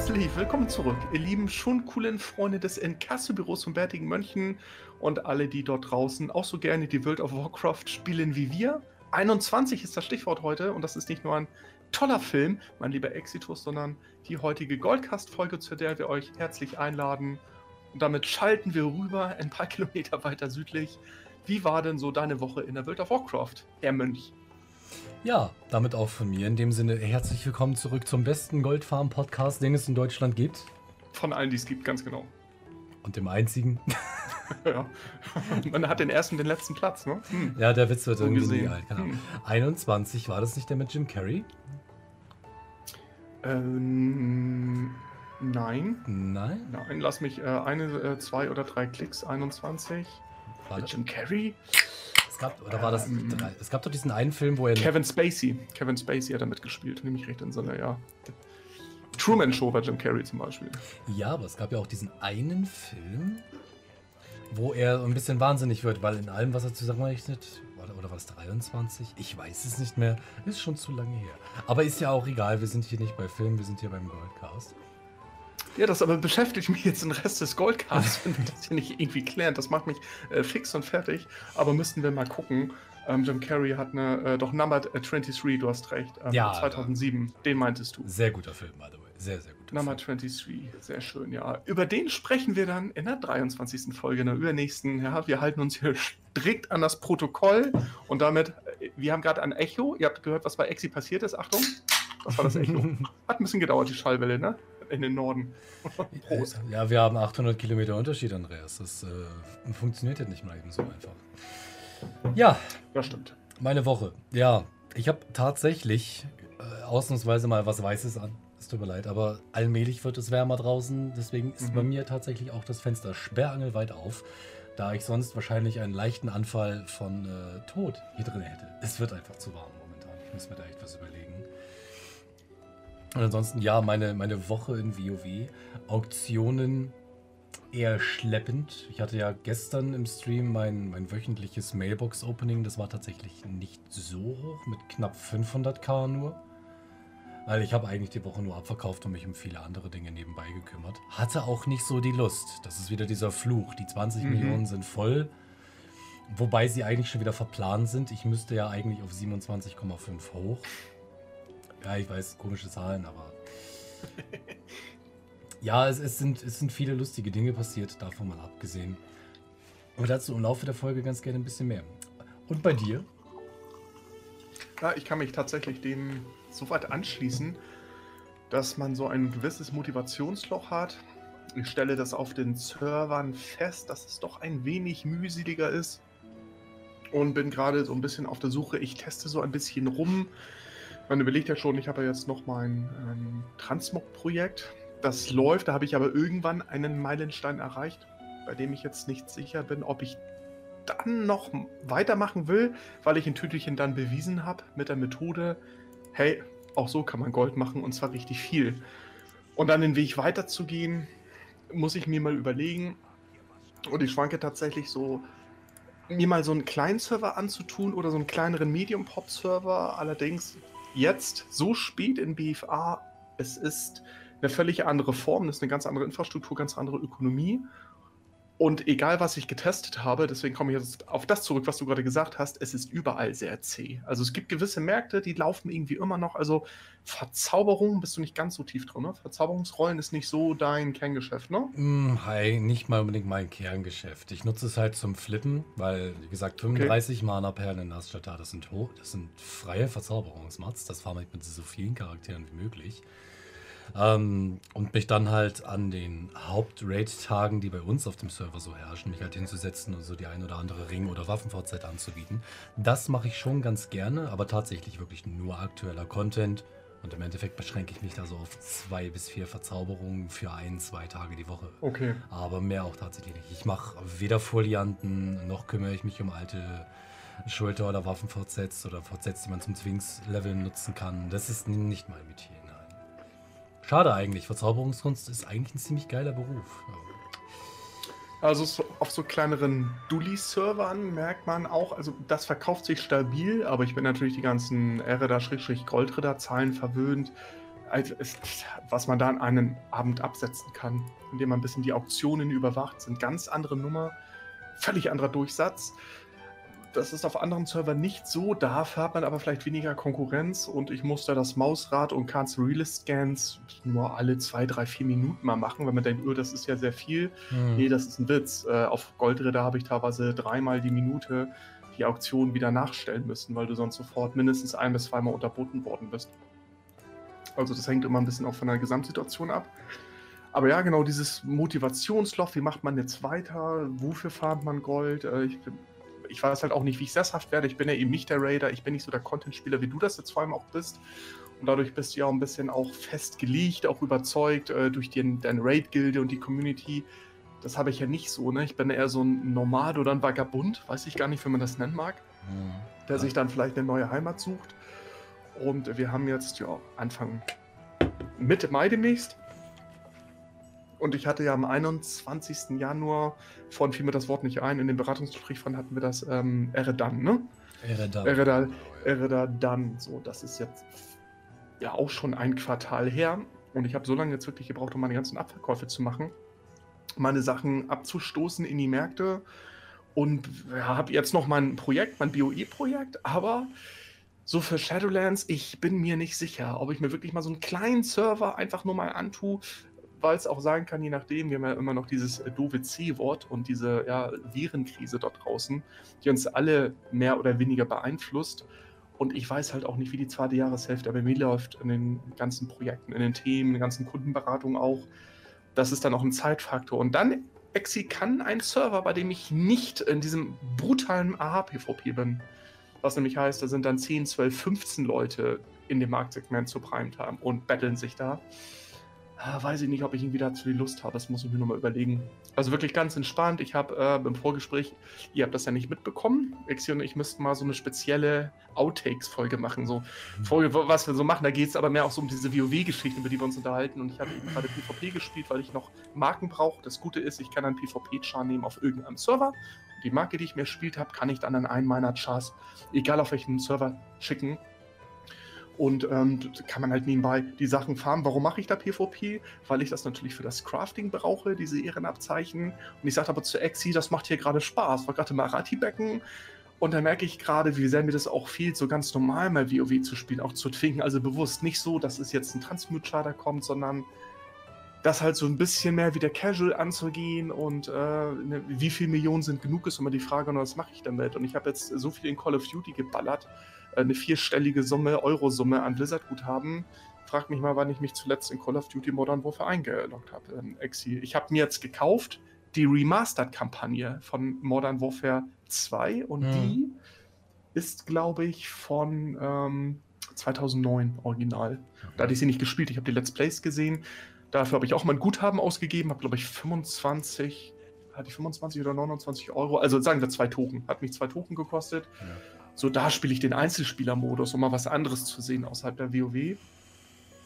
Herzlich willkommen zurück, ihr lieben schon coolen Freunde des Inkasso-Büros von Bärtigen Mönchen und alle, die dort draußen auch so gerne die World of Warcraft spielen wie wir. 21 ist das Stichwort heute und das ist nicht nur ein toller Film, mein lieber Exitus, sondern die heutige Goldcast-Folge, zu der wir euch herzlich einladen. Und damit schalten wir rüber ein paar Kilometer weiter südlich. Wie war denn so deine Woche in der World of Warcraft, Herr Mönch? Ja, damit auch von mir. In dem Sinne, herzlich willkommen zurück zum besten Goldfarm-Podcast, den es in Deutschland gibt. Von allen, die es gibt, ganz genau. Und dem einzigen. ja. Man hat den ersten und den letzten Platz, ne? Hm. Ja, der Witz wird so irgendwie nie alt. Genau. Hm. 21, war das nicht der mit Jim Carrey? Ähm, nein. Nein? Nein, lass mich äh, eine, äh, zwei oder drei Klicks. 21. War Jim Carrey? Gab, oder war das, ähm, es gab doch diesen einen Film, wo er... Kevin Spacey. Kevin Spacey hat damit gespielt, nämlich recht in seiner, ja. Truman Show war Jim Carrey zum Beispiel. Ja, aber es gab ja auch diesen einen Film, wo er ein bisschen wahnsinnig wird, weil in allem, was er zusammenrechnet, oder, oder war es 23? Ich weiß es nicht mehr. Ist schon zu lange her. Aber ist ja auch egal, wir sind hier nicht bei Film, wir sind hier beim Goldcast. Ja, das aber beschäftigt mich jetzt den Rest des Goldcasts, wenn wir das hier nicht irgendwie klären. Das macht mich äh, fix und fertig. Aber müssten wir mal gucken. Ähm, Jim Carrey hat eine, äh, doch Number 23, du hast recht. Ähm, ja. 2007, den meintest du. Sehr guter Film, by the way. Sehr, sehr gut. Number Film. 23, sehr schön, ja. Über den sprechen wir dann in der 23. Folge, in der übernächsten. Ja, wir halten uns hier strikt an das Protokoll und damit, äh, wir haben gerade ein Echo. Ihr habt gehört, was bei Exi passiert ist. Achtung, das war das Echo. Hat ein bisschen gedauert, die Schallwelle, ne? In den Norden. Prost. Ja, wir haben 800 Kilometer Unterschied, Andreas. Das äh, funktioniert ja nicht mal eben so einfach. Ja. Das stimmt. Meine Woche. Ja, ich habe tatsächlich äh, ausnahmsweise mal was Weißes an. Es tut mir leid, aber allmählich wird es wärmer draußen. Deswegen ist mhm. bei mir tatsächlich auch das Fenster sperrangelweit auf, da ich sonst wahrscheinlich einen leichten Anfall von äh, Tod hier drin hätte. Es wird einfach zu warm momentan. Ich muss mir da echt was überlegen. Und ansonsten, ja, meine, meine Woche in WoW. Auktionen eher schleppend. Ich hatte ja gestern im Stream mein, mein wöchentliches Mailbox-Opening. Das war tatsächlich nicht so hoch, mit knapp 500k nur. Weil ich habe eigentlich die Woche nur abverkauft und mich um viele andere Dinge nebenbei gekümmert. Hatte auch nicht so die Lust. Das ist wieder dieser Fluch. Die 20 mhm. Millionen sind voll. Wobei sie eigentlich schon wieder verplant sind. Ich müsste ja eigentlich auf 27,5 hoch. Ja, ich weiß, komische Zahlen, aber. ja, es, es, sind, es sind viele lustige Dinge passiert, davon mal abgesehen. Aber dazu im Laufe der Folge ganz gerne ein bisschen mehr. Und bei dir? Ja, ich kann mich tatsächlich dem so weit anschließen, dass man so ein gewisses Motivationsloch hat. Ich stelle das auf den Servern fest, dass es doch ein wenig mühseliger ist. Und bin gerade so ein bisschen auf der Suche. Ich teste so ein bisschen rum man überlegt ja schon, ich habe ja jetzt noch mein ähm, Transmog-Projekt. Das läuft, da habe ich aber irgendwann einen Meilenstein erreicht, bei dem ich jetzt nicht sicher bin, ob ich dann noch weitermachen will, weil ich in Tütelchen dann bewiesen habe mit der Methode, hey, auch so kann man Gold machen und zwar richtig viel. Und dann den Weg weiterzugehen, muss ich mir mal überlegen. Und ich schwanke tatsächlich so, mir mal so einen kleinen Server anzutun oder so einen kleineren Medium-Pop-Server. Allerdings jetzt so spät in BFA, es ist eine völlig andere Form, das ist eine ganz andere Infrastruktur, ganz andere Ökonomie. Und egal, was ich getestet habe, deswegen komme ich jetzt auf das zurück, was du gerade gesagt hast, es ist überall sehr zäh. Also es gibt gewisse Märkte, die laufen irgendwie immer noch. Also Verzauberung bist du nicht ganz so tief drin, ne? Verzauberungsrollen ist nicht so dein Kerngeschäft, ne? Mm, hi, nicht mal unbedingt mein Kerngeschäft. Ich nutze es halt zum Flippen, weil, wie gesagt, 35 okay. Mana-Perlen in Nasstata, das sind hoch, das sind freie Verzauberungsmats. Das farme ich mit so vielen Charakteren wie möglich. Ähm, und mich dann halt an den Haupt-Raid-Tagen, die bei uns auf dem Server so herrschen, mich halt hinzusetzen und so die ein oder andere Ring- oder Waffen-VZ anzubieten. Das mache ich schon ganz gerne, aber tatsächlich wirklich nur aktueller Content. Und im Endeffekt beschränke ich mich da so auf zwei bis vier Verzauberungen für ein, zwei Tage die Woche. Okay. Aber mehr auch tatsächlich nicht. Ich mache weder Folianten, noch kümmere ich mich um alte Schulter- oder Waffen-VZs oder VZs, die man zum Zwings-Leveln nutzen kann. Das ist nicht mein Metier. Schade eigentlich. Verzauberungskunst ist eigentlich ein ziemlich geiler Beruf. Also so, auf so kleineren Dulli-Servern merkt man auch, also das verkauft sich stabil, aber ich bin natürlich die ganzen Ereda-Goldritter-Zahlen verwöhnt. also es, was man da an einen Abend absetzen kann, indem man ein bisschen die Auktionen überwacht, sind ganz andere Nummer, völlig anderer Durchsatz. Das ist auf anderen Servern nicht so, da hat man aber vielleicht weniger Konkurrenz und ich muss da das Mausrad und Cancel Realist Scans nur alle zwei, drei, vier Minuten mal machen, wenn man denkt, oh, das ist ja sehr viel. Hm. Nee, das ist ein Witz. Äh, auf Goldritter habe ich teilweise dreimal die Minute die Auktion wieder nachstellen müssen, weil du sonst sofort mindestens ein bis zweimal unterboten worden bist. Also das hängt immer ein bisschen auch von der Gesamtsituation ab. Aber ja, genau, dieses Motivationsloch, wie macht man jetzt weiter? Wofür farmt man Gold? Äh, ich, ich, weiß halt auch nicht, wie ich sesshaft werde. Ich bin ja eben nicht der Raider, ich bin nicht so der Content-Spieler, wie du das jetzt vor allem auch bist. Und dadurch bist du ja auch ein bisschen auch festgelegt, auch überzeugt äh, durch den, deine Raid-Gilde und die Community. Das habe ich ja nicht so, ne? Ich bin eher so ein Nomad oder ein Vagabund, weiß ich gar nicht, wie man das nennen mag, mhm. der sich dann vielleicht eine neue Heimat sucht. Und wir haben jetzt ja Anfang Mitte Mai demnächst. Und ich hatte ja am 21. Januar, vorhin fiel mir das Wort nicht ein, in dem Beratungsgespräch von hatten wir das ähm, Eredan, ne? Eredan. Eredan, Eredan, so, das ist jetzt ja auch schon ein Quartal her. Und ich habe so lange jetzt wirklich gebraucht, um meine ganzen Abverkäufe zu machen, meine Sachen abzustoßen in die Märkte. Und ja, habe jetzt noch mein Projekt, mein BOE-Projekt, aber so für Shadowlands, ich bin mir nicht sicher, ob ich mir wirklich mal so einen kleinen Server einfach nur mal antue, weil es auch sagen kann, je nachdem, wir haben ja immer noch dieses doofe C-Wort und diese ja, Virenkrise dort draußen, die uns alle mehr oder weniger beeinflusst. Und ich weiß halt auch nicht, wie die zweite Jahreshälfte bei mir läuft in den ganzen Projekten, in den Themen, in den ganzen Kundenberatungen auch. Das ist dann auch ein Zeitfaktor. Und dann, Exi kann ein Server, bei dem ich nicht in diesem brutalen AH-PvP bin. Was nämlich heißt, da sind dann 10, 12, 15 Leute in dem Marktsegment zu Primetime und betteln sich da. Ah, weiß ich nicht, ob ich irgendwie dazu die Lust habe. Das muss ich mir nochmal überlegen. Also wirklich ganz entspannt. Ich habe äh, im Vorgespräch, ihr habt das ja nicht mitbekommen. Exi und ich müssten mal so eine spezielle Outtakes-Folge machen. So mhm. Folge, was wir so machen. Da geht es aber mehr auch so um diese WoW-Geschichten, über die wir uns unterhalten. Und ich habe eben gerade PvP gespielt, weil ich noch Marken brauche. Das Gute ist, ich kann einen PvP-Char nehmen auf irgendeinem Server die Marke, die ich mir gespielt habe, kann ich dann an einen meiner Chars, egal auf welchen Server, schicken. Und ähm, kann man halt nebenbei die Sachen farmen. Warum mache ich da PvP? Weil ich das natürlich für das Crafting brauche, diese Ehrenabzeichen. Und ich sage aber zu Exi, das macht hier gerade Spaß. War gerade im Marati-Becken. Und da merke ich gerade, wie sehr mir das auch fehlt, so ganz normal mal WoW zu spielen, auch zu twinken. Also bewusst nicht so, dass es jetzt ein Transmute-Charter kommt, sondern das halt so ein bisschen mehr wieder casual anzugehen und äh, ne, wie viele Millionen sind genug, ist immer die Frage, und was mache ich damit? Und ich habe jetzt so viel in Call of Duty geballert, eine vierstellige Summe, Euro-Summe an Blizzard-Guthaben. Frag mich mal, wann ich mich zuletzt in Call of Duty Modern Warfare eingeloggt habe, ähm, Exi. Ich habe mir jetzt gekauft die Remastered-Kampagne von Modern Warfare 2 und hm. die ist, glaube ich, von ähm, 2009 original. Da hatte ich sie nicht gespielt, ich habe die Let's Plays gesehen. Dafür habe ich auch mein Guthaben ausgegeben, habe glaube ich 25, hatte ich 25 oder 29 Euro, also sagen wir zwei Token, hat mich zwei Token gekostet. Ja. So, da spiele ich den Einzelspielermodus, um mal was anderes zu sehen außerhalb der WoW.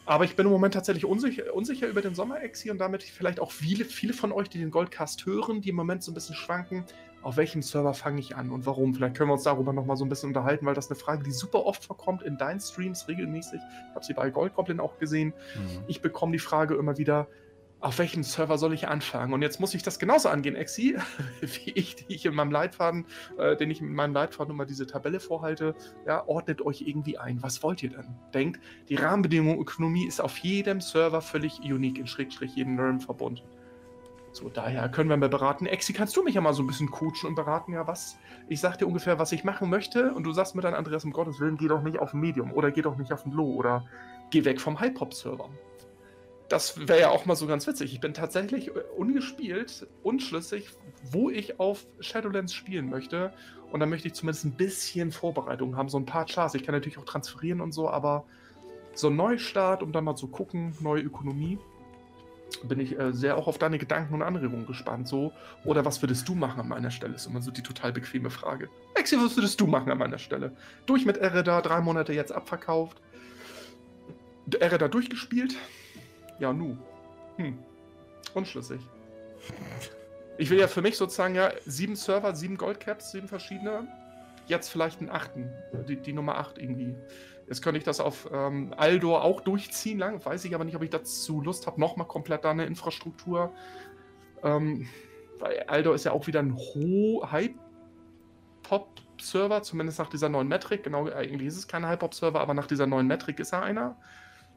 Aber ich bin im Moment tatsächlich unsicher, unsicher über den Sommer-Exi und damit vielleicht auch viele, viele von euch, die den Goldcast hören, die im Moment so ein bisschen schwanken auf welchem Server fange ich an und warum? Vielleicht können wir uns darüber nochmal so ein bisschen unterhalten, weil das eine Frage, die super oft vorkommt in deinen Streams regelmäßig. Ich habe sie bei Goldgoblin auch gesehen. Mhm. Ich bekomme die Frage immer wieder, auf welchem Server soll ich anfangen? Und jetzt muss ich das genauso angehen, Exi, wie ich, die ich in meinem Leitfaden, äh, den ich in meinem Leitfaden immer diese Tabelle vorhalte. Ja, ordnet euch irgendwie ein. Was wollt ihr denn? Denkt, die Rahmenbedingungen Ökonomie ist auf jedem Server völlig unique, in Schrägstrich jedem NERM-Verbund. So, daher können wir mal beraten. Exi, kannst du mich ja mal so ein bisschen coachen und beraten, ja, was? Ich sag dir ungefähr, was ich machen möchte und du sagst mir dann, Andreas, um Gottes Willen, geh doch nicht auf ein Medium oder geh doch nicht auf ein Low oder geh weg vom Hypop-Server. Das wäre ja auch mal so ganz witzig. Ich bin tatsächlich ungespielt, unschlüssig, wo ich auf Shadowlands spielen möchte. Und da möchte ich zumindest ein bisschen Vorbereitung haben, so ein paar Chars. Ich kann natürlich auch transferieren und so, aber so ein Neustart, um dann mal zu gucken, neue Ökonomie, bin ich äh, sehr auch auf deine Gedanken und Anregungen gespannt. So, oder was würdest du machen an meiner Stelle? Ist immer so die total bequeme Frage. Exi, was würdest du machen an meiner Stelle? Durch mit Ereda, drei Monate jetzt abverkauft. Ereda durchgespielt? Ja, nu. Hm. Unschlüssig. Ich will ja für mich sozusagen ja sieben Server, sieben Goldcaps, sieben verschiedene. Jetzt vielleicht einen achten. Die, die Nummer acht irgendwie Jetzt könnte ich das auf ähm, Aldor auch durchziehen lang, weiß ich aber nicht, ob ich dazu Lust habe, nochmal komplett da eine Infrastruktur. Ähm, weil Aldor ist ja auch wieder ein High-Pop-Server, zumindest nach dieser neuen Metrik. Genau, eigentlich ist es kein High-Pop-Server, aber nach dieser neuen Metrik ist er einer.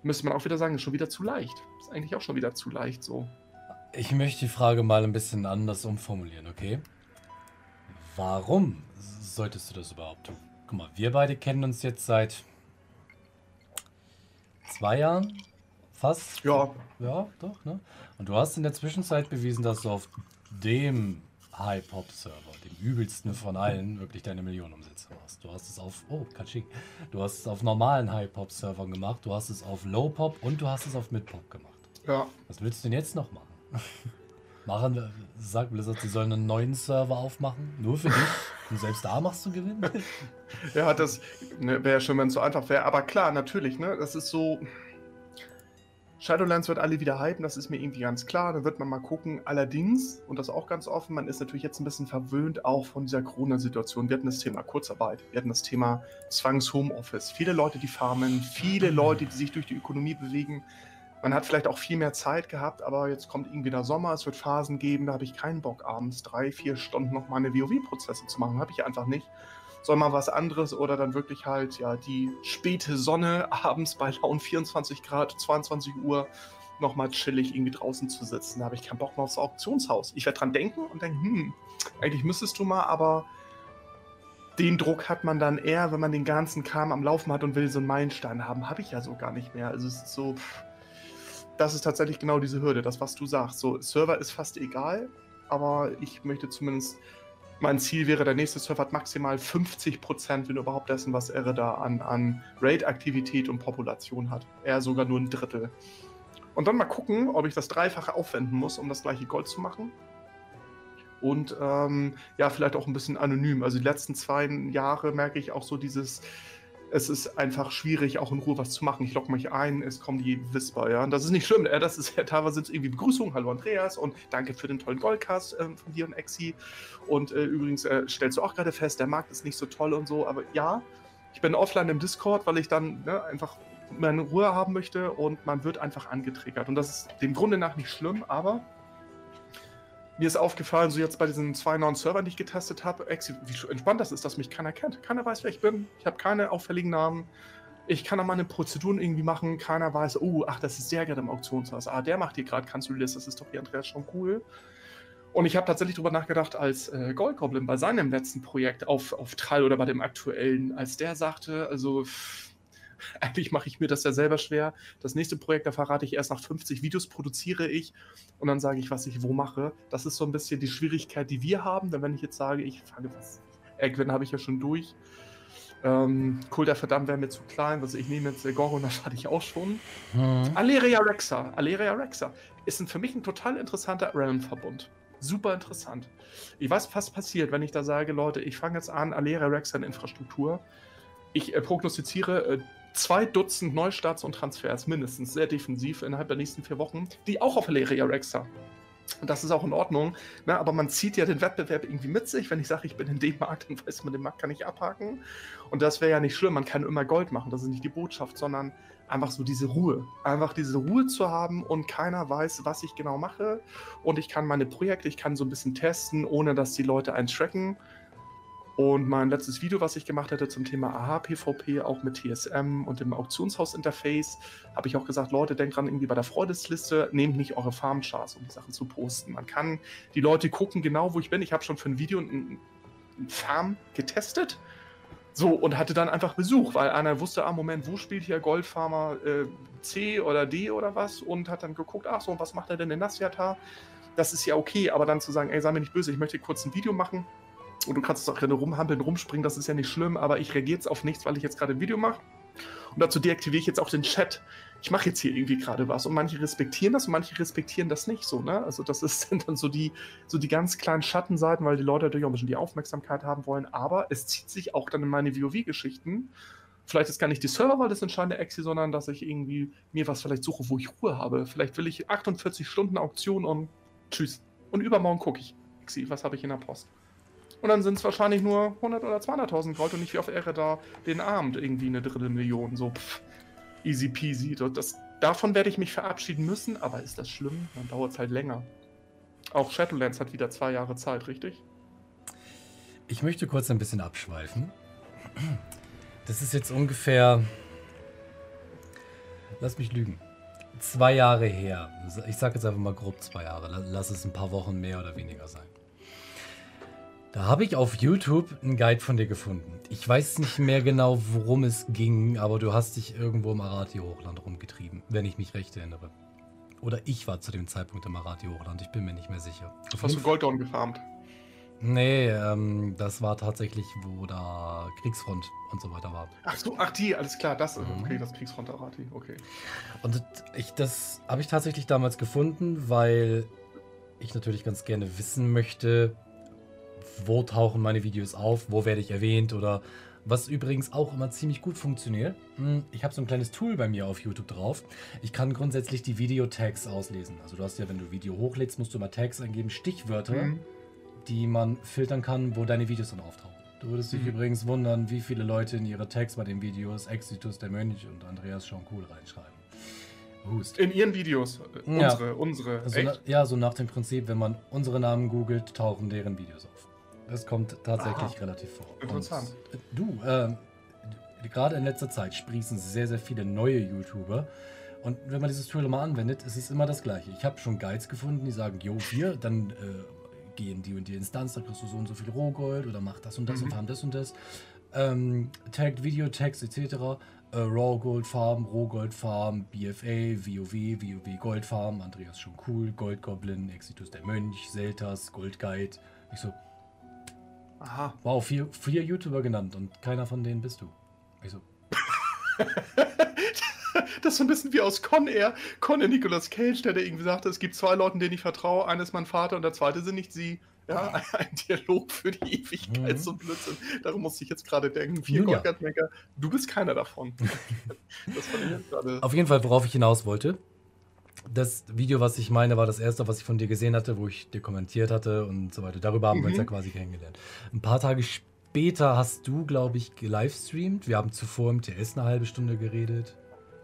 Müsste man auch wieder sagen, ist schon wieder zu leicht. Ist eigentlich auch schon wieder zu leicht so. Ich möchte die Frage mal ein bisschen anders umformulieren, okay? Warum solltest du das überhaupt tun? Guck mal, wir beide kennen uns jetzt seit zwei Jahren. Fast. Ja. Ja, doch, ne? Und du hast in der Zwischenzeit bewiesen, dass du auf dem High-Pop-Server, dem übelsten von allen, wirklich deine Millionenumsätze machst. Du hast es auf, oh, Katschik, du hast es auf normalen High-Pop-Servern gemacht, du hast es auf Low-Pop und du hast es auf Mid-Pop gemacht. Ja. Was willst du denn jetzt noch machen? machen wir, sagt Blizzard, sie sollen einen neuen Server aufmachen, nur für dich. Und selbst da machst du Gewinn. ja, das ne, wäre ja schön, wenn es so einfach wäre. Aber klar, natürlich, ne? Das ist so. Shadowlands wird alle wieder hypen, das ist mir irgendwie ganz klar. Da wird man mal gucken. Allerdings, und das auch ganz offen, man ist natürlich jetzt ein bisschen verwöhnt auch von dieser Corona-Situation. Wir hatten das Thema Kurzarbeit, wir hatten das Thema Zwangs-Homeoffice. Viele Leute, die farmen, viele Leute, die sich durch die Ökonomie bewegen. Man hat vielleicht auch viel mehr Zeit gehabt, aber jetzt kommt irgendwie der Sommer, es wird Phasen geben, da habe ich keinen Bock, abends drei, vier Stunden noch meine WoW-Prozesse zu machen. Habe ich einfach nicht. Soll mal was anderes oder dann wirklich halt, ja, die späte Sonne abends bei lauen 24 Grad, 22 Uhr nochmal chillig irgendwie draußen zu sitzen. Da habe ich keinen Bock mehr aufs Auktionshaus. Ich werde dran denken und denken, hm, eigentlich müsstest du mal, aber den Druck hat man dann eher, wenn man den ganzen Kram am Laufen hat und will so einen Meilenstein haben. Habe ich ja so gar nicht mehr. Also es ist so, das ist tatsächlich genau diese Hürde, das, was du sagst. So, Server ist fast egal, aber ich möchte zumindest, mein Ziel wäre, der nächste Server hat maximal 50%, wenn überhaupt dessen, was er da an, an Raid-Aktivität und Population hat. Er sogar nur ein Drittel. Und dann mal gucken, ob ich das Dreifache aufwenden muss, um das gleiche Gold zu machen. Und ähm, ja, vielleicht auch ein bisschen anonym. Also die letzten zwei Jahre merke ich auch so dieses, es ist einfach schwierig, auch in Ruhe was zu machen. Ich logge mich ein, es kommen die Whisper, ja. Und das ist nicht schlimm, äh, das ist ja teilweise sind irgendwie Begrüßungen. Hallo Andreas und danke für den tollen Goldcast äh, von dir und Exi. Und äh, übrigens äh, stellst du auch gerade fest, der Markt ist nicht so toll und so, aber ja, ich bin offline im Discord, weil ich dann ne, einfach meine Ruhe haben möchte und man wird einfach angetriggert. Und das ist dem Grunde nach nicht schlimm, aber mir ist aufgefallen, so jetzt bei diesen zwei neuen Servern, die ich getestet habe, wie entspannt das ist, dass mich keiner kennt. Keiner weiß, wer ich bin. Ich habe keine auffälligen Namen. Ich kann auch meine Prozeduren irgendwie machen. Keiner weiß, oh, ach, das ist der gerade im Auktionshaus. Ah, der macht hier gerade, du das? Ist doch hier Andreas schon cool. Und ich habe tatsächlich darüber nachgedacht, als äh, Gold bei seinem letzten Projekt auf, auf Trall oder bei dem aktuellen, als der sagte, also eigentlich mache ich mir das ja selber schwer. Das nächste Projekt, da verrate ich erst nach 50 Videos, produziere ich und dann sage ich, was ich wo mache. Das ist so ein bisschen die Schwierigkeit, die wir haben. Denn wenn ich jetzt sage, ich fange was, Egwin habe ich ja schon durch. Ähm, cool, der Verdammt wäre mir zu klein. Also ich nehme jetzt äh, Goron, das hatte ich auch schon. Hm. Aleria Rexa. Aleria Rexa ist ein, für mich ein total interessanter Realm-Verbund. Super interessant. Ich weiß, was passiert, wenn ich da sage, Leute, ich fange jetzt an, Aleria Rexa in Infrastruktur. Ich äh, prognostiziere äh, zwei Dutzend Neustarts und Transfers mindestens, sehr defensiv innerhalb der nächsten vier Wochen, die auch auf Valeria Rex haben. Und das ist auch in Ordnung. Ne? Aber man zieht ja den Wettbewerb irgendwie mit sich. Wenn ich sage, ich bin in dem Markt, dann weiß man, den Markt kann ich abhaken. Und das wäre ja nicht schlimm. Man kann immer Gold machen. Das ist nicht die Botschaft, sondern einfach so diese Ruhe. Einfach diese Ruhe zu haben und keiner weiß, was ich genau mache. Und ich kann meine Projekte, ich kann so ein bisschen testen, ohne dass die Leute einen tracken. Und mein letztes Video, was ich gemacht hatte zum Thema AHA-PVP, auch mit TSM und dem Auktionshaus-Interface, habe ich auch gesagt, Leute, denkt dran, irgendwie bei der Freudesliste, nehmt nicht eure Farmcharts, um die Sachen zu posten. Man kann, die Leute gucken genau, wo ich bin. Ich habe schon für ein Video einen Farm getestet. So, und hatte dann einfach Besuch, weil einer wusste, ah, Moment, wo spielt hier Goldfarmer äh, C oder D oder was? Und hat dann geguckt, ach so, was macht er denn in Nasjata? Das ist ja okay, aber dann zu sagen, ey, sei mir nicht böse, ich möchte kurz ein Video machen, und du kannst auch gerne rumhampeln, rumspringen, das ist ja nicht schlimm, aber ich reagiere jetzt auf nichts, weil ich jetzt gerade ein Video mache. Und dazu deaktiviere ich jetzt auch den Chat. Ich mache jetzt hier irgendwie gerade was und manche respektieren das und manche respektieren das nicht so, ne? Also das ist, sind dann so die, so die ganz kleinen Schattenseiten, weil die Leute natürlich auch ein bisschen die Aufmerksamkeit haben wollen, aber es zieht sich auch dann in meine WoW-Geschichten. Vielleicht ist gar nicht die Serverwahl das entscheidende Exi, sondern dass ich irgendwie mir was vielleicht suche, wo ich Ruhe habe. Vielleicht will ich 48 Stunden Auktion und tschüss. Und übermorgen gucke ich. Exi, was habe ich in der Post? Und dann sind es wahrscheinlich nur 100 oder 200.000 Gold und nicht wie auf Ehre da den Abend irgendwie eine dritte Million. So, pff, easy peasy. Das, davon werde ich mich verabschieden müssen, aber ist das schlimm? Dann dauert es halt länger. Auch Shadowlands hat wieder zwei Jahre Zeit, richtig? Ich möchte kurz ein bisschen abschweifen. Das ist jetzt ungefähr. Lass mich lügen. Zwei Jahre her. Ich sage jetzt einfach mal grob zwei Jahre. Lass es ein paar Wochen mehr oder weniger sein. Da habe ich auf YouTube einen Guide von dir gefunden. Ich weiß nicht mehr genau, worum es ging, aber du hast dich irgendwo im Arati-Hochland rumgetrieben, wenn ich mich recht erinnere. Oder ich war zu dem Zeitpunkt im Arati-Hochland, ich bin mir nicht mehr sicher. Auf hast du Golddorn gefarmt? Nee, ähm, das war tatsächlich, wo da Kriegsfront und so weiter war. Ach so, ach die, alles klar, das, mhm. okay, das Kriegsfront Arati, okay. Und ich, das habe ich tatsächlich damals gefunden, weil ich natürlich ganz gerne wissen möchte, wo tauchen meine Videos auf, wo werde ich erwähnt oder was übrigens auch immer ziemlich gut funktioniert. Hm, ich habe so ein kleines Tool bei mir auf YouTube drauf. Ich kann grundsätzlich die Video-Tags auslesen. Also du hast ja, wenn du Video hochlädst, musst du mal Tags eingeben, Stichwörter, mhm. die man filtern kann, wo deine Videos dann auftauchen. Du würdest dich mhm. übrigens wundern, wie viele Leute in ihre Tags bei den Videos Exitus der Mönch und Andreas schon cool reinschreiben. Hust. In ihren Videos. Äh, unsere, ja. unsere. Also ja, so nach dem Prinzip, wenn man unsere Namen googelt, tauchen deren Videos auf. Das kommt tatsächlich Aha. relativ vor. Interessant. Und du, äh, gerade in letzter Zeit sprießen sehr, sehr viele neue YouTuber. Und wenn man dieses Tool mal anwendet, ist es immer das Gleiche. Ich habe schon Guides gefunden, die sagen, jo, hier, dann äh, gehen die und die Instanz, da kriegst du so und so viel Rohgold oder mach das und das mhm. und farm das und das. Ähm, tagged Video, Tags etc. Äh, Raw Gold Farm, Rohgold Farm, BFA, WoW, WoW Gold Farm, Andreas schon cool, Gold Goblin, Exitus der Mönch, Seltas, Gold Guide. Ich so, Aha. Wow, vier, vier YouTuber genannt und keiner von denen bist du. Wieso? das ist so ein bisschen wie aus Con Air. Con Air Nicolas Cage, der, der irgendwie sagte, es gibt zwei Leuten, denen ich vertraue. Einer ist mein Vater und der zweite sind nicht sie. Ja, ein Dialog für die Ewigkeit, mhm. so ein Blödsinn. Darum musste ich jetzt gerade denken. Vier ja. du bist keiner davon. das fand ich jetzt gerade. Auf jeden Fall, worauf ich hinaus wollte das Video, was ich meine, war das erste, was ich von dir gesehen hatte, wo ich dir kommentiert hatte und so weiter. Darüber haben mhm. wir uns ja mhm. quasi kennengelernt. Ein paar Tage später hast du, glaube ich, gelivestreamt. Wir haben zuvor im TS eine halbe Stunde geredet.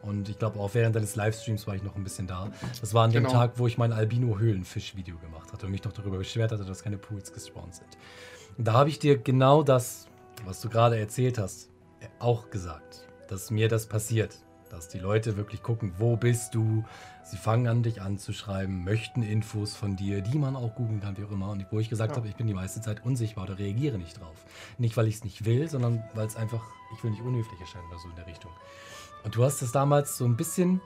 Und ich glaube, auch während deines Livestreams war ich noch ein bisschen da. Das war an dem genau. Tag, wo ich mein Albino-Höhlenfisch-Video gemacht hatte und mich noch darüber beschwert hatte, dass keine Pools gespawnt sind. Und da habe ich dir genau das, was du gerade erzählt hast, auch gesagt. Dass mir das passiert. Dass die Leute wirklich gucken, wo bist du? Sie fangen an, dich anzuschreiben, möchten Infos von dir, die man auch googeln kann, wie auch immer. Und wo ich gesagt ja. habe, ich bin die meiste Zeit unsichtbar oder reagiere nicht drauf. Nicht, weil ich es nicht will, sondern weil es einfach, ich will nicht unhöflich erscheinen oder so in der Richtung. Und du hast es damals so ein bisschen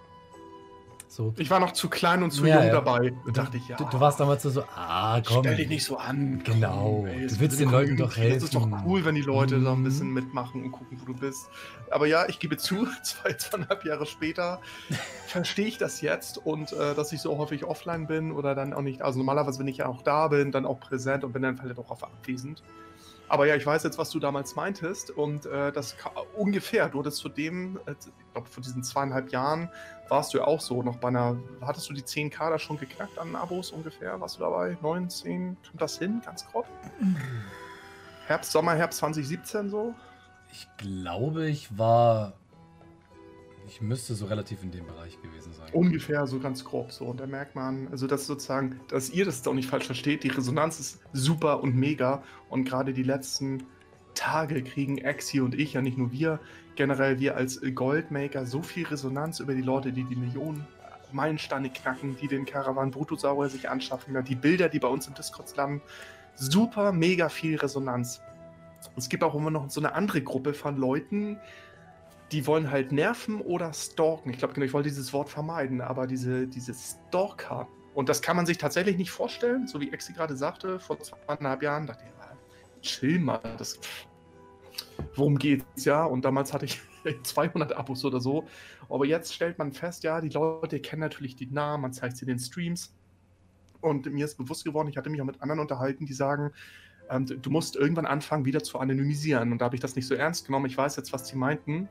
so. Ich war noch zu klein und zu ja, jung ja. dabei. Da dachte ich, ja. Du, du, warst damals so, ah, komm. Stell dich nicht so an. Genau. Ey, du willst den Leuten doch helfen. Das ist doch cool, wenn die Leute mhm. da ein bisschen mitmachen und gucken, wo du bist. Aber ja, ich gebe zu, zwei, zweieinhalb Jahre später verstehe ich das jetzt und äh, dass ich so häufig offline bin oder dann auch nicht. Also normalerweise, wenn ich ja auch da bin, dann auch präsent und bin dann vielleicht auch auf abwesend. Aber ja, ich weiß jetzt, was du damals meintest und äh, das ungefähr, du hattest zu dem, äh, ich glaube, vor diesen zweieinhalb Jahren warst du ja auch so noch bei einer, hattest du die 10k da schon geknackt an Abos ungefähr? Warst du dabei? 9, 10? Kommt das hin, ganz grob? Herbst, Sommer, Herbst 2017 so? Ich glaube, ich war ich müsste so relativ in dem Bereich gewesen sein. Ungefähr so ganz grob so. Und da merkt man, also dass sozusagen, dass ihr das auch nicht falsch versteht, die Resonanz ist super und mega. Und gerade die letzten Tage kriegen Exi und ich, ja nicht nur wir, generell wir als Goldmaker, so viel Resonanz über die Leute, die die Millionen Meilensteine knacken, die den Caravan Brutosaurier sich anschaffen, die Bilder, die bei uns im Discord landen, super, mega viel Resonanz. Es gibt auch immer noch so eine andere Gruppe von Leuten, die wollen halt nerven oder stalken. Ich glaube, genau, ich wollte dieses Wort vermeiden, aber diese, diese Stalker. Und das kann man sich tatsächlich nicht vorstellen, so wie Exi gerade sagte, vor zweieinhalb Jahren dachte ich, ah, chill mal, das, worum geht's, ja? Und damals hatte ich 200 Abos oder so. Aber jetzt stellt man fest, ja, die Leute kennen natürlich die Namen, man zeigt sie in den Streams. Und mir ist bewusst geworden, ich hatte mich auch mit anderen unterhalten, die sagen, ähm, du musst irgendwann anfangen, wieder zu anonymisieren. Und da habe ich das nicht so ernst genommen. Ich weiß jetzt, was sie meinten.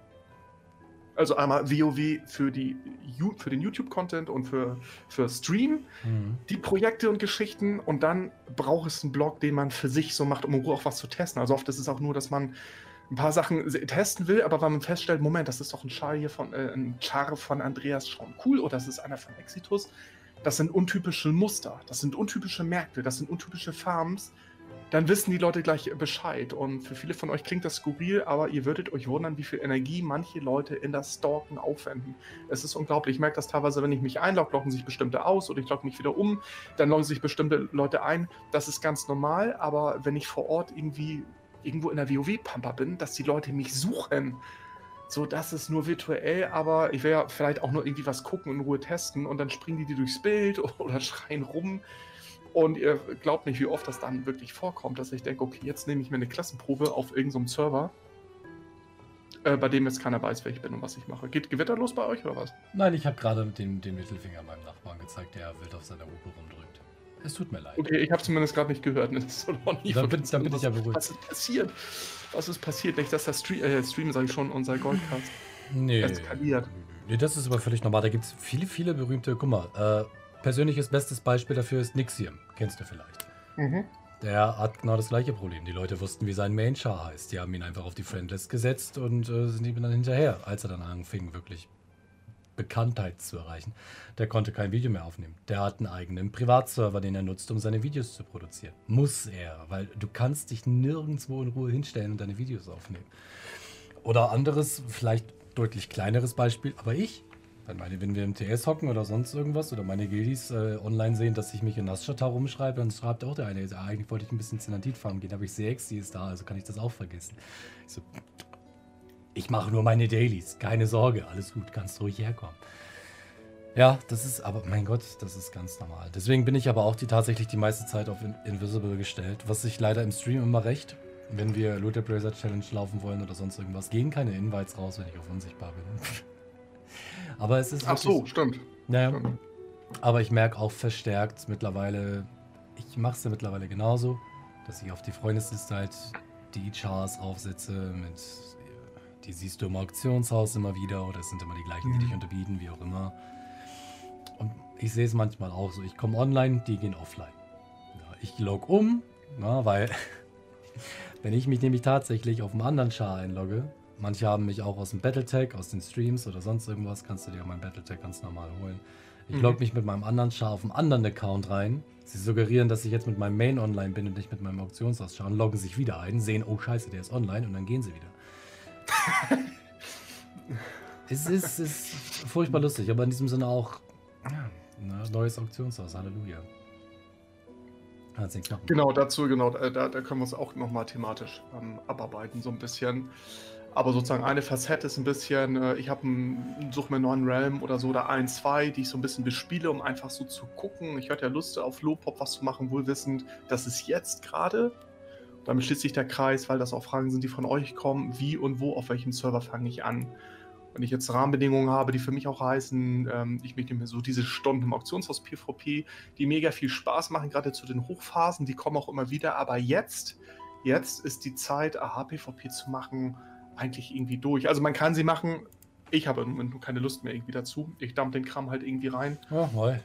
Also einmal WoW für, die, für den YouTube-Content und für, für Stream, mhm. die Projekte und Geschichten. Und dann braucht es einen Blog, den man für sich so macht, um auch was zu testen. Also oft ist es auch nur, dass man ein paar Sachen testen will, aber wenn man feststellt, Moment, das ist doch ein Char hier von, äh, ein Char von Andreas schon cool oder das ist einer von Exitus, das sind untypische Muster, das sind untypische Märkte, das sind untypische Farms, dann wissen die Leute gleich Bescheid. Und für viele von euch klingt das skurril, aber ihr würdet euch wundern, wie viel Energie manche Leute in das Stalken aufwenden. Es ist unglaublich. Ich merke das teilweise, wenn ich mich einlogge, loggen sich bestimmte aus oder ich logge mich wieder um, dann loggen sich bestimmte Leute ein. Das ist ganz normal, aber wenn ich vor Ort irgendwie irgendwo in der WoW-Pampa bin, dass die Leute mich suchen. So, das ist nur virtuell, aber ich will ja vielleicht auch nur irgendwie was gucken und in Ruhe testen und dann springen die dir durchs Bild oder schreien rum. Und ihr glaubt nicht, wie oft das dann wirklich vorkommt, dass ich denke, okay, jetzt nehme ich mir eine Klassenprobe auf irgendeinem Server, äh, bei dem jetzt keiner weiß, wer ich bin und was ich mache. Geht Gewitter los bei euch oder was? Nein, ich habe gerade den, den Mittelfinger meinem Nachbarn gezeigt, der wild auf seiner Hupe rumdrückt. Es tut mir leid. Okay, ich habe zumindest gerade nicht gehört. Das ist noch nie dann bin, dann bin ich ja beruhigt. Was ist passiert? Was ist passiert? Nicht, dass der Stream, äh, Stream sage ich schon, unser Goldcast nee, eskaliert. Nee, das ist aber völlig normal. Da gibt es viele, viele berühmte. Guck mal, äh, persönliches bestes Beispiel dafür ist Nixium. Kennst du vielleicht. Mhm. Der hat genau das gleiche Problem. Die Leute wussten, wie sein Main-Char heißt. Die haben ihn einfach auf die Friendlist gesetzt und äh, sind ihm dann hinterher, als er dann anfing, wirklich Bekanntheit zu erreichen. Der konnte kein Video mehr aufnehmen. Der hat einen eigenen Privatserver, den er nutzt, um seine Videos zu produzieren. Muss er, weil du kannst dich nirgendwo in Ruhe hinstellen und deine Videos aufnehmen. Oder anderes, vielleicht deutlich kleineres Beispiel, aber ich wenn, meine, wenn wir im TS hocken oder sonst irgendwas oder meine Gildis äh, online sehen, dass ich mich in Nasschata rumschreibe, dann schreibt auch der eine, ah, eigentlich wollte ich ein bisschen Zenadit farmen gehen, aber ich sehe die ist da, also kann ich das auch vergessen. Ich so, ich mache nur meine Dailies, keine Sorge, alles gut, kannst ruhig herkommen. Ja, das ist aber, mein Gott, das ist ganz normal. Deswegen bin ich aber auch die, tatsächlich die meiste Zeit auf Invisible gestellt, was sich leider im Stream immer recht. Wenn wir Looter Blazer Challenge laufen wollen oder sonst irgendwas, gehen keine Invites raus, wenn ich auf unsichtbar bin. Aber es ist. Ach so, stimmt. Naja. Stimmt. Aber ich merke auch verstärkt mittlerweile, ich mache es ja mittlerweile genauso, dass ich auf die Freundesliste halt die Chars aufsetze mit. Die siehst du im Auktionshaus immer wieder oder es sind immer die gleichen, die mhm. dich unterbieten, wie auch immer. Und ich sehe es manchmal auch so. Ich komme online, die gehen offline. Ja, ich log um, na, weil wenn ich mich nämlich tatsächlich auf einen anderen Char einlogge, Manche haben mich auch aus dem Battletech, aus den Streams oder sonst irgendwas. Kannst du dir mein Battletech ganz normal holen. Ich mhm. logge mich mit meinem anderen Char auf einen anderen Account rein. Sie suggerieren, dass ich jetzt mit meinem Main online bin und nicht mit meinem Auktionshaus und loggen sich wieder ein, sehen, oh scheiße, der ist online und dann gehen sie wieder. es ist, ist, furchtbar lustig, aber in diesem Sinne auch ja, ne, neues Auktionshaus, Halleluja. Genau, dazu, genau, da, da können wir es auch nochmal thematisch ähm, abarbeiten, so ein bisschen. Aber sozusagen eine Facette ist ein bisschen, äh, ich habe suche mir einen neuen Realm oder so oder ein, zwei, die ich so ein bisschen bespiele, um einfach so zu gucken. Ich hatte ja Lust auf Lowpop was zu machen, wohl wissend, das ist jetzt gerade. Damit schließt sich der Kreis, weil das auch Fragen sind, die von euch kommen. Wie und wo, auf welchem Server fange ich an? Wenn ich jetzt Rahmenbedingungen habe, die für mich auch heißen, ähm, ich möchte mir so diese Stunden im Auktionshaus PvP, die mega viel Spaß machen, gerade zu den Hochphasen, die kommen auch immer wieder. Aber jetzt, jetzt ist die Zeit, AH-PvP zu machen, eigentlich irgendwie durch. Also man kann sie machen. Ich habe im Moment nur keine Lust mehr irgendwie dazu. Ich dump den Kram halt irgendwie rein. Ja, mal.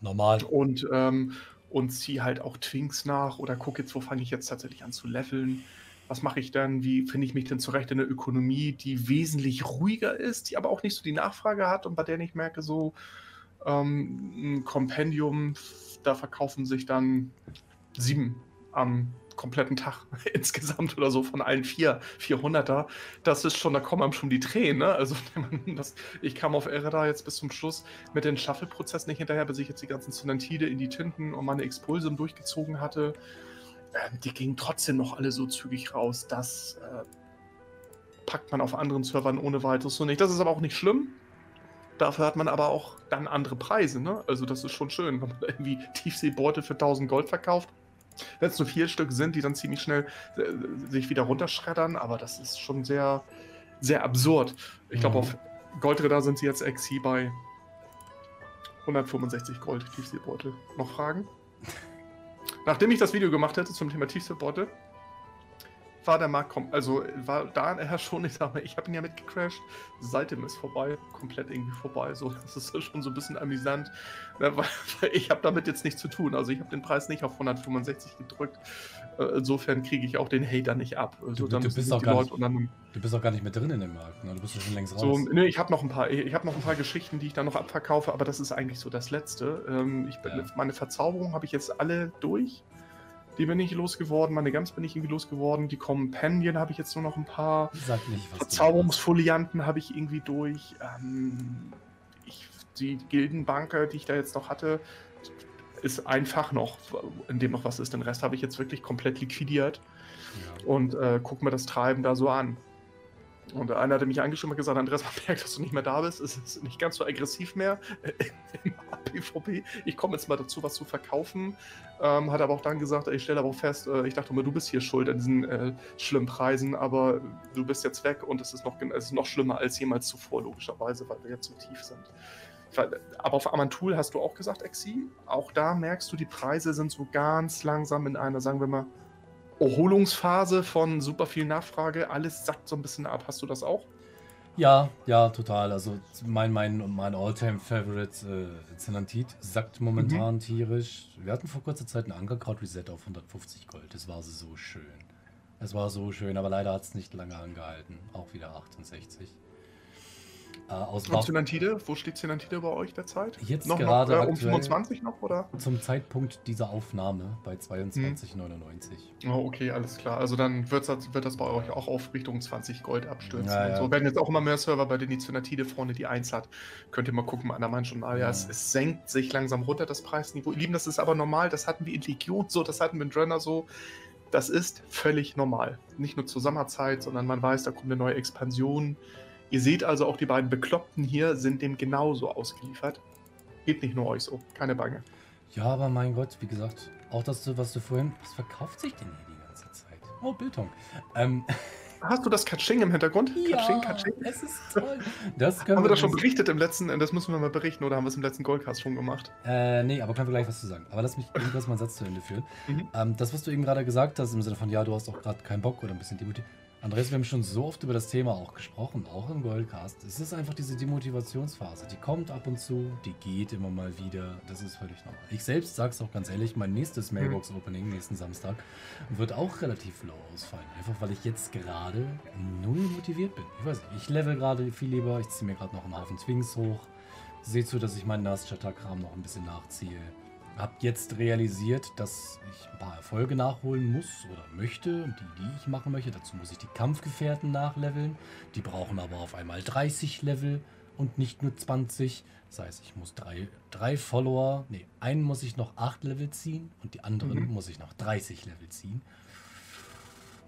Normal. Und, ähm, und ziehe halt auch Twinks nach oder gucke jetzt, wo fange ich jetzt tatsächlich an zu leveln. Was mache ich dann? Wie finde ich mich denn zurecht in der Ökonomie, die wesentlich ruhiger ist, die aber auch nicht so die Nachfrage hat und bei der ich merke, so ähm, ein Kompendium, da verkaufen sich dann sieben am kompletten Tag insgesamt oder so von allen vier 400er. Das ist schon, da kommen einem schon die Tränen. Ne? Also das, ich kam auf Ereda jetzt bis zum Schluss mit den Shuffle-Prozess nicht hinterher, bis ich jetzt die ganzen Zonantide in die Tinten und meine Expulsum durchgezogen hatte. Ähm, die gingen trotzdem noch alle so zügig raus. Das äh, packt man auf anderen Servern ohne weiteres so nicht. Das ist aber auch nicht schlimm. Dafür hat man aber auch dann andere Preise, ne? Also das ist schon schön, wenn man irgendwie Tiefseebeutel für 1000 Gold verkauft wenn es nur vier Stück sind, die dann ziemlich schnell äh, sich wieder runterschreddern, aber das ist schon sehr, sehr absurd. Ich glaube, mhm. auf Goldräder sind sie jetzt XC bei 165 Gold Tiefseebeutel. Noch Fragen? Nachdem ich das Video gemacht hätte zum Thema Tiefseebeutel, war der Markt, also war daher schon, ich sag mal, ich habe ihn ja mitgecrashed, seitdem ist vorbei, komplett irgendwie vorbei. So, das ist schon so ein bisschen amüsant, ne, weil, weil ich habe damit jetzt nichts zu tun. Also ich habe den Preis nicht auf 165 gedrückt. Äh, Insofern kriege ich auch den Hater nicht ab. Also Du- dann du bist auch gar nicht- dann Du bist auch gar nicht mehr drin in dem Markt, ne? Du bist ja schon längst raus. so, nee, ich habe noch ein paar, ich habe noch ein paar Geschichten, die ich da noch abverkaufe, aber das ist eigentlich so das Letzte. Ähm, ich bin, Ja. Meine Verzauberung habe ich jetzt alle durch. Die bin ich losgeworden, meine Gams bin ich irgendwie losgeworden. Die Companion habe ich jetzt nur noch ein paar. Sag nicht, Verzauberungsfolianten habe ich irgendwie durch. Ähm, ich, die Gildenbanker, die ich da jetzt noch hatte, ist einfach noch, in dem noch was ist. Den Rest habe ich jetzt wirklich komplett liquidiert machst. und äh, guck mir das Treiben da so an. Und einer hatte mich angeschrieben und gesagt, Andreas, man merkt, dass du nicht mehr da bist. Es ist nicht ganz so aggressiv mehr im PvP. Ich komme jetzt mal dazu, was zu verkaufen. Ähm, hat aber auch dann gesagt, ich stelle aber auch fest, äh, ich dachte immer, du bist hier schuld an diesen äh, schlimmen Preisen, aber du bist jetzt weg und es ist noch, es ist noch schlimmer als jemals zuvor, logischerweise, weil wir jetzt so tief sind. Aber auf Amantul hast du auch gesagt, Exi, auch da merkst du, die Preise sind so ganz langsam in einer, sagen wir mal, Erholungsphase von super viel Nachfrage. Alles sackt so ein bisschen ab. Hast du das auch? Ja, ja, total. Also mein, mein, mein All-Time-Favorite äh, Zenantit sackt momentan Mhm. tierisch. Wir hatten vor kurzer Zeit einen Ankerkraut-Reset auf 150 Gold. Das war so schön. Es war so schön, aber leider hat es nicht lange angehalten. Auch wieder 68. Äh, aus Und Zenantide? Wo steht Zenantide bei euch derzeit? Jetzt noch, gerade noch äh, um aktuell- 25 noch, oder? zum Zeitpunkt dieser Aufnahme bei 22,99. Oh, okay, alles klar. Also dann wird's, das- wird das bei euch auch auf Richtung 20 Gold abstürzen. Ja, ja. So werden jetzt auch immer mehr Server, bei denen die Zenatide vorne die 1 hat. Könnt ihr mal gucken, an der Mann schon. Ah, Ja. es, es senkt sich langsam runter, das Preisniveau. Ihr Lieben, das ist aber normal. Das hatten wir in Legion so, das hatten wir in Drenner so. Das ist völlig normal. Nicht nur zur Sommerzeit, sondern man weiß, da kommt eine neue Expansion. Ihr seht also auch die beiden Bekloppten hier sind dem genauso ausgeliefert. Geht nicht nur euch so, keine Bange. Ja, aber mein Gott, wie gesagt, auch das, was du vorhin. Was verkauft sich denn hier die ganze Zeit? Oh, Bildung. Ähm, Hast du das Katsching im Hintergrund? Katsching, Katsching. es ist toll. Das Haben wir das schon berichtet im letzten, das müssen wir mal berichten, oder haben wir es im letzten Goldcast schon gemacht? Äh, nee, aber können wir gleich was zu sagen. Aber lass mich kurz mal einen Satz zu Ende führen. Mhm. Ähm, das, was du eben gerade gesagt hast, im Sinne von, ja, du hast auch gerade keinen Bock oder ein bisschen demotiviert. Andreas, wir haben schon so oft über das Thema auch gesprochen, auch im Goldcast. Es ist einfach diese Demotivationsphase. Die kommt ab und zu, die geht immer mal wieder. Das ist völlig normal. Ich selbst sag's auch ganz ehrlich, mein nächstes Mailbox-Opening nächsten Samstag wird auch relativ low ausfallen. Einfach weil ich jetzt gerade null motiviert bin. Ich weiß nicht, ich level gerade viel lieber, ich ziehe mir gerade noch einen Haufen Twings hoch. Seht zu, dass ich meinen Nastchata-Kram noch ein bisschen nachziehe. Hab jetzt realisiert, dass ich ein paar Erfolge nachholen muss oder möchte und die, die ich machen möchte. Dazu muss ich die Kampfgefährten nachleveln. Die brauchen aber auf einmal 30 Level und nicht nur 20. Das heißt, ich muss drei, drei Follower, nee, einen muss ich noch 8 Level ziehen und die anderen Mhm. muss ich noch 30 Level ziehen.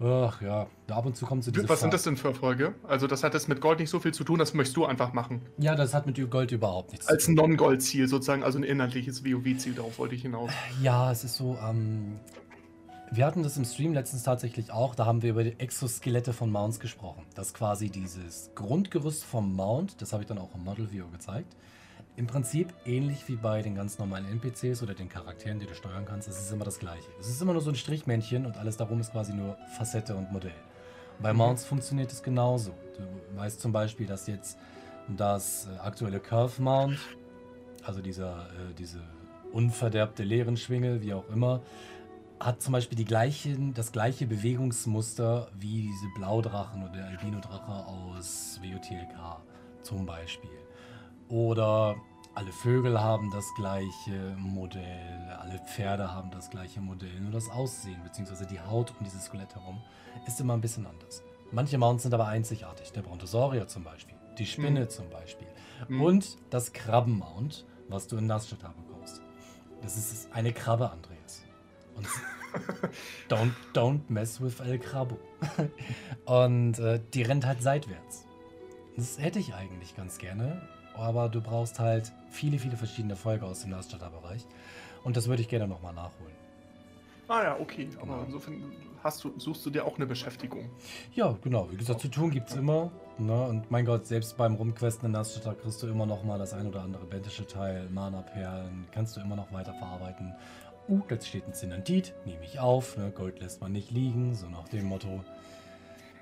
Ach ja, ab und zu kommt so diese Was sind Phase- das denn für Erfolge? Also das hat jetzt mit Gold nicht so viel zu tun, das möchtest du einfach machen. Ja, das hat mit Gold überhaupt nichts Als Non-Gold-Ziel sozusagen, also ein inhaltliches WoW-Ziel, darauf wollte ich hinaus. Ja, es ist so, ähm, wir hatten das im Stream letztens tatsächlich auch, da haben wir über die Exoskelette von Mounts gesprochen. Das quasi dieses Grundgerüst vom Mount, das habe ich dann auch im Model View gezeigt. Im Prinzip ähnlich wie bei den ganz normalen NPCs oder den Charakteren, die du steuern kannst, es ist immer das gleiche. Es ist immer nur so ein Strichmännchen und alles darum ist quasi nur Facette und Modell. Bei Mhm. Mounts funktioniert es genauso. Du weißt zum Beispiel, dass jetzt das äh, aktuelle Curve Mount, also dieser, äh, diese unverderbte Leerenschwinge, wie auch immer, hat zum Beispiel die gleichen, das gleiche Bewegungsmuster wie diese Blaudrachen oder der Albino-Drache aus WOTLK zum Beispiel. Oder alle Vögel haben das gleiche Modell, alle Pferde haben das gleiche Modell, nur das Aussehen bzw. die Haut um dieses Skelett herum ist immer ein bisschen anders. Manche Mounts sind aber einzigartig, der Brontosaurier zum Beispiel, die Spinne zum Beispiel Mhm. und das Krabbenmount, was du in Nasstata bekommst. Das ist eine Krabbe, Andreas. Und don't, don't mess with El Krabbo. Und äh, die rennt halt seitwärts. Das hätte ich eigentlich ganz gerne, aber du brauchst halt viele, viele verschiedene Folge aus dem Nasstata-Bereich. Und das würde ich gerne nochmal nachholen. Ah ja, okay. Aber Genau. insofern hast du, suchst du dir auch eine Beschäftigung. Ja, genau. Wie gesagt, zu tun gibt es immer. Ne? Und mein Gott, selbst beim Rumquesten in Nasstata kriegst du immer noch mal das ein oder andere bentische Teil, Mana-Perlen, kannst du immer noch weiter verarbeiten. uh, jetzt steht ein Zinantit, nehme ich auf, ne? Gold lässt man nicht liegen, so nach dem Motto.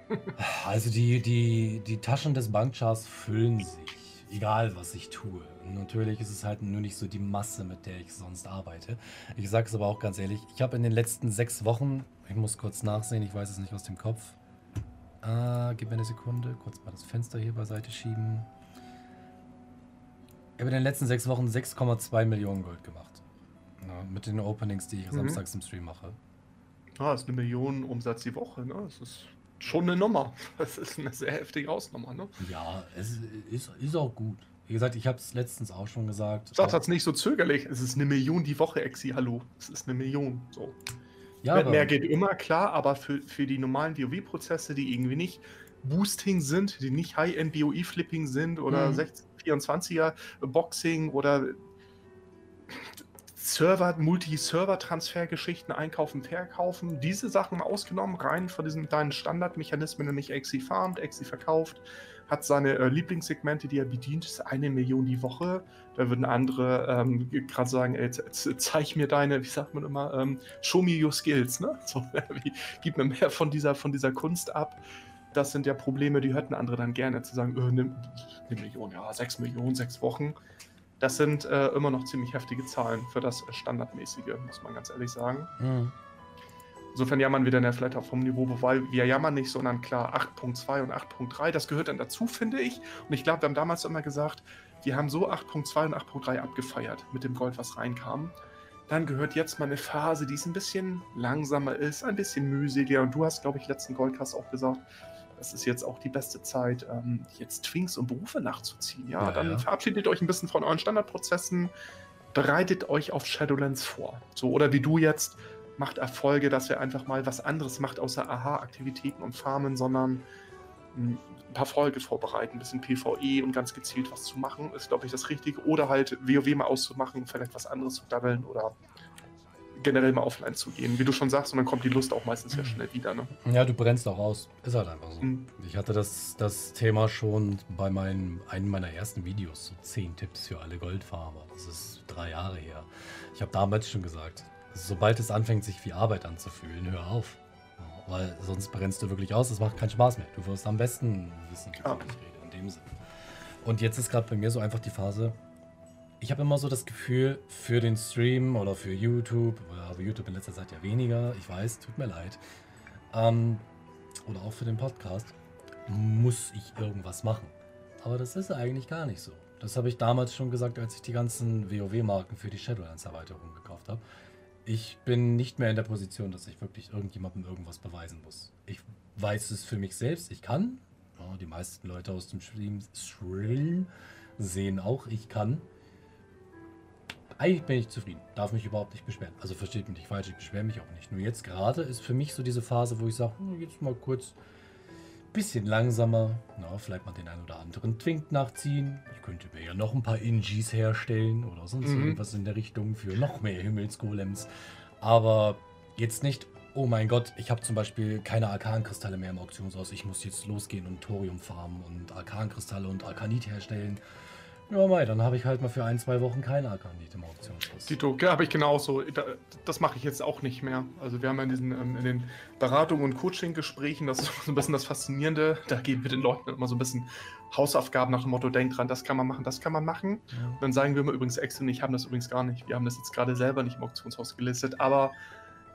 Also die, die, die Taschen des Bankchars füllen sich, egal was ich tue. Natürlich ist es halt nur nicht so die Masse, mit der ich sonst arbeite. Ich sage es aber auch ganz ehrlich, ich habe in den letzten sechs Wochen, ich muss kurz nachsehen, ich weiß es nicht aus dem Kopf. Ah, gib mir eine Sekunde, kurz mal das Fenster hier beiseite schieben. Ich habe in den letzten sechs Wochen 6,2 Millionen Gold gemacht. Ja, mit den Openings, die ich Mhm. samstags im Stream mache. Ah, ist eine Million Umsatz die Woche, ne? Das ist schon eine Nummer. Das ist eine sehr heftige Hausnummer, ne? Ja, es ist, ist auch gut. Wie gesagt, ich habe es letztens auch schon gesagt. Sag das nicht so zögerlich. Es ist eine Million die Woche, Exi, hallo. Es ist eine Million. So. ja, mehr, geht immer, klar, aber für, für die normalen WoW-Prozesse, die irgendwie nicht Boosting sind, die nicht High-End BOE-Flipping sind oder Mhm. 16, 24er Boxing oder Server, Multi-Server-Transfer-Geschichten einkaufen, verkaufen, diese Sachen ausgenommen, rein von diesen deinen Standardmechanismen, nämlich Exi farmt, Exi verkauft, hat seine äh, Lieblingssegmente, die er bedient, ist eine Million die Woche. Da würden andere ähm, gerade sagen, ey, ze- ze- zeig mir deine, wie sagt man immer, ähm, show me your skills, ne? So, gib mir mehr von dieser, von dieser Kunst ab. Das sind ja Probleme, die hätten andere dann gerne zu sagen, äh, nimm eine Million, ja, sechs Millionen, sechs Wochen. Das sind äh, immer noch ziemlich heftige Zahlen für das äh, Standardmäßige, muss man ganz ehrlich sagen. Hm. Insofern jammern wir dann ja vielleicht auch vom Niveau, weil wir jammern nicht, sondern klar 8.2 und 8.3, das gehört dann dazu, finde ich. Und ich glaube, wir haben damals immer gesagt, wir haben so 8.2 und 8.3 abgefeiert mit dem Gold, was reinkam. Dann gehört jetzt mal eine Phase, die es ein bisschen langsamer ist, ein bisschen mühseliger. Und du hast, glaube ich, letzten Goldcast auch gesagt, das ist jetzt auch die beste Zeit, ähm, jetzt Twinks und Berufe nachzuziehen. Ja, Ja, dann ja. verabschiedet euch ein bisschen von euren Standardprozessen, bereitet euch auf Shadowlands vor. So, oder wie du jetzt, macht Erfolge, dass ihr einfach mal was anderes macht, außer Aha-Aktivitäten und Farmen, sondern ein paar Folge vorbereiten, ein bisschen PvE und ganz gezielt was zu machen, ist, glaube ich, das Richtige. Oder halt WoW mal auszumachen, vielleicht was anderes zu daddeln oder generell mal offline zu gehen. Wie du schon sagst, und dann kommt die Lust auch meistens ja schnell wieder. Ne? Ja, du brennst auch aus. Ist halt einfach so. Mhm. Ich hatte das, das Thema schon bei meinem, einem meiner ersten Videos, so 10 Tipps für alle Goldfarmer. Das ist drei Jahre her. Ich habe damals schon gesagt, sobald es anfängt, sich wie Arbeit anzufühlen, hör auf. Ja, Weil sonst brennst du wirklich aus, es macht keinen Spaß mehr. Du wirst am besten wissen, wovon ich rede, in dem Sinne. Und jetzt ist gerade bei mir so einfach die Phase, ich habe immer so das Gefühl, für den Stream oder für YouTube, aber YouTube in letzter Zeit ja weniger, ich weiß, tut mir leid, ähm, oder auch für den Podcast, muss ich irgendwas machen. Aber das ist eigentlich gar nicht so. Das habe ich damals schon gesagt, als ich die ganzen WoW-Marken für die Shadowlands-Erweiterung gekauft habe. Ich bin nicht mehr in der Position, dass ich wirklich irgendjemandem irgendwas beweisen muss. Ich weiß es für mich selbst, ich kann. Ja, die meisten Leute aus dem Stream, Stream sehen auch, ich kann. Eigentlich bin ich zufrieden, darf mich überhaupt nicht beschweren. Also versteht mich nicht falsch, ich beschwere mich auch nicht. Nur jetzt gerade ist für mich so diese Phase, wo ich sage, hm, jetzt mal kurz bisschen langsamer. Na, vielleicht mal den einen oder anderen Twink nachziehen. Ich könnte mir ja noch ein paar Ingis herstellen oder sonst Mhm. irgendwas in der Richtung für noch mehr Himmelsgolems. Aber jetzt nicht, oh mein Gott, ich habe zum Beispiel keine Arkankristalle mehr im Auktionshaus. Ich muss jetzt losgehen und Thorium farmen und Arkankristalle und Arkanit herstellen. Ja, mei, dann habe ich halt mal für ein, zwei Wochen keine Arkanit im Auktionshaus. Tito, ja, habe ich genauso. Da, das mache ich jetzt auch nicht mehr. Also wir haben ja in, diesen, ähm, in den Beratungen und Coaching-Gesprächen, das ist so ein bisschen das Faszinierende, da geben wir den Leuten immer so ein bisschen Hausaufgaben nach dem Motto, denk dran, das kann man machen, das kann man machen. Ja. Und dann sagen wir immer übrigens, Excel und ich haben das übrigens gar nicht. Wir haben das jetzt gerade selber nicht im Auktionshaus gelistet, aber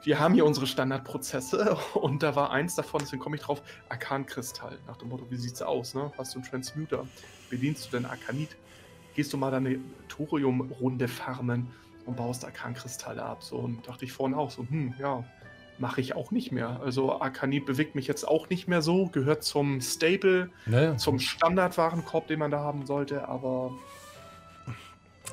wir haben hier unsere Standardprozesse und da war eins davon, deswegen komme ich drauf, Arkankristall. Nach dem Motto, wie sieht's aus, ne? Hast du einen Transmuter? Bedienst du denn Arkanit? Gehst du mal deine Thorium-Runde farmen und baust Arkankristalle ab? So, und dachte ich vorhin auch so, hm, ja, mache ich auch nicht mehr. Also Arkanit bewegt mich jetzt auch nicht mehr so, gehört zum Stable, Ne? zum Standardwarenkorb, den man da haben sollte, aber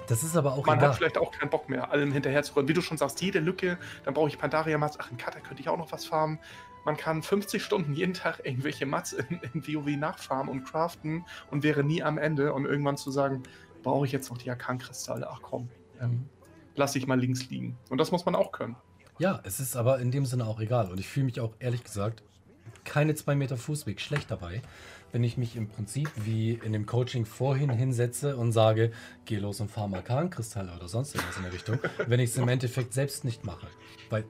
Das ist aber auch man egal. hat vielleicht auch keinen Bock mehr, allem hinterher zu rennen. Wie du schon sagst, jede Lücke, dann brauche ich Pandaria Mats. Ach, in Kata könnte ich auch noch was farmen. Man kann 50 Stunden jeden Tag irgendwelche Mats in, in WoW nachfarmen und craften und wäre nie am Ende. Und irgendwann zu sagen, brauche ich jetzt noch die Arkankristalle? Ach komm, ähm, lass ich mal links liegen. Und das muss man auch können. Ja, es ist aber in dem Sinne auch egal. Und ich fühle mich auch ehrlich gesagt keine zwei Meter Fußweg schlecht dabei, wenn ich mich im Prinzip wie in dem Coaching vorhin hinsetze und sage, geh los und fahr mal Kahnkristalle oder sonst irgendwas in der Richtung, wenn ich es im Endeffekt selbst nicht mache. Weil,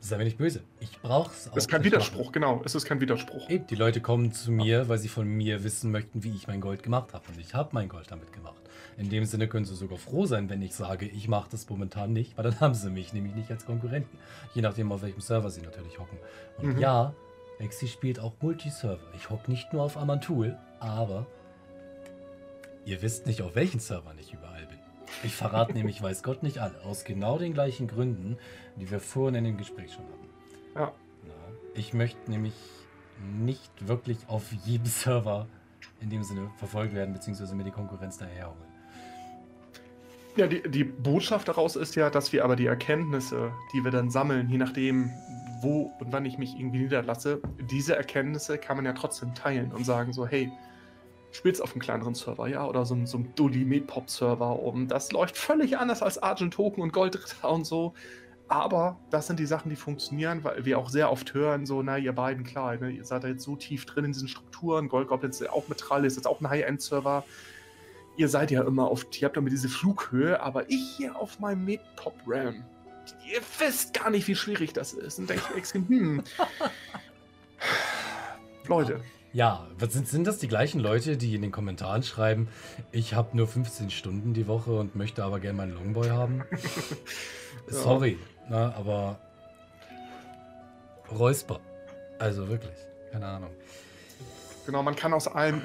sei mir nicht böse, ich brauche es auch. Es ist kein Widerspruch, machen. genau, es ist kein Widerspruch. Eben, die Leute kommen zu mir, weil sie von mir wissen möchten, wie ich mein Gold gemacht habe. Und ich habe mein Gold damit gemacht. In dem Sinne können sie sogar froh sein, wenn ich sage, ich mache das momentan nicht, weil dann haben sie mich nämlich nicht als Konkurrenten. Je nachdem, auf welchem Server sie natürlich hocken. Und mhm. ja, Exi spielt auch Multiserver. Ich hocke nicht nur auf Amantul, aber ihr wisst nicht, auf welchen Servern ich überall bin. Ich verrate nämlich, weiß Gott, nicht alle. Aus genau den gleichen Gründen, die wir vorhin in dem Gespräch schon hatten. Ja. Ich möchte nämlich nicht wirklich auf jedem Server in dem Sinne verfolgt werden, beziehungsweise mir die Konkurrenz daherholen. Ja, die, die Botschaft daraus ist ja, dass wir aber die Erkenntnisse, die wir dann sammeln, je nachdem, wo und wann ich mich irgendwie niederlasse, diese Erkenntnisse kann man ja trotzdem teilen und sagen so, hey, spielst auf einem kleineren Server, ja, oder so, so einem Dully Medpop Server und das läuft völlig anders als Argent Token und Goldritter und so. Aber das sind die Sachen, die funktionieren, weil wir auch sehr oft hören, so, na, ihr beiden, klar, ne, ihr seid da jetzt so tief drin in diesen Strukturen, Gold Goblins auch mit Trall, ist jetzt auch ein High-End-Server ihr seid ja immer auf, ihr habt immer diese Flughöhe, aber ich hier auf meinem Medpop Ram, ihr wisst gar nicht, wie schwierig das ist. Und denke ich hm. Leute. Ja, sind, sind das die gleichen Leute, die in den Kommentaren schreiben, ich habe nur 15 Stunden die Woche und möchte aber gerne meinen Longboy haben? Sorry, ja. ne, aber Räusper. Also wirklich, keine Ahnung. Genau, man kann aus allem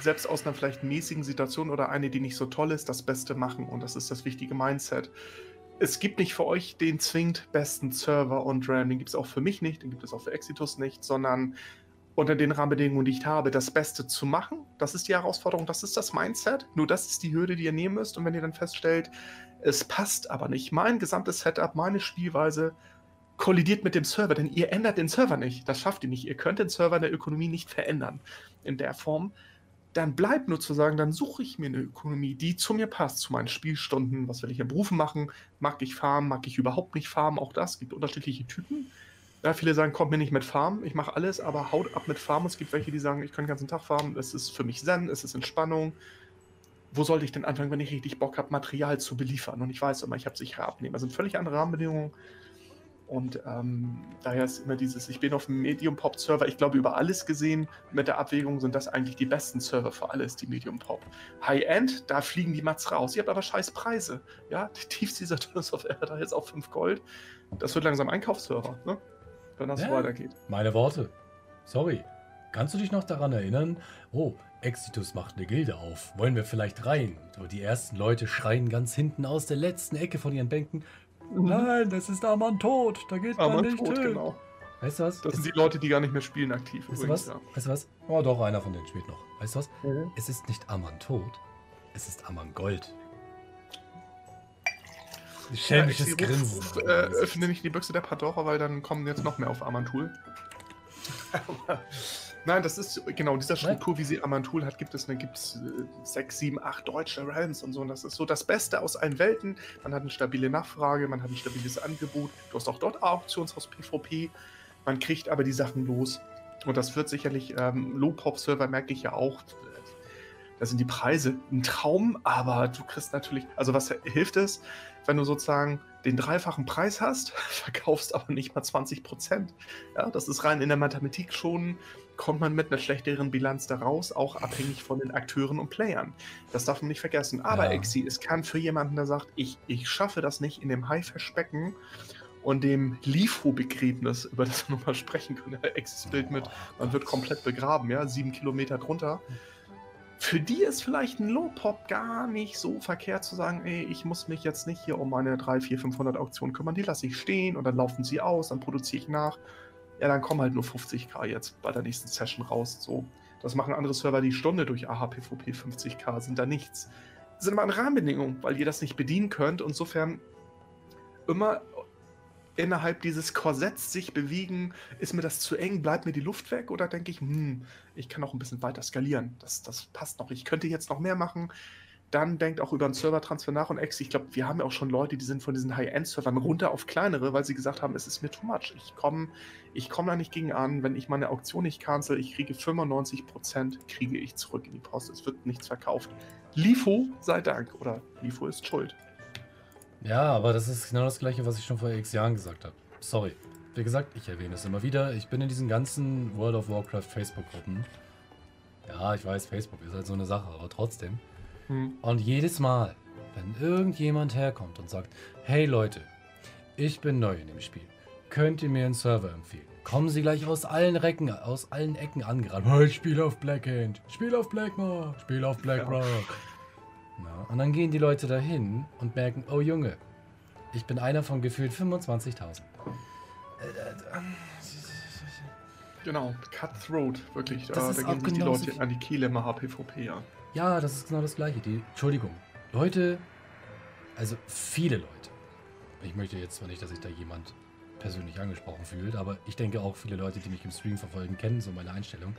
selbst aus einer vielleicht mäßigen Situation oder eine, die nicht so toll ist, das Beste machen. Und das ist das wichtige Mindset. Es gibt nicht für euch den zwingend besten Server und RAM. Den gibt es auch für mich nicht, den gibt es auch für Exitus nicht, sondern unter den Rahmenbedingungen, die ich habe, das Beste zu machen. Das ist die Herausforderung, das ist das Mindset. Nur das ist die Hürde, die ihr nehmen müsst. Und wenn ihr dann feststellt, es passt aber nicht, mein gesamtes Setup, meine Spielweise kollidiert mit dem Server, denn ihr ändert den Server nicht. Das schafft ihr nicht. Ihr könnt den Server in der Ökonomie nicht verändern in der Form dann bleibt nur zu sagen, dann suche ich mir eine Ökonomie, die zu mir passt, zu meinen Spielstunden. Was will ich in Berufen machen? Mag ich farmen? Mag ich überhaupt nicht farmen? Auch das gibt unterschiedliche Typen. Ja, viele sagen, kommt mir nicht mit Farmen, ich mache alles, aber haut ab mit Farmen. Es gibt welche, die sagen, ich kann den ganzen Tag farmen, es ist für mich Zen, es ist Entspannung. Wo sollte ich denn anfangen, wenn ich richtig Bock habe, Material zu beliefern? Und ich weiß immer, ich habe sicher abnehmen. Das sind völlig andere Rahmenbedingungen. Und ähm, daher ist immer dieses, ich bin auf dem Medium-Pop-Server, ich glaube, über alles gesehen, mit der Abwägung sind das eigentlich die besten Server für alles, die Medium-Pop. High-End, da fliegen die Mats raus. Ihr habt aber scheiß Preise. Ja, die tiefste Saturnus of Air, da jetzt auf 5 Gold. Das wird langsam Einkaufsserver, ne? Wenn das ja, weitergeht. Meine Worte. Sorry. Kannst du dich noch daran erinnern? Oh, Exitus macht eine Gilde auf. Wollen wir vielleicht rein? So, die ersten Leute schreien ganz hinten aus der letzten Ecke von ihren Bänken. Mhm. Nein, das ist Amon tot. Da geht Amon man nicht tot, hin. Genau. Weißt du was? Das es sind die Leute, die gar nicht mehr spielen aktiv. Weißt du was? Ja. Weißt du was? Oh, doch, einer von denen spielt noch. Weißt du was? Mhm. Es ist nicht Amon tot, es ist Amon Gold. Schelmisches ja, Grinsen. Ruf, äh, öffne nicht die Büchse der Pandora, weil dann kommen jetzt noch mehr auf Amantul. Nein, das ist genau in dieser Struktur, wie sie Amantul hat, gibt es, ne, gibt es äh, sechs, sieben, acht deutsche Realms und so. Und das ist so das Beste aus allen Welten. Man hat eine stabile Nachfrage, man hat ein stabiles Angebot. Du hast auch dort Auktionshaus PvP. Man kriegt aber die Sachen los. Und das wird sicherlich, ähm, Low-Pop-Server merke ich ja auch, da sind die Preise ein Traum, aber du kriegst natürlich, also was hilft es, wenn du sozusagen den dreifachen Preis hast, verkaufst aber nicht mal 20 Prozent. Ja, das ist rein in der Mathematik schon kommt man mit einer schlechteren Bilanz daraus, auch abhängig von den Akteuren und Playern. Das darf man nicht vergessen. Aber ja. Exi, es kann für jemanden, der sagt, ich, ich schaffe das nicht in dem Haifischbecken und dem LIFO-Begräbnis, über das wir nochmal sprechen können, Exis Bild mit, man wird komplett begraben, ja, sieben Kilometer drunter. Für die ist vielleicht ein Low-Pop gar nicht so verkehrt zu sagen, ey, ich muss mich jetzt nicht hier um meine 3, 4, 500 Auktionen kümmern, die lasse ich stehen und dann laufen sie aus, dann produziere ich nach ja, dann kommen halt nur 50k jetzt bei der nächsten Session raus. So, das machen andere Server die Stunde durch AHPVP 50k, sind da nichts. Das sind immer eine Rahmenbedingung, weil ihr das nicht bedienen könnt. Insofern immer innerhalb dieses Korsetts sich bewegen, ist mir das zu eng, bleibt mir die Luft weg oder denke ich, hm, ich kann auch ein bisschen weiter skalieren. Das, das passt noch. Ich könnte jetzt noch mehr machen. dann denkt auch über einen Servertransfer nach und Ex. Ich glaube, wir haben ja auch schon Leute, die sind von diesen High-End-Servern runter auf kleinere, weil sie gesagt haben, es ist mir too much. Ich komme ich komm da nicht gegen an. Wenn ich meine Auktion nicht cancel, ich kriege 95%, kriege ich zurück in die Post. Es wird nichts verkauft. Lifo sei Dank. Oder Lifo ist schuld. Ja, aber das ist genau das gleiche, was ich schon vor x Jahren gesagt habe. Sorry. Wie gesagt, ich erwähne es immer wieder. Ich bin in diesen ganzen World of Warcraft Facebook-Gruppen. Ja, ich weiß, Facebook ist halt so eine Sache, aber trotzdem. Hm. Und jedes Mal, wenn irgendjemand herkommt und sagt, hey Leute, ich bin neu in dem Spiel, könnt ihr mir einen Server empfehlen? Kommen sie gleich aus allen Recken, aus allen Ecken angerannt. Hey, spiel auf Blackhand, spiel auf Blackmore, spiel auf Blackrock. Und dann gehen die Leute dahin und merken, oh Junge, ich bin einer von gefühlt 25.000. Genau, Cutthroat, wirklich. Da, da gehen sich die Leute an die Kehle im HPVP, ja. Ja, das ist genau das Gleiche. Die, Entschuldigung. Leute, also viele Leute. Ich möchte jetzt zwar nicht, dass sich da jemand persönlich angesprochen fühlt, aber ich denke auch viele Leute, die mich im Stream verfolgen, kennen so meine Einstellung.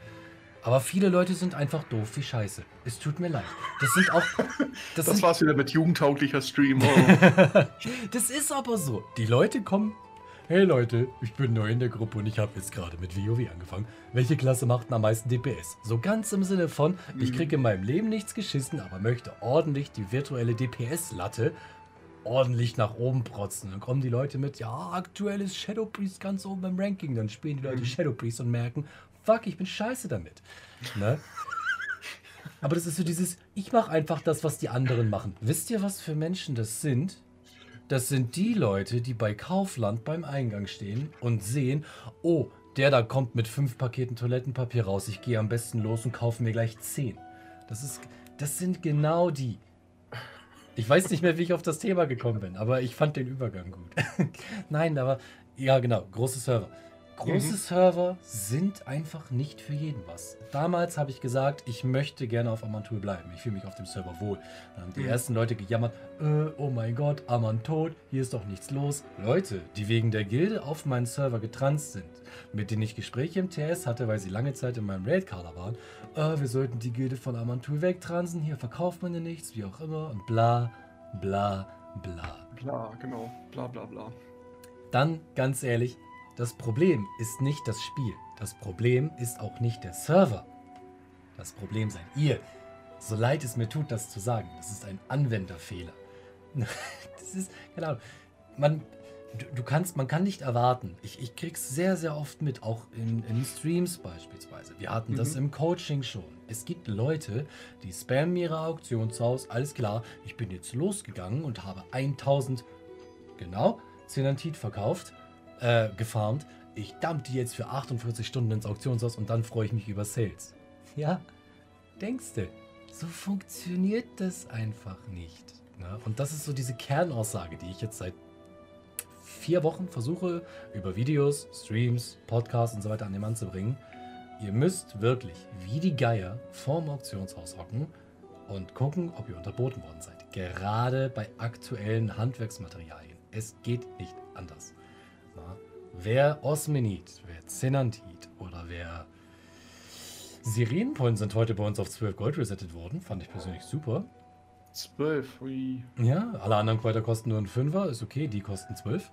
Aber viele Leute sind einfach doof wie Scheiße. Es tut mir leid. Das sind auch. Das, das sind, war's wieder mit jugendtauglicher Stream. Oh. das ist aber so. Die Leute kommen Hey Leute, ich bin neu in der Gruppe und ich habe jetzt gerade mit WoW angefangen. Welche Klasse macht am meisten DPS? So ganz im Sinne von, ich kriege in meinem Leben nichts geschissen, aber möchte ordentlich die virtuelle DPS-Latte ordentlich nach oben protzen. Dann kommen die Leute mit, ja, aktuell ist Shadow Priest ganz oben beim Ranking. Dann spielen die Leute mhm. Shadow Priest und merken, fuck, ich bin scheiße damit. Ne? Aber das ist so dieses, ich mache einfach das, was die anderen machen. Wisst ihr, was für Menschen das sind? Das sind die Leute, die bei Kaufland beim Eingang stehen und sehen, oh, der da kommt mit fünf Paketen Toilettenpapier raus. Ich gehe am besten los und kaufe mir gleich zehn. Das, ist, das sind genau die. Ich weiß nicht mehr, wie ich auf das Thema gekommen bin, aber ich fand den Übergang gut. Nein, aber ja, genau, große Server. Große mhm. Server sind einfach nicht für jeden was. Damals habe ich gesagt, ich möchte gerne auf Amantul bleiben. Ich fühle mich auf dem Server wohl. Dann haben die mhm. ersten Leute gejammert, äh, oh mein Gott, Aman tot, hier ist doch nichts los. Leute, die wegen der Gilde auf meinen Server getranst sind, mit denen ich Gespräche im TS hatte, weil sie lange Zeit in meinem Raid-Kader waren, äh, wir sollten die Gilde von Amantul wegtransen, hier verkauft man ja nichts, wie auch immer und bla, bla, bla. Bla, genau, bla, bla, bla. Dann, ganz ehrlich, das Problem ist nicht das Spiel. Das Problem ist auch nicht der Server. Das Problem seid ihr. So leid es mir tut, das zu sagen. Das ist ein Anwenderfehler. Das ist, genau. Man, du, du, kannst, man kann nicht erwarten. Ich, ich krieg's sehr, sehr oft mit, auch in, in Streams beispielsweise. Wir hatten mhm. das im Coaching schon. Es gibt Leute, die spammen ihre Auktionshaus. Alles klar, ich bin jetzt losgegangen und habe 1000, genau, Zenantit verkauft äh, gefarmt. Ich dump die jetzt für 48 Stunden ins Auktionshaus und dann freue ich mich über Sales. Ja, denkst du, so funktioniert das einfach nicht. Ne? Und das ist so diese Kernaussage, die ich jetzt seit vier Wochen versuche, über Videos, Streams, Podcasts und so weiter an den Mann zu bringen. Ihr müsst wirklich wie die Geier vorm Auktionshaus hocken und gucken, ob ihr unterboten worden seid. Gerade bei aktuellen Handwerksmaterialien. Es geht nicht anders. Wer Osmenit, wer Zenantit oder wer Sirenenpoint sind heute bei uns auf 12 Gold resettet worden. Fand ich persönlich super. 12, ui. Ja, alle anderen Kräuter kosten nur einen Fünfer. Ist okay, die kosten 12.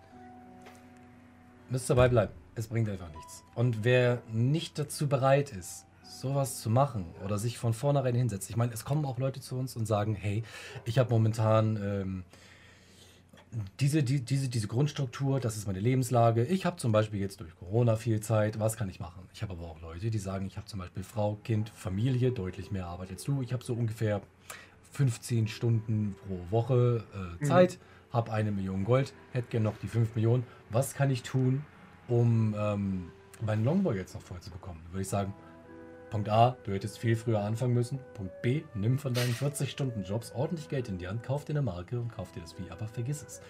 Müsst dabei bleiben. Es bringt einfach nichts. Und wer nicht dazu bereit ist, sowas zu machen oder sich von vornherein hinsetzt. Ich meine, es kommen auch Leute zu uns und sagen, hey, ich habe momentan ähm, diese, die, diese, diese Grundstruktur, das ist meine Lebenslage. Ich habe zum Beispiel jetzt durch Corona viel Zeit. Was kann ich machen? Ich habe aber auch Leute, die sagen, ich habe zum Beispiel Frau, Kind, Familie, deutlich mehr Arbeit als du. Ich habe so ungefähr 15 Stunden pro Woche äh, mhm. Zeit, mhm. habe eine Million Gold, hätte gerne noch die 5 Millionen. Was kann ich tun, um ähm, meinen Longboy jetzt noch voll zu bekommen? Würde ich sagen, Punkt A, du hättest viel früher anfangen müssen. Punkt B, nimm von deinen 40-Stunden-Jobs ordentlich Geld in die Hand, kauf dir eine Marke und kauf dir das Wie, aber vergiss es.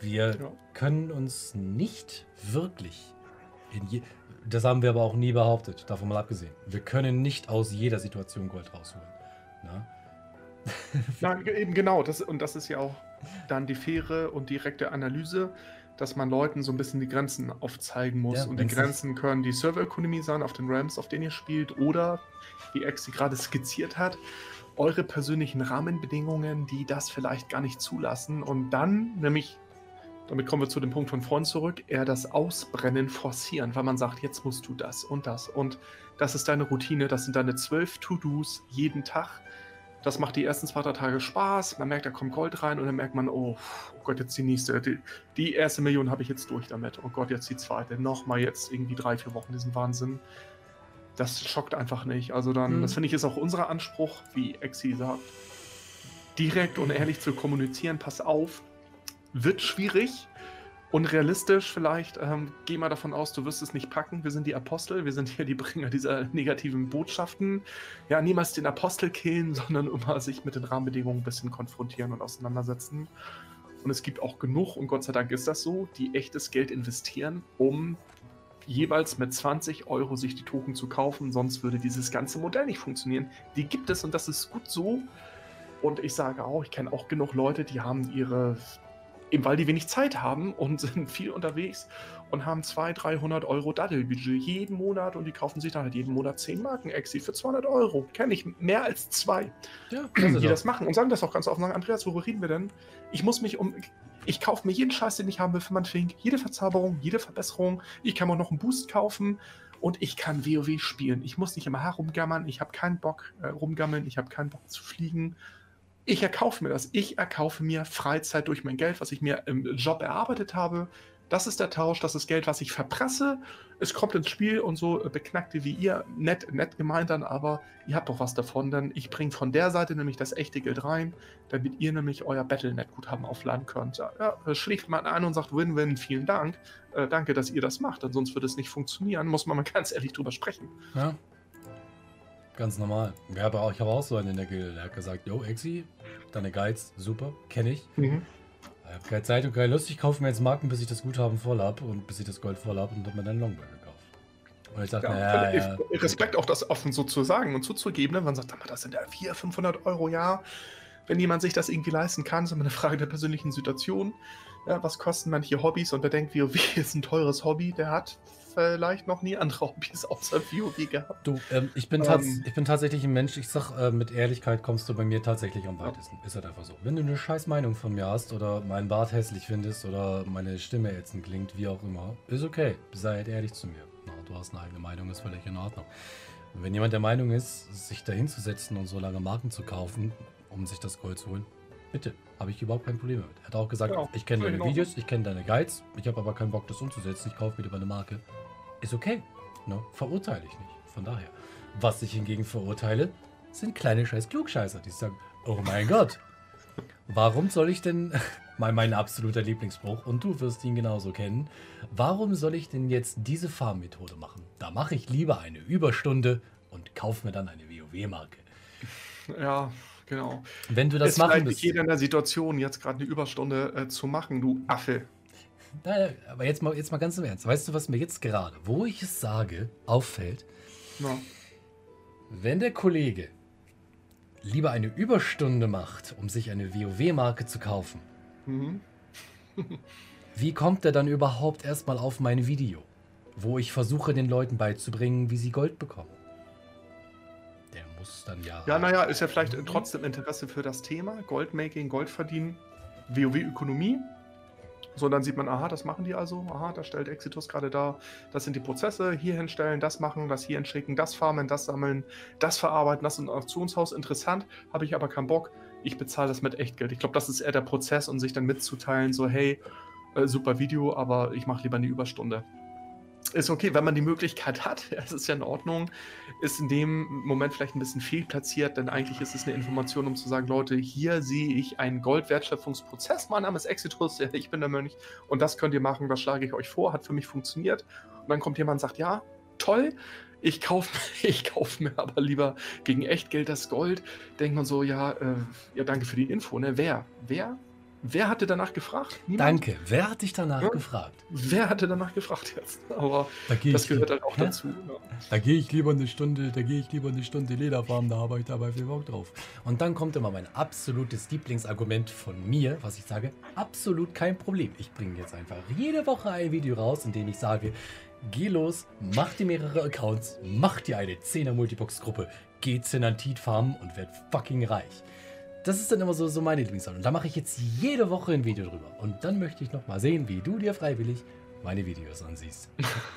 Wir ja. können uns nicht wirklich in je das haben wir aber auch nie behauptet, davon mal abgesehen. Wir können nicht aus jeder Situation Gold rausholen. Na? Nein, eben genau. Das, und das ist ja auch dann die faire und direkte Analyse dass man Leuten so ein bisschen die Grenzen aufzeigen muss. Ja, und die Grenzen können die Serverökonomie sein auf den Rams, auf denen ihr spielt, oder wie Exi gerade skizziert hat, eure persönlichen Rahmenbedingungen, die das vielleicht gar nicht zulassen. Und dann, nämlich, damit kommen wir zu dem Punkt von vorn zurück, eher das Ausbrennen forcieren, weil man sagt, jetzt musst du das und das. Und das ist deine Routine, das sind deine zwölf To-Dos jeden Tag. Das macht die ersten zwei, drei Tage Spaß. Man merkt, da kommt Gold rein und dann merkt man, oh, oh Gott, jetzt die nächste. Die, die erste Million habe ich jetzt durch damit. Oh Gott, jetzt die zweite. Nochmal jetzt irgendwie drei, vier Wochen diesen Wahnsinn. Das schockt einfach nicht. Also dann, mhm. das finde ich ist auch unser Anspruch, wie Exi sagt, direkt und ehrlich zu kommunizieren. Pass auf, wird schwierig unrealistisch vielleicht. Ähm, geh mal davon aus, du wirst es nicht packen. Wir sind die Apostel, wir sind hier die Bringer dieser negativen Botschaften. Ja, niemals den Apostel killen, sondern immer sich mit den Rahmenbedingungen ein bisschen konfrontieren und auseinandersetzen. Und es gibt auch genug, und Gott sei Dank ist das so, die echtes Geld investieren, um jeweils mit 20 Euro sich die Token zu kaufen. Sonst würde dieses ganze Modell nicht funktionieren. Die gibt es und das ist gut so. Und ich sage auch, ich kenne auch genug Leute, die haben ihre Eben weil die wenig Zeit haben und sind viel unterwegs und haben 200, 300 Euro Daddelbudget jeden Monat und die kaufen sich dann halt jeden Monat 10 Marken Exi für 200 Euro. Kenne ich mehr als zwei, ja, die doch. das machen und sagen das auch ganz offen. Sagen, Andreas, worüber reden wir denn? Ich muss mich um. Ich kaufe mir jeden Scheiß, den ich haben will für mein Fink. Jede Verzauberung, jede Verbesserung. Ich kann mir noch einen Boost kaufen und ich kann WoW spielen. Ich muss nicht immer herumgammern. Ich habe keinen Bock äh, rumgammeln. Ich habe keinen Bock zu fliegen. Ich erkaufe mir das. Ich erkaufe mir Freizeit durch mein Geld, was ich mir im Job erarbeitet habe. Das ist der Tausch, das ist Geld, was ich verpresse. Es kommt ins Spiel und so äh, Beknackte wie ihr, nett, nett gemeint dann, aber ihr habt doch was davon, denn ich bringe von der Seite nämlich das echte Geld rein, damit ihr nämlich euer Battlenet-Guthaben aufladen könnt. Ja, ja, schlägt man ein und sagt Win-Win, vielen Dank. Äh, danke, dass ihr das macht, denn sonst würde es nicht funktionieren, muss man mal ganz ehrlich drüber sprechen. Ja. Ganz normal. Ich habe auch, so einen in der Gilde, der hat gesagt, yo, Exi, deine Guides, super, kenne ich. Mhm. Ich habe keine Zeit und keine Lust, ich kaufe mir jetzt Marken, bis ich das Guthaben voll habe und bis ich das Gold voll habe und habe mir dann Longbow gekauft. Und ich dachte, ja, naja, ja, Respekt auch das offen so zu sagen und zuzugeben, ne? man sagt, das sind ja 400, 500 Euro, ja. Wenn jemand sich das irgendwie leisten kann, ist immer eine Frage der persönlichen Situation. Ja, was kosten manche Hobbys und der denkt, WoW ist ein teures Hobby, der hat vielleicht noch nie andere Hobbys außer WoW gehabt. Du, ähm, ich, bin ähm, ich bin tatsächlich ein Mensch, ich sag, äh, mit Ehrlichkeit kommst du bei mir tatsächlich am weitesten. Ist halt einfach so. Wenn du eine scheiß Meinung von mir hast oder meinen Bart hässlich findest oder meine Stimme ätzend klingt, wie auch immer, ist okay. Sei halt ehrlich zu mir. Na, du hast eine eigene Meinung, ist völlig in Ordnung. Und wenn jemand der Meinung ist, sich da hinzusetzen und so lange Marken zu kaufen, um sich das Gold zu holen, bitte, habe ich überhaupt kein Problem mit. Er hat auch gesagt, ja, ich kenne deine Videos, ich kenne deine Guides, ich habe aber keinen Bock, das umzusetzen, ich kaufe wieder meine Marke ist okay. Ne? Verurteile ich nicht. Von daher. Was ich hingegen verurteile, sind kleine scheiß Klugscheißer, die sagen, oh mein Gott, warum soll ich denn, mal mein absoluter Lieblingsspruch, und du wirst ihn genauso kennen, warum soll ich denn jetzt diese Farmmethode machen? Da mache ich lieber eine Überstunde und kaufe mir dann eine WoW-Marke. Ja, genau. Wenn du das ist machen müsstest. jeder in der Situation, jetzt gerade eine Überstunde äh, zu machen, du Affe. Aber jetzt mal, jetzt mal ganz im Ernst. Weißt du, was mir jetzt gerade, wo ich es sage, auffällt? Ja. Wenn der Kollege lieber eine Überstunde macht, um sich eine WoW-Marke zu kaufen, mhm. wie kommt er dann überhaupt erstmal auf mein Video, wo ich versuche, den Leuten beizubringen, wie sie Gold bekommen? Der muss dann ja. Ja, naja, ist ja vielleicht trotzdem Interesse für das Thema. Goldmaking, Gold verdienen, WoW-Ökonomie. So, dann sieht man, aha, das machen die also. Aha, da stellt Exitus gerade da. Das sind die Prozesse. Hier hinstellen, das machen, das hier entschicken, das farmen, das sammeln, das verarbeiten, das ist Auktionshaus. Interessant, habe ich aber keinen Bock. Ich bezahle das mit Echtgeld. Ich glaube, das ist eher der Prozess und sich dann mitzuteilen, so, hey, äh, super Video, aber ich mache lieber eine Überstunde ist okay, wenn man die Möglichkeit hat. Es ist ja in Ordnung. Ist in dem Moment vielleicht ein bisschen fehlplatziert, denn eigentlich ist es eine Information, um zu sagen, Leute, hier sehe ich einen Goldwertschöpfungsprozess. Mein Name ist Exitus, ich bin der Mönch und das könnt ihr machen, das schlage ich euch vor, hat für mich funktioniert. Und dann kommt jemand und sagt, ja, toll, ich kaufe ich kauf mir aber lieber gegen Echtgeld das Gold. Denkt man so, ja, äh, ja, danke für die Info, ne? Wer? Wer? Wer hatte danach gefragt? Niemand? Danke. Wer hat dich danach ja? gefragt? Wer hatte danach gefragt jetzt? Aber da das gehört halt auch Hä? dazu. Ja. Da gehe ich lieber eine Stunde, da gehe ich lieber eine Stunde Lederfarm, da habe ich dabei viel Bock drauf. Und dann kommt immer mein absolutes Lieblingsargument von mir, was ich sage, absolut kein Problem. Ich bringe jetzt einfach jede Woche ein Video raus, in dem ich sage, geh los, mach dir mehrere Accounts, mach dir eine 10er Multibox-Gruppe, geh Zenantit farmen und werd fucking reich. Das ist dann immer so, so meine Lieblingssache. Und da mache ich jetzt jede Woche ein Video drüber. Und dann möchte ich noch mal sehen, wie du dir freiwillig meine Videos ansiehst.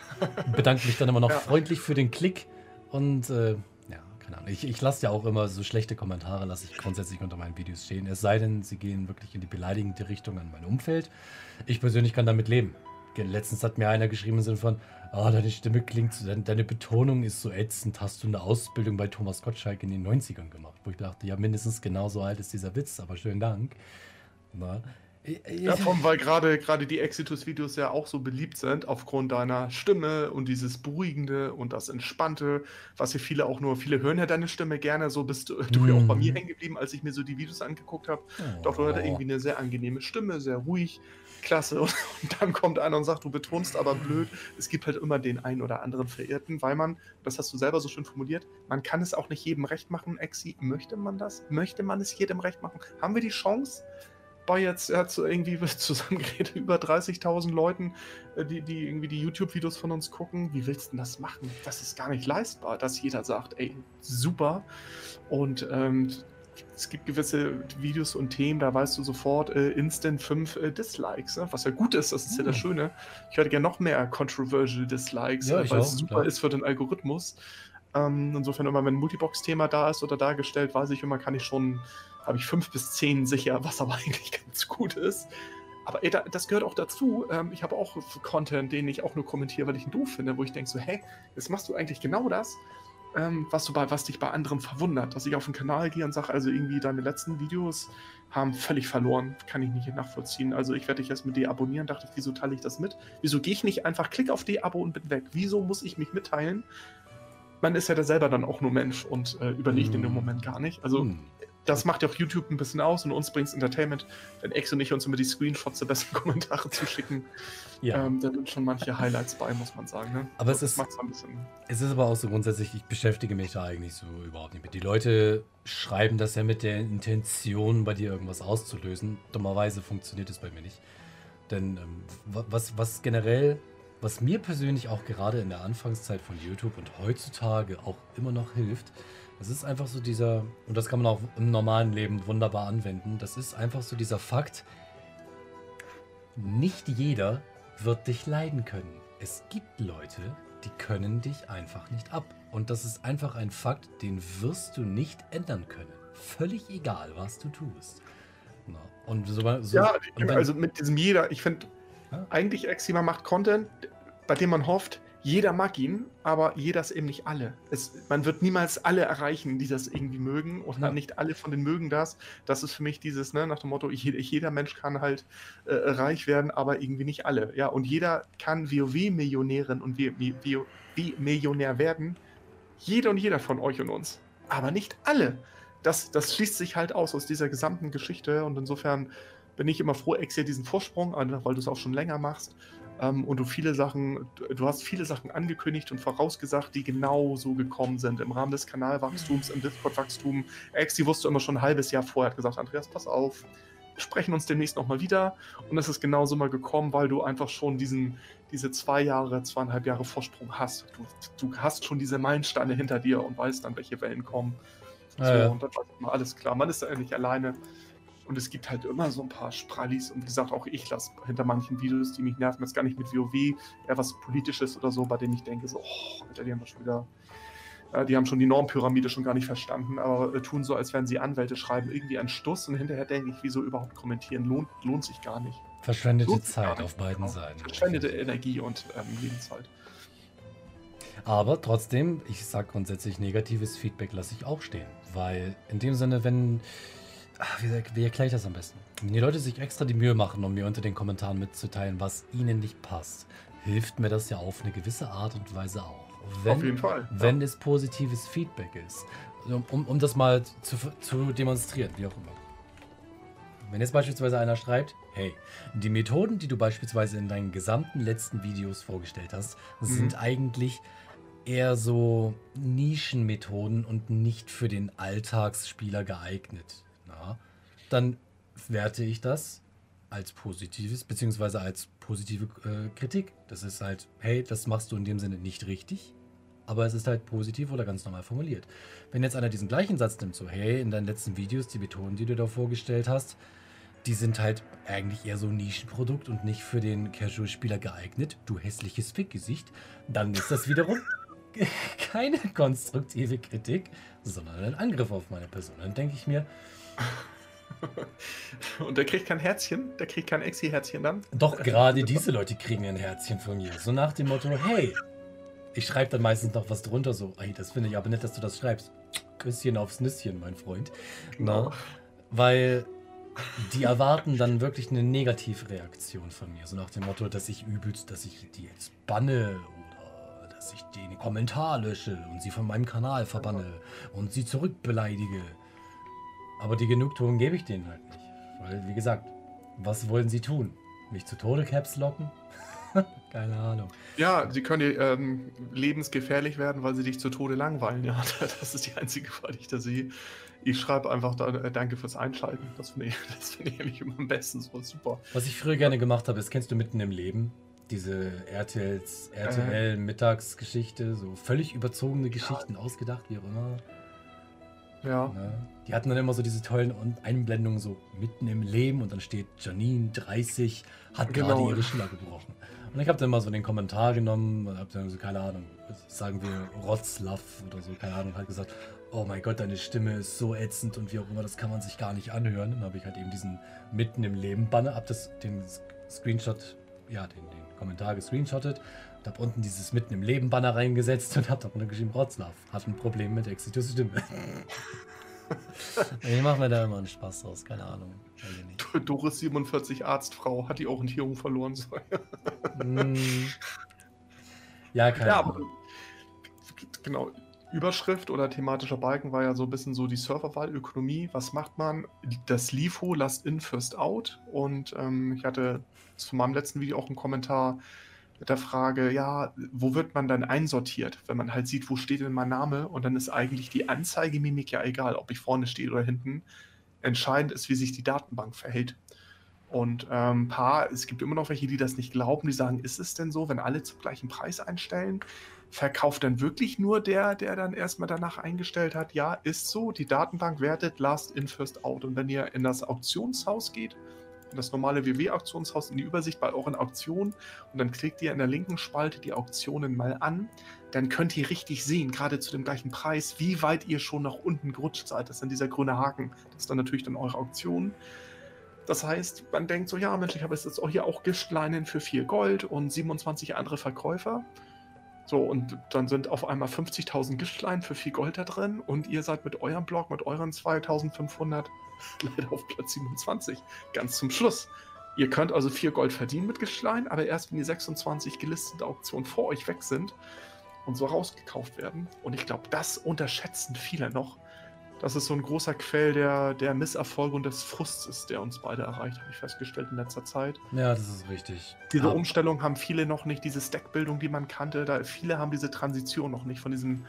Bedanke mich dann immer noch ja. freundlich für den Klick und äh, ja, keine Ahnung. Ich, ich lasse ja auch immer so schlechte Kommentare, lasse ich grundsätzlich unter meinen Videos stehen. Es sei denn, sie gehen wirklich in die beleidigende Richtung an mein Umfeld. Ich persönlich kann damit leben. Letztens hat mir einer geschrieben im Sinne von, oh, deine Stimme klingt, deine Betonung ist so ätzend. Hast du eine Ausbildung bei Thomas Gottschalk in den 90ern gemacht? Wo ich dachte, ja, mindestens genauso alt ist dieser Witz, aber schönen Dank. Na, ja, vor weil gerade gerade die Exitus-Videos ja auch so beliebt sind, aufgrund deiner Stimme und dieses Beruhigende und das Entspannte, was hier viele auch nur, viele hören ja deine Stimme gerne, so bist du, du ja auch bei mir mhm. hängen geblieben, als ich mir so die Videos angeguckt habe. Oh. Doch du hast irgendwie eine sehr angenehme Stimme, sehr ruhig, klasse. Und, dann kommt einer und sagt, du betonst aber blöd. Es gibt halt immer den einen oder anderen Verirrten, weil man, das hast du selber so schön formuliert, man kann es auch nicht jedem recht machen, Exi. Möchte man das? Möchte man es jedem recht machen? Haben wir die Chance? bei jetzt, er hat so irgendwie zusammengeredet, über 30.000 Leuten, äh, die, die irgendwie die YouTube-Videos von uns gucken. Wie willst du denn das machen? Das ist gar nicht leistbar, dass jeder sagt, ey, super. Und ähm, es gibt gewisse Videos und Themen, da weißt du sofort äh, instant 5 äh, Dislikes, ne? was ja gut ist, das ist ja das hm. Schöne. Ich hätte gerne noch mehr controversial Dislikes, ja, äh, weil es super klar. ist für den Algorithmus. Ähm, insofern immer, wenn ein Multibox-Thema da ist oder dargestellt, weiß ich immer, kann ich schon habe ich fünf bis zehn sicher, was aber eigentlich ganz gut ist. Aber ey, das gehört auch dazu. Ähm, ich habe auch Content, den ich auch nur kommentiere, weil ich ihn doof finde, wo ich denke so, hey, jetzt machst du eigentlich genau das, ähm, was, du bei, was dich bei anderen verwundert. Dass ich auf den Kanal gehe und sage, also irgendwie deine letzten Videos haben völlig verloren. Kann ich nicht nachvollziehen. Also ich werde dich jetzt mit deabonnieren. Dachte ich, wieso teile ich das mit? Wieso gehe ich nicht einfach, klick auf Deabo und bin weg? Wieso muss ich mich mitteilen? Man ist ja da selber dann auch nur Mensch und äh, überlegt mm. in dem Moment gar nicht. Also mm das macht ja auch YouTube ein bisschen aus und uns bringt es Entertainment, wenn Ex und ich uns immer die Screenshots der besten Kommentare zuschicken. Ja. Ähm, da sind schon manche Highlights bei, muss man sagen. Ne? Aber es ist, es ist aber auch so grundsätzlich, ich beschäftige mich da eigentlich so überhaupt nicht mit. Die Leute schreiben das ja mit der Intention, bei dir irgendwas auszulösen. Dummerweise funktioniert es bei mir nicht. Denn ähm, was, was generell, was mir persönlich auch gerade in der Anfangszeit von YouTube und heutzutage auch immer noch hilft, es ist einfach so dieser, und das kann man auch im normalen Leben wunderbar anwenden, das ist einfach so dieser Fakt, nicht jeder wird dich leiden können. Es gibt Leute, die können dich einfach nicht ab. Und das ist einfach ein Fakt, den wirst du nicht ändern können. Völlig egal, was du tust. Und so, so ja, und also mit diesem jeder, ich finde, ja? eigentlich Exima macht Content, bei dem man hofft, jeder mag ihn, aber jeder ist eben nicht alle. Es, man wird niemals alle erreichen, die das irgendwie mögen und ja. nicht alle von den mögen das. Das ist für mich dieses, ne, nach dem Motto, ich, jeder Mensch kann halt äh, reich werden, aber irgendwie nicht alle. Ja, und jeder kann WoW-Millionärin und WoW-Millionär werden. Jeder und jeder von euch und uns. Aber nicht alle. Das, das schließt sich halt aus aus dieser gesamten Geschichte und insofern bin ich immer froh, Exia diesen Vorsprung, weil du es auch schon länger machst ähm, und du viele Sachen, du hast viele Sachen angekündigt und vorausgesagt, die genau so gekommen sind im Rahmen des Kanalwachstums, im Discord-Wachstum. Exi wusste immer schon ein halbes Jahr vorher, hat gesagt, Andreas, pass auf, wir sprechen uns demnächst nochmal wieder. Und es ist genauso mal gekommen, weil du einfach schon diesen, diese zwei Jahre, zweieinhalb Jahre Vorsprung hast. Du, du hast schon diese Meilensteine hinter dir und weißt dann, welche Wellen kommen. So, ja. und dann war immer alles klar. Man ist ja nicht alleine. Und es gibt halt immer so ein paar Sprallis. Und wie gesagt, auch ich lasse hinter manchen Videos, die mich nerven, jetzt gar nicht mit WoW, eher was Politisches oder so, bei denen ich denke, so, oh, Alter, die haben schon wieder. Äh, die haben schon die Normpyramide schon gar nicht verstanden, aber äh, tun so, als wären sie Anwälte, schreiben irgendwie einen Stuss und hinterher denke ich, wieso überhaupt kommentieren? Lohnt, lohnt sich gar nicht. Verschwendete Zeit auf beiden genau. Seiten. Verschwendete Energie und ähm, Lebenszeit. Aber trotzdem, ich sage grundsätzlich, negatives Feedback lasse ich auch stehen. Weil in dem Sinne, wenn Ach, wie, wie erkläre ich das am besten? Wenn die Leute sich extra die Mühe machen, um mir unter den Kommentaren mitzuteilen, was ihnen nicht passt, hilft mir das ja auf eine gewisse Art und Weise auch. Wenn, auf jeden Fall. Ja. Wenn es positives Feedback ist. Um, um das mal zu, zu demonstrieren, wie auch immer. Wenn jetzt beispielsweise einer schreibt, hey, die Methoden, die du beispielsweise in deinen gesamten letzten Videos vorgestellt hast, mhm. sind eigentlich eher so Nischenmethoden und nicht für den Alltagsspieler geeignet dann werte ich das als positives, beziehungsweise als positive äh, Kritik. Das ist halt, hey, das machst du in dem Sinne nicht richtig, aber es ist halt positiv oder ganz normal formuliert. Wenn jetzt einer diesen gleichen Satz nimmt, so, hey, in deinen letzten Videos, die Methoden, die du da vorgestellt hast, die sind halt eigentlich eher so ein Nischenprodukt und nicht für den Casual-Spieler geeignet, du hässliches Fickgesicht, dann ist das wiederum keine konstruktive Kritik, sondern ein Angriff auf meine Person. Dann denke ich mir, Und der kriegt kein Herzchen, der kriegt kein Exi-Herzchen dann. Doch, gerade diese Leute kriegen ein Herzchen von mir. So nach dem Motto, hey, ich schreibe dann meistens noch was drunter, so, hey, das finde ich aber nett, dass du das schreibst. Küsschen aufs Nüsschen, mein Freund. Genau. Na? Weil die erwarten dann wirklich eine Negativreaktion von mir. So nach dem Motto, dass ich übelst, dass ich die jetzt banne oder dass ich den Kommentar lösche und sie von meinem Kanal verbanne und sie zurückbeleidige. Aber die Genugtuung gebe ich denen halt nicht. Weil, wie gesagt, was wollen sie tun? Mich zu Tode Caps locken? Keine Ahnung. Ja, sie können dir ähm, lebensgefährlich werden, weil sie dich zu Tode langweilen. Ja, das ist die einzige Gefahr, die ich da sehe. Ich schreibe einfach da, äh, danke fürs Einschalten. Das finde ich, das find ich eigentlich immer am besten. So super. Was ich früher gerne gemacht habe, ist, kennst du mitten im Leben? Diese RTLs, RTL Mittagsgeschichte, so völlig überzogene Geschichten ausgedacht, wie auch immer. Ja. Ne? Die hatten dann immer so diese tollen Un- Einblendungen so mitten im Leben und dann steht Janine 30 hat Genau. gerade ihre Schiller gebrochen. Und ich habe dann mal so den Kommentar genommen und habe dann so, keine Ahnung, sagen wir Rotzlaff oder so, keine Ahnung, halt gesagt, oh mein Gott, deine Stimme ist so ätzend und wie auch immer, das kann man sich gar nicht anhören. Dann habe ich halt eben diesen mitten im Leben Banner, hab das, den Screenshot, ja, den, den Kommentar gescreenshottet und hab unten dieses mitten im Leben Banner reingesetzt und hab darunter geschrieben, Rotzlaff hat ein Problem mit Exitus Stimme. ich mache mir da immer einen Spaß draus, keine Ahnung. Doris 47 Arztfrau hat die Orientierung verloren. So. Ja, keine Ja, aber Ahnung. genau. Überschrift oder thematischer Balken war ja so ein bisschen so die Serverwahl, Ökonomie. Was macht man? Das LIFO, Last In, First Out. Und ähm, ich hatte zu meinem letzten Video auch einen Kommentar mit der Frage, ja, wo wird man dann einsortiert, wenn man halt sieht, wo steht denn mein Name? Und dann ist eigentlich die Anzeigemimik ja egal, ob ich vorne stehe oder hinten. Entscheidend ist, wie sich die Datenbank verhält. Und ähm, paar, es gibt immer noch welche, die das nicht glauben, die sagen, ist es denn so, wenn alle zum gleichen Preis einstellen? Verkauft dann wirklich nur der, der dann erstmal danach eingestellt hat? Ja, ist so. Die Datenbank wertet Last in, First out. Und wenn ihr in das Auktionshaus geht, in das normale WW-Auktionshaus, in die Übersicht bei euren Auktionen und dann klickt ihr in der linken Spalte die Auktionen mal an, dann könnt ihr richtig sehen, gerade zu dem gleichen Preis, wie weit ihr schon nach unten gerutscht seid. Das ist dann dieser grüne Haken. Das ist dann natürlich dann eure Auktion. Das heißt, man denkt so, ja, Mensch, ich habe jetzt auch hier auch Giftleinen für 4 Gold und 27 andere Verkäufer. So, und dann sind auf einmal 50.000 Giftleinen für 4 Gold da drin und ihr seid mit eurem Blog, mit euren 2500 leider auf Platz 27. Ganz zum Schluss. Ihr könnt also 4 Gold verdienen mit Giftleinen, aber erst wenn die 26 gelisteten Auktionen vor euch weg sind und so rausgekauft werden. Und ich glaube, das unterschätzen viele noch. Das ist so ein großer Quell der, der Misserfolge und des Frusts ist, der uns beide erreicht, habe ich festgestellt in letzter Zeit. Ja, das ist richtig. Diese Aber- Umstellung haben viele noch nicht, diese Stackbildung, die man kannte, da viele haben diese Transition noch nicht von diesem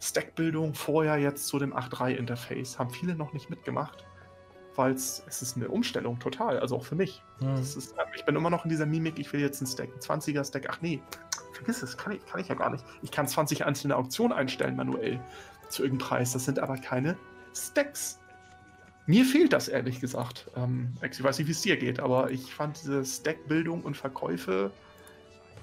Stackbildung vorher jetzt zu dem 8.3-Interface, haben viele noch nicht mitgemacht, weil es es ist eine Umstellung total, also auch für mich. Hm. Ist, ich bin immer noch in dieser Mimik, ich will jetzt einen Stack, einen 20er Stack, ach nee, vergiss es, kann ich, kann ich ja gar nicht. Ich kann 20 einzelne Auktionen einstellen manuell zu irgendeinem Preis, das sind aber keine Stacks. Mir fehlt das ehrlich gesagt. Ähm, ich weiß nicht, wie es dir geht, aber ich fand diese Stackbildung und Verkäufe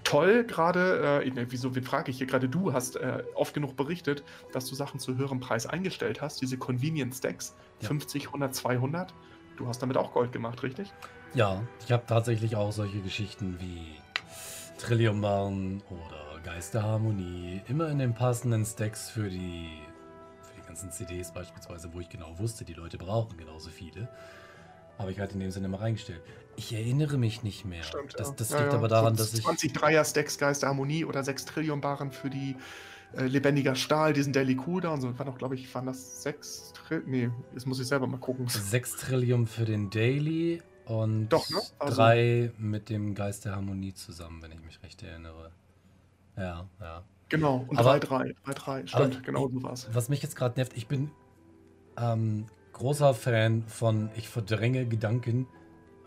toll. Gerade, äh, ne, wieso, wen frage ich hier? Gerade du hast äh, oft genug berichtet, dass du Sachen zu höherem Preis eingestellt hast. Diese Convenience Stacks, Ja. 50, 100, 200. Du hast damit auch Gold gemacht, richtig? Ja, ich habe tatsächlich auch solche Geschichten wie Trilliumbahn oder Geisterharmonie immer in den passenden Stacks für die ganzen CDs beispielsweise, wo ich genau wusste, die Leute brauchen genauso viele. Habe ich halt in dem Sinne mal reingestellt. Ich erinnere mich nicht mehr. das das Ja, liegt ja. aber daran, so dass ich. 20 Dreier Stacks Geister Harmonie oder 6 Trillion Baren für die äh, lebendiger Stahl, diesen Daily Cooldown. So war doch, glaube ich, waren das 6 Trillion. Nee, jetzt muss ich selber mal gucken. 6 Trillium für den Daily und Doch, ne? Also- 3 mit dem Geist der Harmonie zusammen, wenn ich mich recht erinnere. Ja, ja. Genau, und Aber- 3-3. 3-3, Aber stimmt, genau so war's. Was mich jetzt gerade nervt, ich bin ähm, großer Fan von, ich verdränge Gedanken,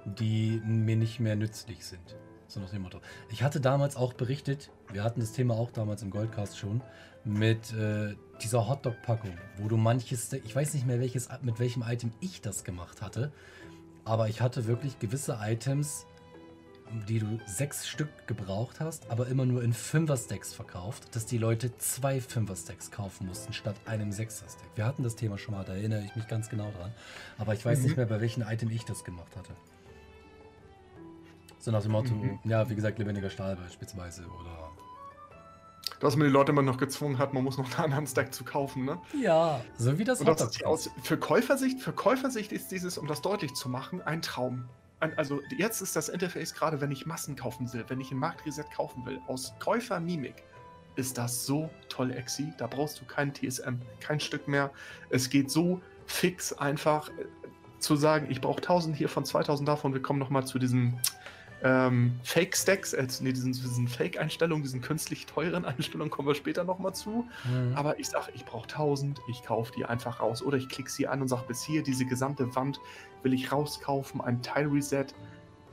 die mir nicht mehr nützlich sind. So nach dem Motto. Ich hatte damals auch berichtet, wir hatten das Thema auch damals im Goldcast schon, mit äh, dieser Hotdog-Packung, wo du manches, ich weiß nicht mehr welches, mit welchem Item ich das gemacht hatte, aber ich hatte wirklich gewisse Items, die du sechs Stück gebraucht hast, aber immer nur in Fünfer-Stacks verkauft, dass die Leute zwei Fünfer-Stacks kaufen mussten statt einem Sechser-Stack. Wir hatten das Thema schon mal, da erinnere ich mich ganz genau dran. Aber ich weiß mhm. nicht mehr, bei welchem Item ich das gemacht hatte. So nach dem Motto, mhm. ja, wie gesagt, lebendiger Stahl beispielsweise oder. Dass man die Leute immer noch gezwungen hat, man muss noch einen anderen Stack zu kaufen, ne? Ja, so wie das, Und das aus, für Käufersicht, für Käufersicht ist dieses, um das deutlich zu machen, ein Traum. Also jetzt ist das Interface gerade, wenn ich Massen kaufen will, wenn ich ein Marktreset kaufen will, aus Käufer-Mimik, ist das so toll, Exi. Da brauchst du kein TSM, kein Stück mehr. Es geht so fix einfach äh, zu sagen, ich brauche 1000 hier von 2000 davon. Wir kommen nochmal zu diesem ähm, Fake-Stacks, äh, nee, diesen, diesen Fake-Einstellungen, diesen künstlich teuren Einstellungen kommen wir später nochmal zu. Mhm. Aber ich sage, ich brauche 1000, ich kaufe die einfach raus. Oder ich klicke sie an und sage, bis hier, diese gesamte Wand will ich rauskaufen, ein Teil-Reset.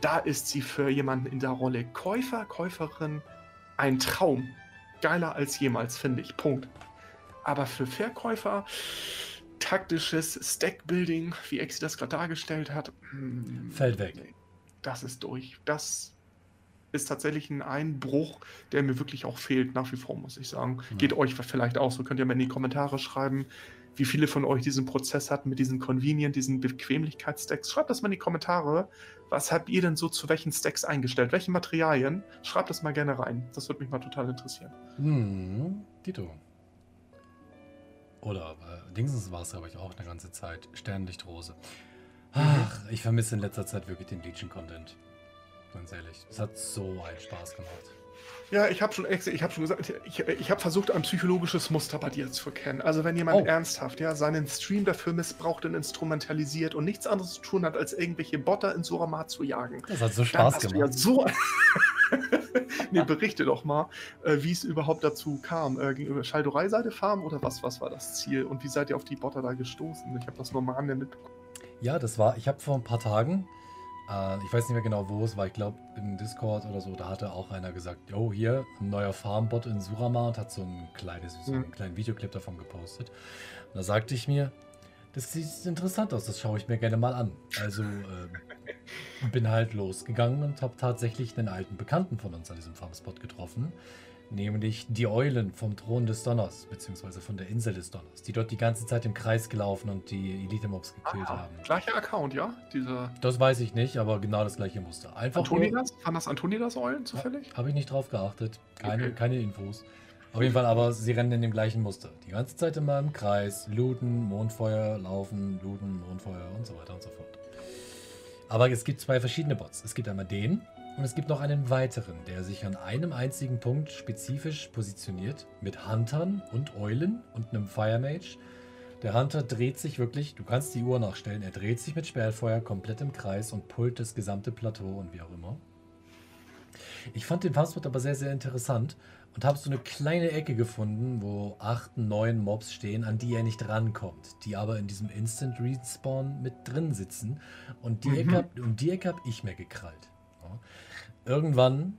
Da ist sie für jemanden in der Rolle Käufer, Käuferin ein Traum. Geiler als jemals, finde ich. Punkt. Aber für Verkäufer, taktisches Stack-Building, wie Exi das gerade dargestellt hat, hm, fällt weg. Nee das ist durch. Das ist tatsächlich ein Einbruch, der mir wirklich auch fehlt, nach wie vor, muss ich sagen. Ja. Geht euch vielleicht auch so. Könnt ihr mal in die Kommentare schreiben, wie viele von euch diesen Prozess hatten mit diesen Convenient, diesen Bequemlichkeitsstacks. Schreibt das mal in die Kommentare. Was habt ihr denn so zu welchen Stacks eingestellt? Welche Materialien? Schreibt das mal gerne rein. Das würde mich mal total interessieren. Hm, Dito. Oder äh, Dingsens war es, glaube ich, auch eine ganze Zeit. Sternlichtrose. Ach, ich vermisse in letzter Zeit wirklich den Legion-Content. Ganz ehrlich. Es hat so einen Spaß gemacht. Ja, ich habe schon, ich hab schon gesagt, ich, ich habe versucht, ein psychologisches Muster bei dir zu erkennen. Also wenn jemand oh. ernsthaft ja, seinen Stream dafür missbraucht und instrumentalisiert und nichts anderes zu tun hat, als irgendwelche Botter in Suramat zu jagen. Das hat so Spaß gemacht. Ja so nee, berichte doch mal, äh, wie es überhaupt dazu kam. Äh, gegenüber Schaldorei-Seite Farm oder was, was war das Ziel? Und wie seid ihr auf die Botter da gestoßen? Ich habe das nur mal an mitbekommen. Ja, das war, ich habe vor ein paar Tagen, äh, ich weiß nicht mehr genau, wo es war, ich glaube im Discord oder so, da hatte auch einer gesagt, oh, hier, ein neuer Farmbot in Surama und hat so ein kleines, so einen mhm. kleinen Videoclip davon gepostet. Und da sagte ich mir, das sieht interessant aus, das schaue ich mir gerne mal an. Also äh, bin halt losgegangen und habe tatsächlich einen alten Bekannten von uns an diesem Farmspot getroffen, nämlich die Eulen vom Thron des Donners, beziehungsweise von der Insel des Donners, die dort die ganze Zeit im Kreis gelaufen und die Elite-Mobs gekillt ah, haben. Gleicher Account, ja? Diese das weiß ich nicht, aber genau das gleiche Muster. Einfach Antonidas? Waren das Antonidas Eulen zufällig? Habe ich nicht drauf geachtet. Keine, okay. keine Infos. Auf jeden Fall, aber sie rennen in dem gleichen Muster. Die ganze Zeit immer im Kreis, looten, Mondfeuer, laufen, looten, Mondfeuer und so weiter und so fort. Aber es gibt zwei verschiedene Bots. Es gibt einmal den, und es gibt noch einen weiteren, der sich an einem einzigen Punkt spezifisch positioniert, mit Huntern und Eulen und einem Fire Mage. Der Hunter dreht sich wirklich, du kannst die Uhr nachstellen, er dreht sich mit Sperrfeuer komplett im Kreis und pullt das gesamte Plateau und wie auch immer. Ich fand den Farmspot aber sehr, sehr interessant und habe so eine kleine Ecke gefunden, wo 8, 9 Mobs stehen, an die er nicht rankommt, die aber in diesem Instant Respawn mit drin sitzen. Und die mhm. Ecke, um die Ecke habe ich mir gekrallt. Irgendwann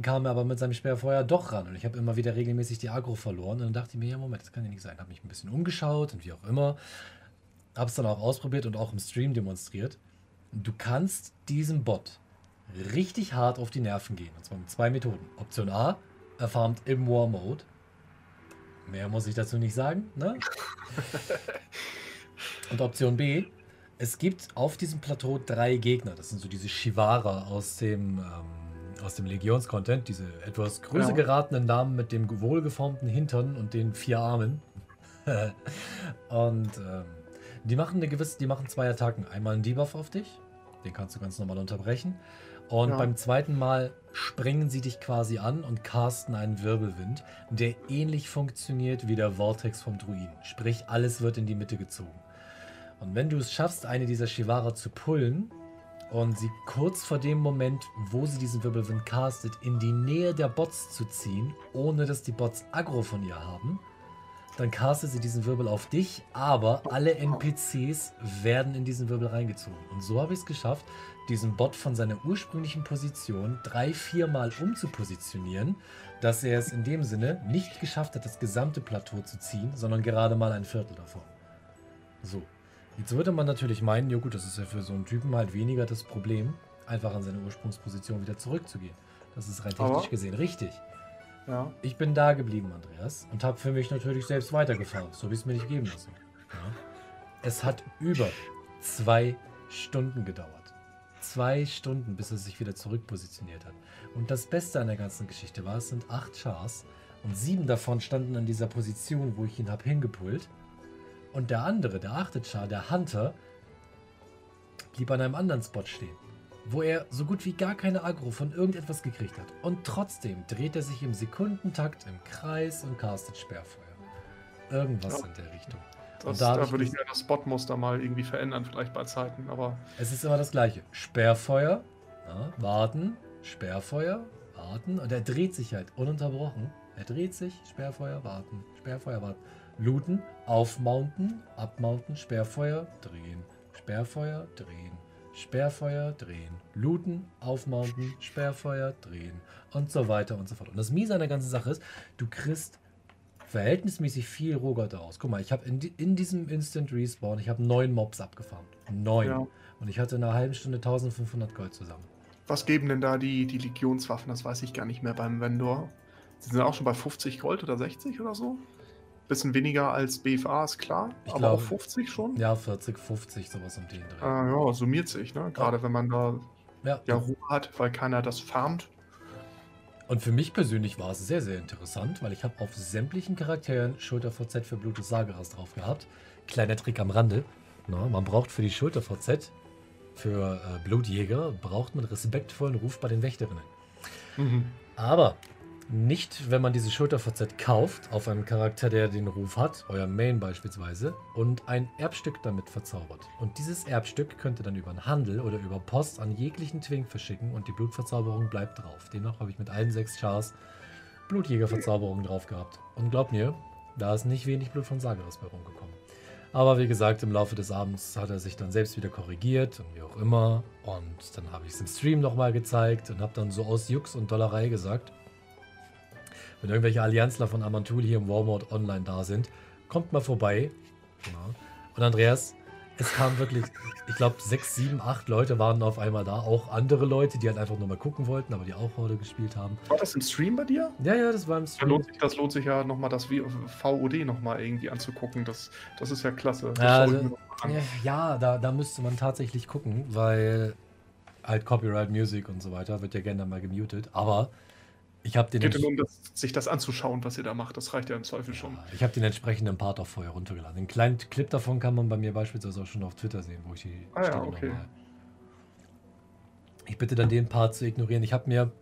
kam er aber mit seinem Sperrfeuer doch ran und ich habe immer wieder regelmäßig die Agro verloren. Und dann dachte ich mir, ja, Moment, das kann ja nicht sein. Habe mich ein bisschen umgeschaut und wie auch immer. Habe es dann auch ausprobiert und auch im Stream demonstriert. Du kannst diesem Bot richtig hart auf die Nerven gehen. Und zwar mit zwei Methoden. Option A, er farmt im War Mode. Mehr muss ich dazu nicht sagen. Ne? und Option B, es gibt auf diesem Plateau drei Gegner. Das sind so diese Shivara aus dem, ähm, aus dem Legions-Content. Diese etwas größer ja. geratenen Damen mit dem wohlgeformten Hintern und den vier Armen. und ähm, die machen eine gewisse, die machen zwei Attacken. Einmal einen Debuff auf dich, den kannst du ganz normal unterbrechen. Und ja. beim zweiten Mal springen sie dich quasi an und casten einen Wirbelwind, der ähnlich funktioniert wie der Vortex vom Druiden. Sprich, alles wird in die Mitte gezogen. Und wenn du es schaffst, eine dieser Shivara zu pullen und sie kurz vor dem Moment, wo sie diesen Wirbelwind castet, in die Nähe der Bots zu ziehen, ohne dass die Bots Aggro von ihr haben, dann castet sie diesen Wirbel auf dich, aber alle NPCs werden in diesen Wirbel reingezogen. Und so habe ich es geschafft, diesen Bot von seiner ursprünglichen Position drei, viermal umzupositionieren, dass er es in dem Sinne nicht geschafft hat, das gesamte Plateau zu ziehen, sondern gerade mal ein Viertel davon. So. Jetzt würde man natürlich meinen, ja gut, das ist ja für so einen Typen halt weniger das Problem, einfach an seine Ursprungsposition wieder zurückzugehen. Das ist rein technisch Aber- gesehen richtig. Ja. Ich bin da geblieben, Andreas, und habe für mich natürlich selbst weitergefahren. So ich es mir nicht geben lassen. Ja. Es hat über zwei Stunden gedauert. Zwei Stunden, bis er sich wieder zurückpositioniert hat. Und das Beste an der ganzen Geschichte war, es sind acht Chars und sieben davon standen an dieser Position, wo ich ihn habe hingepult. Und der andere, der achte Char, der Hunter, blieb an einem anderen Spot stehen, wo er so gut wie gar keine Aggro von irgendetwas gekriegt hat. Und trotzdem dreht er sich im Sekundentakt im Kreis und castet Sperrfeuer. Irgendwas Ja. in der Richtung. Das, Und da da ich würde ich das Spotmuster mal irgendwie verändern, vielleicht bei Zeiten, aber Es ist immer das gleiche. Sperrfeuer, ja, warten, Sperrfeuer, warten. Und er dreht sich halt ununterbrochen. Er dreht sich, Sperrfeuer, warten, Sperrfeuer, warten. Looten, aufmounten, abmounten, Sperrfeuer, drehen, Sperrfeuer, drehen, Sperrfeuer, drehen, looten, aufmounten, Sperrfeuer, drehen und so weiter und so fort. Und das Miese an der ganzen Sache ist, du kriegst verhältnismäßig viel Rohgold daraus. Guck mal, ich habe in, in diesem Instant Respawn, ich habe neun Mobs abgefarmt. Neun. Ja. Und ich hatte in einer halben Stunde 1500 Gold zusammen. was geben denn da die, die Legionswaffen? Das weiß ich gar nicht mehr beim Vendor. Sie sind auch schon bei 50 Gold oder 60 oder so? Bisschen weniger als BFA, ist klar, Ich aber glaube- auch 50 schon? Ja, 40, 50, sowas um den Dreh. Ah, ja, summiert sich, ne? Gerade wenn man da Ja. ja Ruhe hat, weil keiner das farmt. Und für mich persönlich war es sehr, sehr interessant, weil ich habe auf sämtlichen Charakteren Schulter VZ für Blut des Sageras drauf gehabt. Kleiner Trick am Rande. Na, man braucht für die Schulter VZ, für äh, Blutjäger, braucht man respektvollen Ruf bei den Wächterinnen. Mhm. Aber nicht, wenn man diese Schulter VZ kauft, auf einen Charakter, der den Ruf hat, euer Main beispielsweise, und ein Erbstück damit verzaubert. Und dieses Erbstück könnt ihr dann über einen Handel oder über Post an jeglichen Twink verschicken und die Blutverzauberung bleibt drauf. Demnach habe ich mit allen sechs Chars Blutjägerverzauberungen drauf gehabt. Und glaubt mir, da ist nicht wenig Blut von Sageras bei rumgekommen. Aber wie gesagt, im Laufe des Abends hat er sich dann selbst wieder korrigiert und wie auch immer. Und dann habe ich es im Stream nochmal gezeigt und habe dann so aus Jux und Dollerei gesagt, wenn irgendwelche Allianzler von Amantul hier im Warmode online da sind, kommt mal vorbei. Ja. Und Andreas, es kamen wirklich, ich glaube, sechs, sieben, acht Leute waren auf einmal da. Auch andere Leute, die halt einfach nur mal gucken wollten, aber die auch Horde gespielt haben. War das im Stream bei dir? Ja, ja, das war im Da Stream. lohnt sich, das lohnt sich ja nochmal das VOD nochmal irgendwie anzugucken. Das, das ist ja klasse. Das Ja, also- an. Ja, da, da müsste man tatsächlich gucken, weil halt Copyright Music und so weiter wird ja gerne mal gemutet. Aber ich habe den, Geht ja nur um das, sich das anzuschauen, was ihr da macht. Das reicht ja im Zweifel schon. ich hab den entsprechenden Part auch vorher runtergeladen. Den kleinen Clip davon kann man bei mir beispielsweise auch schon auf Twitter sehen, wo ich die Ah ja, Stelle okay. nochmal- Ich bitte dann den Part zu ignorieren. Ich habe mir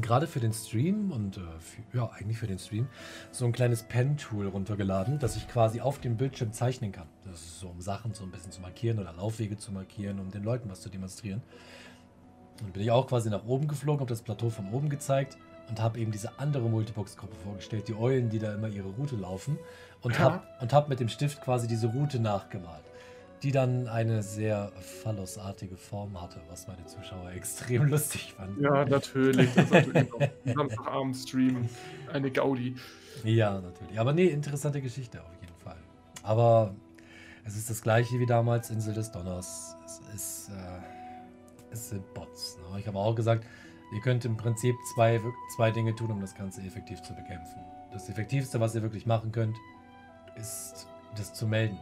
gerade für den Stream und äh, für, ja, eigentlich für den Stream so ein kleines Pen-Tool runtergeladen, das ich quasi auf dem Bildschirm zeichnen kann. Das ist so, um Sachen so ein bisschen zu markieren oder Laufwege zu markieren, um den Leuten was zu demonstrieren. Und bin ich auch quasi nach oben geflogen, habe das Plateau von oben gezeigt und habe eben diese andere Multibox-Gruppe vorgestellt, die Eulen, die da immer ihre Route laufen. Und Ja. habe hab mit dem Stift quasi diese Route nachgemalt, die dann eine sehr phallosartige Form hatte, was meine Zuschauer extrem lustig fanden. Ja, natürlich. Das ist natürlich Samstagabend-Stream. Eine Gaudi. Ja, natürlich. Aber nee, interessante Geschichte auf jeden Fall. Aber es ist das gleiche wie damals Insel des Donners. Es ist, äh, es sind Bots. Ne? Ich habe auch gesagt, ihr könnt im Prinzip zwei, zwei Dinge tun, um das Ganze effektiv zu bekämpfen. Das Effektivste, was ihr wirklich machen könnt, ist das zu melden.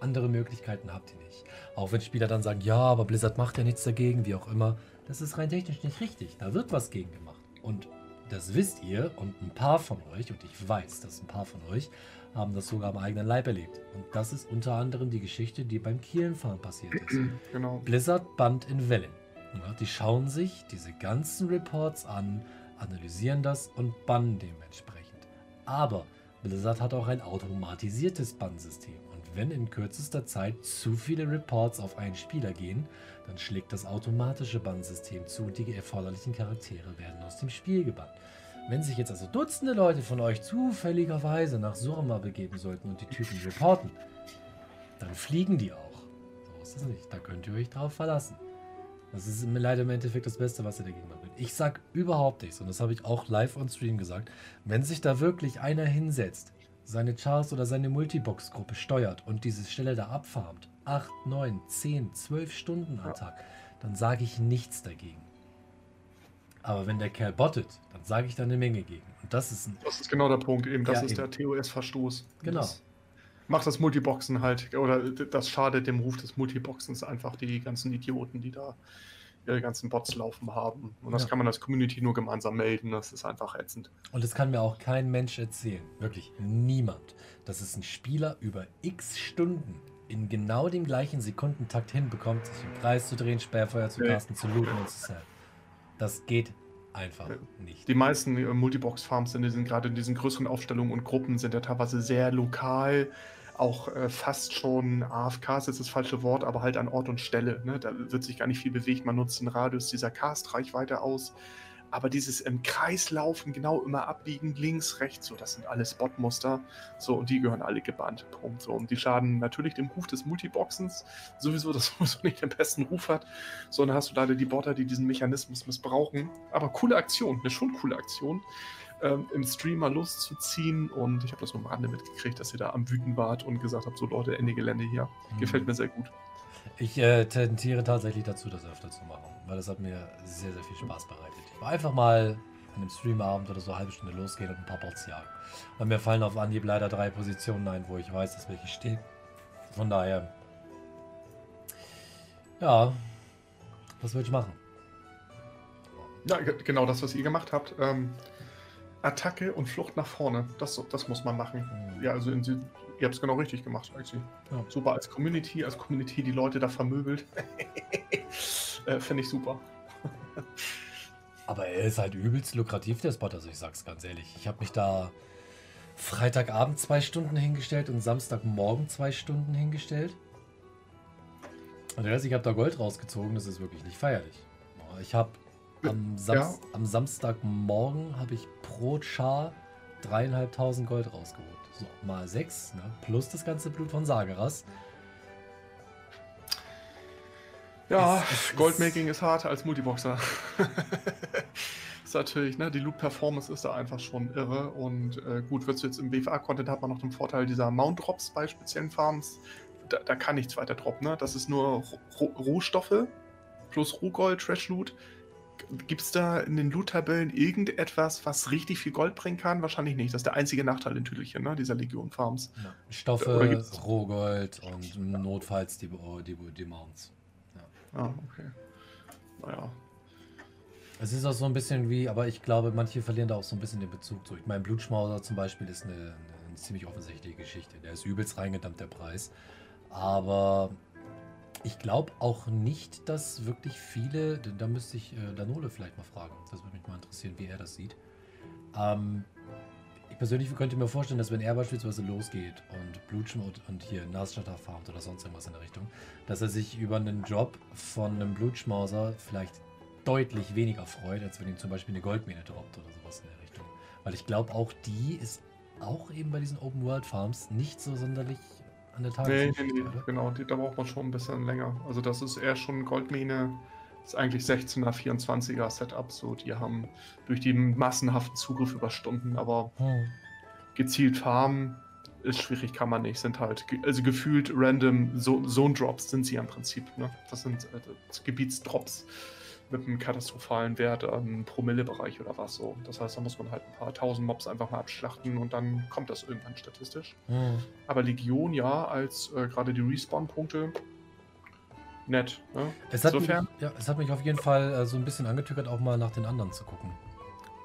Andere Möglichkeiten habt ihr nicht. Auch wenn Spieler dann sagen, ja, aber Blizzard macht ja nichts dagegen, wie auch immer. Das ist rein technisch nicht richtig. Da wird was gegen gemacht. Und das wisst ihr und ein paar von euch, und ich weiß, dass ein paar von euch haben das sogar am eigenen Leib erlebt. Und das ist unter anderem die Geschichte, die beim Kielenfahren passiert ist. Genau. Blizzard band in Wellen. Ja, die schauen sich diese ganzen Reports an, analysieren das und bannen dementsprechend. Aber Blizzard hat auch ein automatisiertes Bannsystem. Und wenn in kürzester Zeit zu viele Reports auf einen Spieler gehen, dann schlägt das automatische Bannsystem zu und die erforderlichen Charaktere werden aus dem Spiel gebannt. Wenn sich jetzt also Dutzende Leute von euch zufälligerweise nach Surma begeben sollten und die Typen reporten, dann fliegen die auch. So ist es nicht. Da könnt ihr euch drauf verlassen. Das ist leider im Endeffekt das Beste, was ihr dagegen machen könnt. Ich sag überhaupt nichts, und das habe ich auch live on Stream gesagt. Wenn sich da wirklich einer hinsetzt, seine Chars oder seine Multibox-Gruppe steuert und diese Stelle da abfarmt, 8, 9, 10, 12 Stunden am Tag, dann sage ich nichts dagegen. Aber wenn der Kerl bottet, dann sage ich da eine Menge gegen. Und das ist ein, Das ist genau der Punkt eben. Das Ja, ist eben. der TOS-Verstoß. Genau. Das macht das Multiboxen halt, oder das schadet dem Ruf des Multiboxens einfach die ganzen Idioten, die da ihre ganzen Bots laufen haben. Und das Ja. kann man als Community nur gemeinsam melden. Das ist einfach ätzend. Und es kann mir auch kein Mensch erzählen, wirklich niemand, dass es ein Spieler über x Stunden in genau dem gleichen Sekundentakt hinbekommt, sich im Kreis zu drehen, Sperrfeuer zu casten, zu looten und zu sellen. Das geht einfach nicht. Die meisten äh, Multibox-Farms in diesen, gerade in diesen größeren Aufstellungen und Gruppen sind ja teilweise sehr lokal, auch äh, fast schon AFK ist jetzt das falsche Wort, aber halt an Ort und Stelle. Ne? Da wird sich gar nicht viel bewegt. Man nutzt den Radius dieser Cast-Reichweite aus. Aber dieses im Kreis laufen, genau immer abbiegen, links, rechts, so, das sind alles Botmuster. So, und die gehören alle gebannt. Punkt. So, und die schaden natürlich dem Ruf des Multiboxens, sowieso, das sowieso nicht den besten Ruf hat. Sondern hast du leider die Botter, die diesen Mechanismus missbrauchen. Aber coole Aktion, eine schon coole Aktion, ähm, im Stream mal loszuziehen. Und ich habe das nur am Rande mitgekriegt, dass ihr da am Wüten wart und gesagt habt, so Leute, Ende Gelände hier. Gefällt mir sehr gut. Ich äh, tendiere tatsächlich dazu, das öfter zu machen, weil das hat mir sehr, sehr viel Spaß bereitet. Ich war einfach mal an einem Streamabend oder so eine halbe Stunde losgehen und ein paar Bots jagen. Und mir fallen auf Anhieb leider drei Positionen ein, wo ich weiß, dass welche stehen. Von daher, ja, was will ich machen? Ja, ge- genau das, was ihr gemacht habt. Ähm, Attacke und Flucht nach vorne. Das, das muss man machen. Hm. Ja, also in, ihr habt es genau richtig gemacht, actually. Ja. Super als Community, als Community die Leute da vermöbelt. äh, Finde ich super. Aber er ist halt übelst lukrativ, der Spot. Also ich sag's ganz ehrlich. Ich habe mich da Freitagabend zwei Stunden hingestellt und Samstagmorgen zwei Stunden hingestellt. Und Rest, ich habe da Gold rausgezogen. Das ist wirklich nicht feierlich. Ich habe am, Sams am Samstagmorgen habe ich pro Char dreieinhalbtausend Gold rausgeholt. So, mal sechs, ne? plus das ganze Blut von Sageras. Ja, Es- es- Goldmaking ist hart als Multiboxer. ist natürlich, ne, die Loot-Performance ist da einfach schon irre. Und äh, gut, wirst du jetzt im BFA-Content hat man noch den Vorteil dieser Mount-Drops bei speziellen Farms. Da, da kann nichts weiter droppen, ne? Das ist nur Ro Rohstoffe plus Rohgold, Trash-Loot. Gibt es da in den Loot-Tabellen irgendetwas, was richtig viel Gold bringen kann? Wahrscheinlich nicht. Das ist der einzige Nachteil in Tüdelchen, ne? dieser Legion-Farms. Ja. Stoffe, Rohgold und notfalls die, die, die Mounts. Ah, okay. Naja. Es ist auch so ein bisschen wie, aber ich glaube, manche verlieren da auch so ein bisschen den Bezug zu. Ich meine, Blutschmauser zum Beispiel ist eine, eine ziemlich offensichtliche Geschichte. Der ist übelst reingedammt, der Preis. Aber ich glaube auch nicht, dass wirklich viele, da müsste ich äh, Danole vielleicht mal fragen. Das würde mich mal interessieren, wie er das sieht. Ähm, ich persönlich könnte mir vorstellen, dass wenn er beispielsweise losgeht und Blutschmaus und hier Nasstatter farmt oder sonst irgendwas in der Richtung, dass er sich über einen Job von einem Blutschmauser vielleicht deutlich weniger freut, als wenn ihm zum Beispiel eine Goldmine droppt oder sowas in der Richtung. Weil ich glaube, auch die ist auch eben bei diesen Open World Farms nicht so sonderlich an der Nee, nee, nee, oder? genau, die, da braucht man schon ein bisschen länger. Also das ist eher schon Goldmine, ist eigentlich 16er, 24er Setup, so die haben durch den massenhaften Zugriff über Stunden, aber Hm. gezielt farmen ist schwierig, kann man nicht, sind halt, also gefühlt random so Zone Drops sind sie ja im Prinzip, ne? Das sind äh, Gebietsdrops mit einem katastrophalen Wert im Promillebereich oder was so. Das heißt, da muss man halt ein paar tausend Mobs einfach mal abschlachten und dann kommt das irgendwann statistisch. Hm. Aber Legion ja, als äh, gerade die Respawn-Punkte nett. Ne? Es, hat mich, Insofern- ja, es hat mich auf jeden Fall äh, so ein bisschen angetückert, auch mal nach den anderen zu gucken.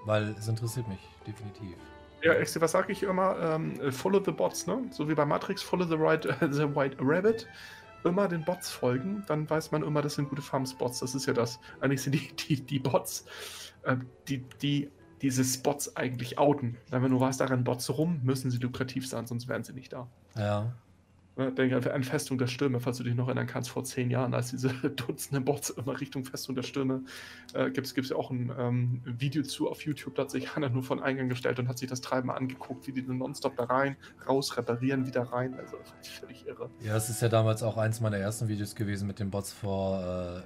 Weil es interessiert mich, definitiv. Ja, echt, was sage ich immer? Ähm, äh, follow the bots, ne? So wie bei Matrix, follow the, right, the white rabbit. Immer den Bots folgen, dann weiß man immer, das sind gute Farm-Spots. Das ist ja das. Eigentlich sind die, die, die Bots, äh, die, die diese Spots eigentlich outen. Wenn du weißt, da rennen Bots rum, müssen sie lukrativ sein, sonst wären sie nicht da. Ja. Ne, denke an Festung der Stürme, falls du dich noch erinnern kannst, vor zehn Jahren, als diese Dutzende Bots immer Richtung Festung der Stürme äh, gibt es ja auch ein ähm, Video zu auf YouTube, da hat sich einer nur von Eingang gestellt und hat sich das Treiben angeguckt, wie die nonstop da rein, raus, reparieren, wieder rein. Also völlig irre. Ja, das ist ja damals auch eins meiner ersten Videos gewesen mit den Bots vor äh,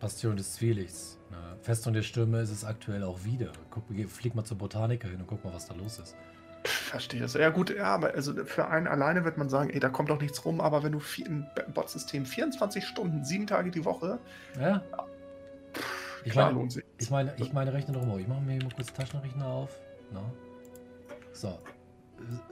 Bastion des Zwielichts. Ne? Festung der Stürme ist es aktuell auch wieder. Guck, flieg mal zur Botaniker hin und guck mal, was da los ist. Verstehe es. Ja, gut, ja, aber also für einen alleine wird man sagen, ey, da kommt doch nichts rum, aber wenn du ein Bot-System 24 Stunden, sieben Tage die Woche. Ja. Pff, ich, meine, ich meine, ich meine, rechne doch mal. Ich mache mir mal kurz Taschenrechner auf. Na? So.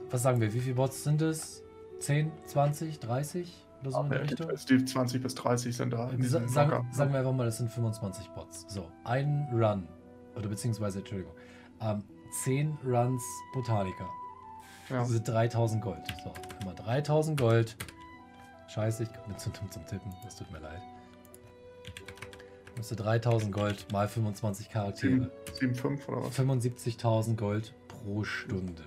Was sagen wir? Wie viele Bots sind es? 10, 20, 30 oder so Ach, in der Richtung? Die 20 bis 30 sind da. Sa sagen, sagen wir einfach mal, das sind 25 Bots. So, ein Run. Oder beziehungsweise, Entschuldigung. Ähm, 10 Runs Botaniker. Ja. Das sind 3000 Gold. So, immer 3000 Gold. Scheiße, ich bin zu dumm zum Tippen. Das tut mir leid. Müsste 3000 Gold mal 25 Charaktere. 7,5 oder was? 75.000 Gold pro Stunde.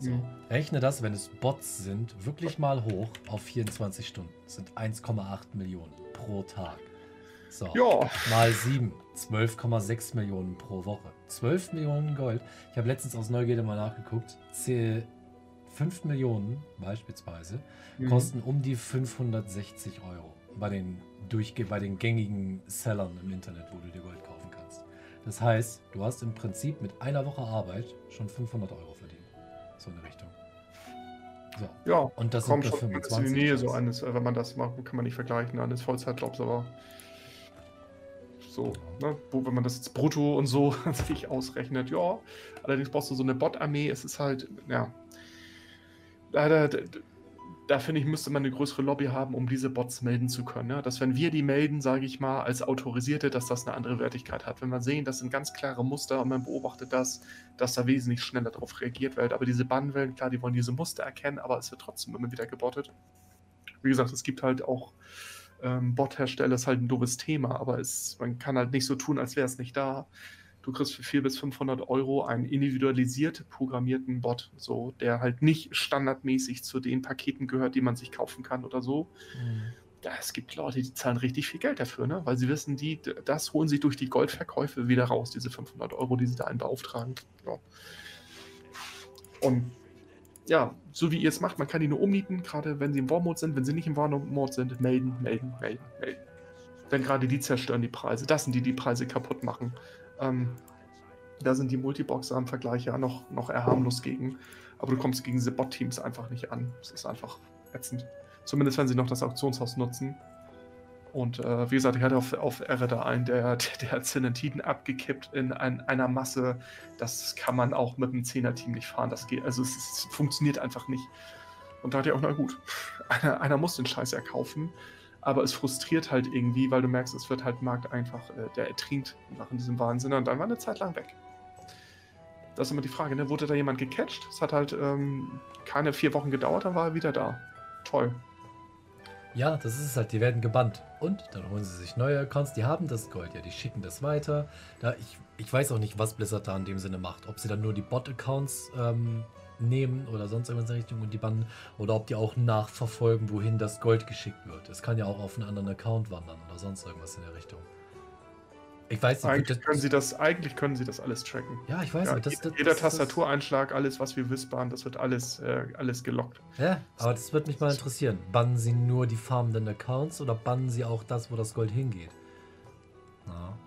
So. Mhm. Rechne das, wenn es Bots sind, wirklich mal hoch auf 24 Stunden. Das sind 1,8 Millionen pro Tag. So. Ja. Mal 7. 12,6 Millionen pro Woche. 12 Millionen Gold. Ich habe letztens aus Neugierde mal nachgeguckt. 5 Millionen beispielsweise mhm. kosten um die 560 Euro bei den, durchge bei den gängigen Sellern im Internet, wo du dir Gold kaufen kannst. Das heißt, du hast im Prinzip mit einer Woche Arbeit schon 500 Euro verdient. So eine Richtung. So. Ja, und das kommt schon 25 in die Nähe so eines, wenn man das macht, kann man nicht vergleichen, eines Vollzeitjobs, aber so, ne? Wenn man das jetzt brutto und so sich ausrechnet, ja. Allerdings brauchst du so eine Bot-Armee. Es ist halt, ja. Leider, da, da finde ich, müsste man eine größere Lobby haben, um diese Bots melden zu können. Ja? Dass wenn wir die melden, sage ich mal, als Autorisierte, dass das eine andere Wertigkeit hat. Wenn wir sehen, das sind ganz klare Muster und man beobachtet das, dass da wesentlich schneller darauf reagiert wird. Aber diese Bannwellen, klar, die wollen diese Muster erkennen, aber es wird trotzdem immer wieder gebottet. Wie gesagt, es gibt halt auch ähm, Bot-Hersteller ist halt ein doofes Thema, aber es, man kann halt nicht so tun, als wäre es nicht da. Du kriegst für 400 bis 500 Euro einen individualisiert programmierten Bot, so, der halt nicht standardmäßig zu den Paketen gehört, die man sich kaufen kann oder so. Mhm. Es gibt Leute, die zahlen richtig viel Geld dafür, ne? weil sie wissen, die, das holen sie durch die Goldverkäufe wieder raus, diese 500 Euro, die sie da einen beauftragen. Ja. Und ja, so wie ihr es macht, man kann die nur ummieten, gerade wenn sie im War-Mode sind. Wenn sie nicht im War-Mode sind, melden, melden, melden, melden. Denn gerade die zerstören die Preise. Das sind die, die Preise kaputt machen. Ähm, da sind die Multiboxer im Vergleich ja noch, noch harmlos gegen. Aber du kommst gegen diese Bot-Teams einfach nicht an. Das ist einfach ätzend. Zumindest wenn sie noch das Auktionshaus nutzen. Und äh, wie gesagt, ich hatte auf, auf R da einen, der, der hat Zenentiden abgekippt in ein, einer Masse. Das kann man auch mit einem Zehner-Team nicht fahren. Das geht, also es, es, funktioniert einfach nicht. Und da hat er auch, na gut, einer, einer muss den Scheiß ja kaufen. Aber es frustriert halt irgendwie, weil du merkst, es wird halt Markt einfach, äh, der ertrinkt nach diesem Wahnsinn. Und dann war eine Zeit lang weg. Das ist immer die Frage, ne? Wurde da jemand gecatcht? Es hat halt ähm, keine vier Wochen gedauert, dann war er wieder da. Toll. Ja, das ist halt, die werden gebannt. Und dann holen sie sich neue Accounts, die haben das Gold, ja, die schicken das weiter. Da, ich, ich weiß auch nicht, was Blizzard da in dem Sinne macht. Ob sie dann nur die Bot-Accounts ähm, nehmen oder sonst irgendwas in der Richtung und die bannen, oder ob die auch nachverfolgen, wohin das Gold geschickt wird. Es kann ja auch auf einen anderen Account wandern oder sonst irgendwas in der Richtung. Ich weiß nicht. Eigentlich können, sie das, eigentlich können sie das alles tracken. Ja, ich weiß ja, nicht. Das, das, jeder das, Tastatureinschlag, alles, was wir wispern, das wird alles, äh, alles gelockt. Ja, aber das wird mich mal interessieren. Bannen sie nur die farmenden Accounts oder bannen sie auch das, wo das Gold hingeht? Ja.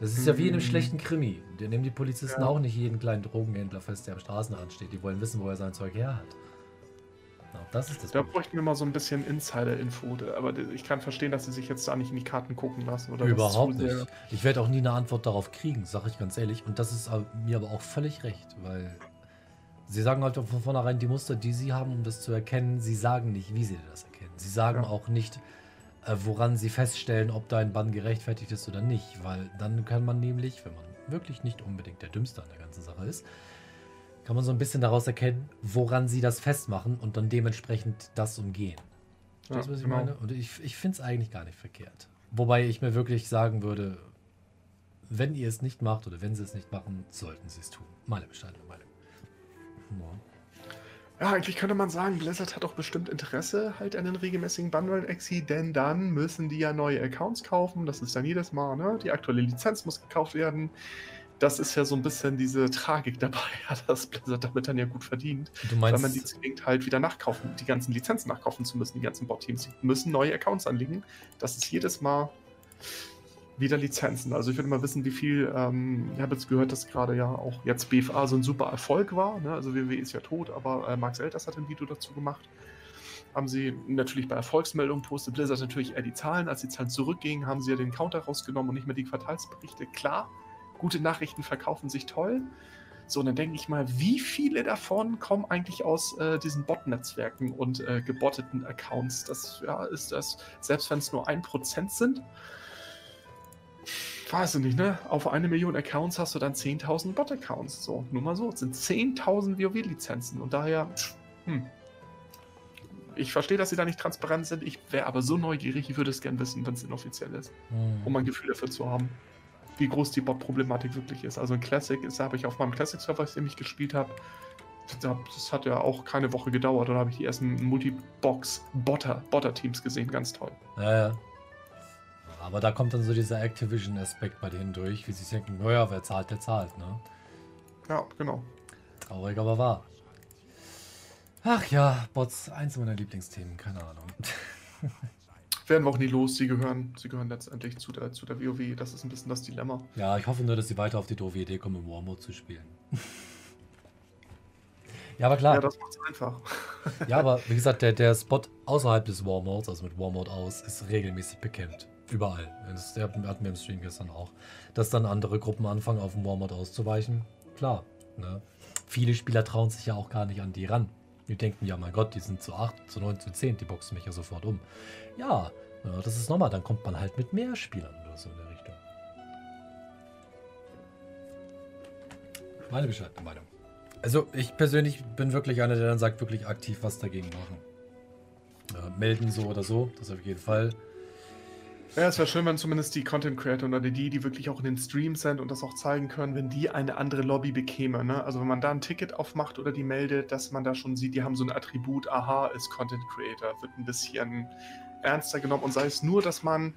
Das ist hm. ja wie in einem hm. schlechten Krimi. Da nehmen die Polizisten ja. auch nicht jeden kleinen Drogenhändler fest, der am Straßenrand steht. Die wollen wissen, wo er sein Zeug her hat. Das ist das da bräuchten wir mal so ein bisschen Insider-Info. Aber ich kann verstehen, dass sie sich jetzt da nicht in die Karten gucken lassen. Oder Überhaupt nicht. Ich werde auch nie eine Antwort darauf kriegen, sage ich ganz ehrlich. Und das ist mir aber auch völlig recht, weil sie sagen halt von vornherein die Muster, die sie haben, um das zu erkennen. Sie sagen nicht, wie sie das erkennen. Sie sagen ja. auch nicht, äh, woran sie feststellen, ob dein Bann gerechtfertigt ist oder nicht. Weil dann kann man nämlich, wenn man wirklich nicht unbedingt der Dümmste an der ganzen Sache ist, kann man so ein bisschen daraus erkennen, woran sie das festmachen und dann dementsprechend das umgehen. Ja, das, was ich genau. meine? Und ich, ich finde es eigentlich gar nicht verkehrt. Wobei ich mir wirklich sagen würde, wenn ihr es nicht macht oder wenn sie es nicht machen, sollten sie es tun. Meine bescheidene Meinung. Ja. Ja, eigentlich könnte man sagen, Blizzard hat doch bestimmt Interesse halt an den regelmäßigen Bundle-Exi, denn dann müssen die ja neue Accounts kaufen. Das ist dann jedes Mal, ne? Die aktuelle Lizenz muss gekauft werden. Das ist ja so ein bisschen diese Tragik dabei, dass Blizzard damit dann ja gut verdient. Du meinst, weil man die zwingt halt wieder nachkaufen, die ganzen Lizenzen nachkaufen zu müssen, die ganzen Bot-Teams. Die müssen neue Accounts anlegen. Das ist jedes Mal wieder Lizenzen. Also ich würde mal wissen, wie viel, ähm, ich habe jetzt gehört, dass gerade ja auch jetzt BFA so ein super Erfolg war. Ne? Also WWE ist ja tot, aber äh, Max Elters hat ein Video dazu gemacht. Haben sie natürlich bei Erfolgsmeldungen postet Blizzard natürlich eher die Zahlen. Als die Zahlen zurückgingen, haben sie ja den Counter rausgenommen und nicht mehr die Quartalsberichte. Klar, gute Nachrichten verkaufen sich toll. So, und dann denke ich mal, wie viele davon kommen eigentlich aus äh, diesen Bot-Netzwerken und äh, gebotteten Accounts? Das ja, ist das, selbst wenn es nur ein Prozent sind, weiß ich nicht, ne? Auf eine Million Accounts hast du dann 10.000 Bot-Accounts. So, nur mal so. Es sind 10.000 WoW-Lizenzen und daher, hm. Ich verstehe, dass sie da nicht transparent sind. Ich wäre aber so neugierig, ich würde es gern wissen, wenn es inoffiziell ist. Hm. Um ein Gefühl dafür zu haben, wie groß die Bot-Problematik wirklich ist. Also ein Classic ist, habe ich auf meinem Classic-Server, den ich gespielt habe, das hat ja auch keine Woche gedauert. Da habe ich die ersten Multi-Box-Botter-Teams gesehen. Ganz toll. Ja, ja. Aber da kommt dann so dieser Activision-Aspekt bei denen durch, wie sie denken, naja, wer zahlt, der zahlt, ne? Ja, genau. Traurig, aber wahr. Ach ja, Bots, eins meiner Lieblingsthemen, keine Ahnung. Werden wir auch nie los, sie gehören, sie gehören letztendlich zu der, zu der WoW, das ist ein bisschen das Dilemma. Ja, ich hoffe nur, dass sie weiter auf die doofe Idee kommen, im Warmode zu spielen. ja, aber klar. Ja, das macht's einfach. ja, aber wie gesagt, der, der Spot außerhalb des Warmodes, also mit Warmode aus, ist regelmäßig bekämpft. Überall. Das hatten wir im Stream gestern auch. Dass dann andere Gruppen anfangen, auf dem Warmod auszuweichen. Klar. Ne? Viele Spieler trauen sich ja auch gar nicht an die ran. Die denken, ja mein Gott, die sind zu 8, zu 9, zu 10, die boxen mich ja sofort um. Ja, das ist normal. Dann kommt man halt mit mehr Spielern oder so in der Richtung. Meine bescheidene Meinung. Also ich persönlich bin wirklich einer, der dann sagt, wirklich aktiv was dagegen machen. Äh, melden so oder so, das auf jeden Fall. Ja, es wäre schön, wenn zumindest die Content Creator oder die, die wirklich auch in den Streams sind und das auch zeigen können, wenn die eine andere Lobby bekäme. Ne? Also wenn man da ein Ticket aufmacht oder die meldet, dass man da schon sieht, die haben so ein Attribut, aha, ist Content Creator, wird ein bisschen ernster genommen und sei es nur, dass man,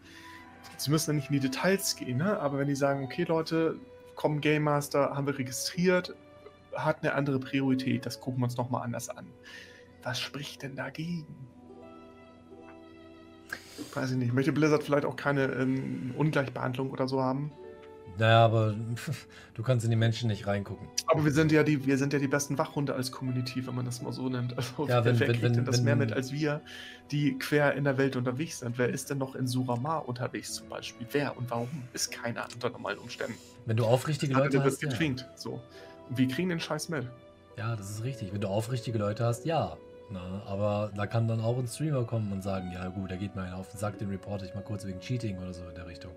sie müssen ja nicht in die Details gehen, ne? aber wenn die sagen, okay Leute, kommen Game Master, haben wir registriert, hat eine andere Priorität, das gucken wir uns nochmal anders an. Was spricht denn dagegen? Weiß ich nicht. Möchte Blizzard vielleicht auch keine ähm, Ungleichbehandlung oder so haben? Naja, aber du kannst in die Menschen nicht reingucken. Aber wir sind ja die, wir sind ja die besten Wachhunde als Community, wenn man das mal so nennt. Also ja, wenn, wer wenn, kriegt wenn, denn das wenn, mehr mit als wir, die quer in der Welt unterwegs sind? Wer ist denn noch in Suramar unterwegs zum Beispiel? Wer und warum? Ist keiner unter normalen Umständen. Wenn du aufrichtige Leute hast. getwinkt. Ja. So. Und wir kriegen den Scheiß mit. Ja, das ist richtig. Wenn du aufrichtige Leute hast, ja. Na, aber da kann dann auch ein Streamer kommen und sagen, ja gut, da geht mir auf den Sack, den reporte ich mal kurz wegen Cheating oder so in der Richtung.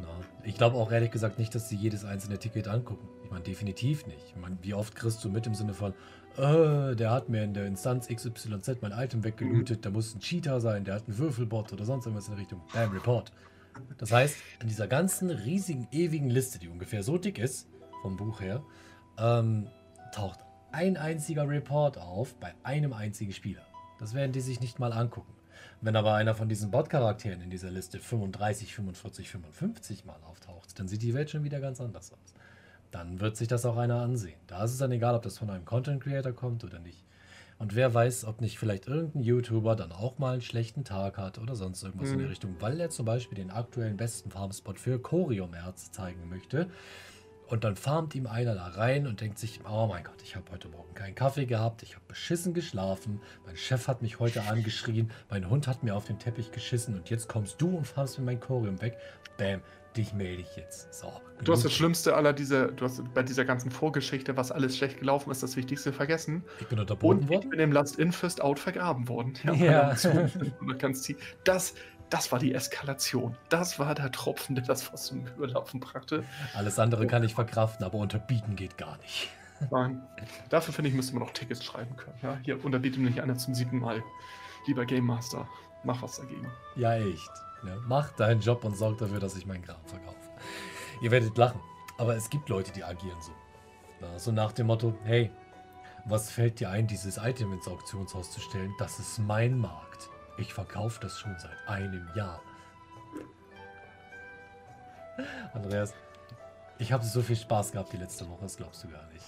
Na, ich glaube auch ehrlich gesagt nicht, dass sie jedes einzelne Ticket angucken. Ich meine, definitiv nicht. Ich meine, wie oft kriegst du mit im Sinne von, äh, der hat mir in der Instanz XYZ mein Item weggelootet, mhm. da muss ein Cheater sein, der hat einen Würfelbot oder sonst irgendwas in der Richtung. Bam, Report. Das heißt, in dieser ganzen riesigen, ewigen Liste, die ungefähr so dick ist, vom Buch her, ähm, taucht ein einziger Report auf bei einem einzigen Spieler. Das werden die sich nicht mal angucken. Wenn aber einer von diesen Bot-Charakteren in dieser Liste 35, 45, 55 Mal auftaucht, dann sieht die Welt schon wieder ganz anders aus. Dann wird sich das auch einer ansehen. Da ist es dann egal, ob das von einem Content Creator kommt oder nicht. Und wer weiß, ob nicht vielleicht irgendein YouTuber dann auch mal einen schlechten Tag hat oder sonst irgendwas mhm. in der Richtung, weil er zum Beispiel den aktuellen besten Farmspot für Chorium-Erz zeigen möchte. Und dann farmt ihm einer da rein und denkt sich, oh mein Gott, ich habe heute Morgen keinen Kaffee gehabt, ich habe beschissen geschlafen, mein Chef hat mich heute angeschrien, mein Hund hat mir auf den Teppich geschissen und jetzt kommst du und farmst mir mein Chorium weg. Bam, dich melde ich jetzt. So. Du hast das Schlimmste aller dieser, du hast bei dieser ganzen Vorgeschichte, was alles schlecht gelaufen ist, das Wichtigste vergessen. Ich bin unterboten und worden. Ich bin im Last In First Out vergraben worden. Ja. ja. Das, das war die Eskalation. Das war der Tropfen, der das Fass zum Überlaufen brachte. Alles andere kann ich verkraften, aber unterbieten geht gar nicht. Nein. Dafür finde ich, müsste man auch Tickets schreiben können. Ja, hier unterbietet mich einer zum siebten Mal. Lieber Game Master, mach was dagegen. Ja, echt. Ne? Mach deinen Job und sorg dafür, dass ich meinen Kram verkaufe. Ihr werdet lachen. Aber es gibt Leute, die agieren so. Na, so nach dem Motto, hey, Was fällt dir ein, dieses Item ins Auktionshaus zu stellen? Das ist mein Markt. Ich verkaufe das schon seit einem Jahr. Andreas, ich habe so viel Spaß gehabt die letzte Woche, das glaubst du gar nicht.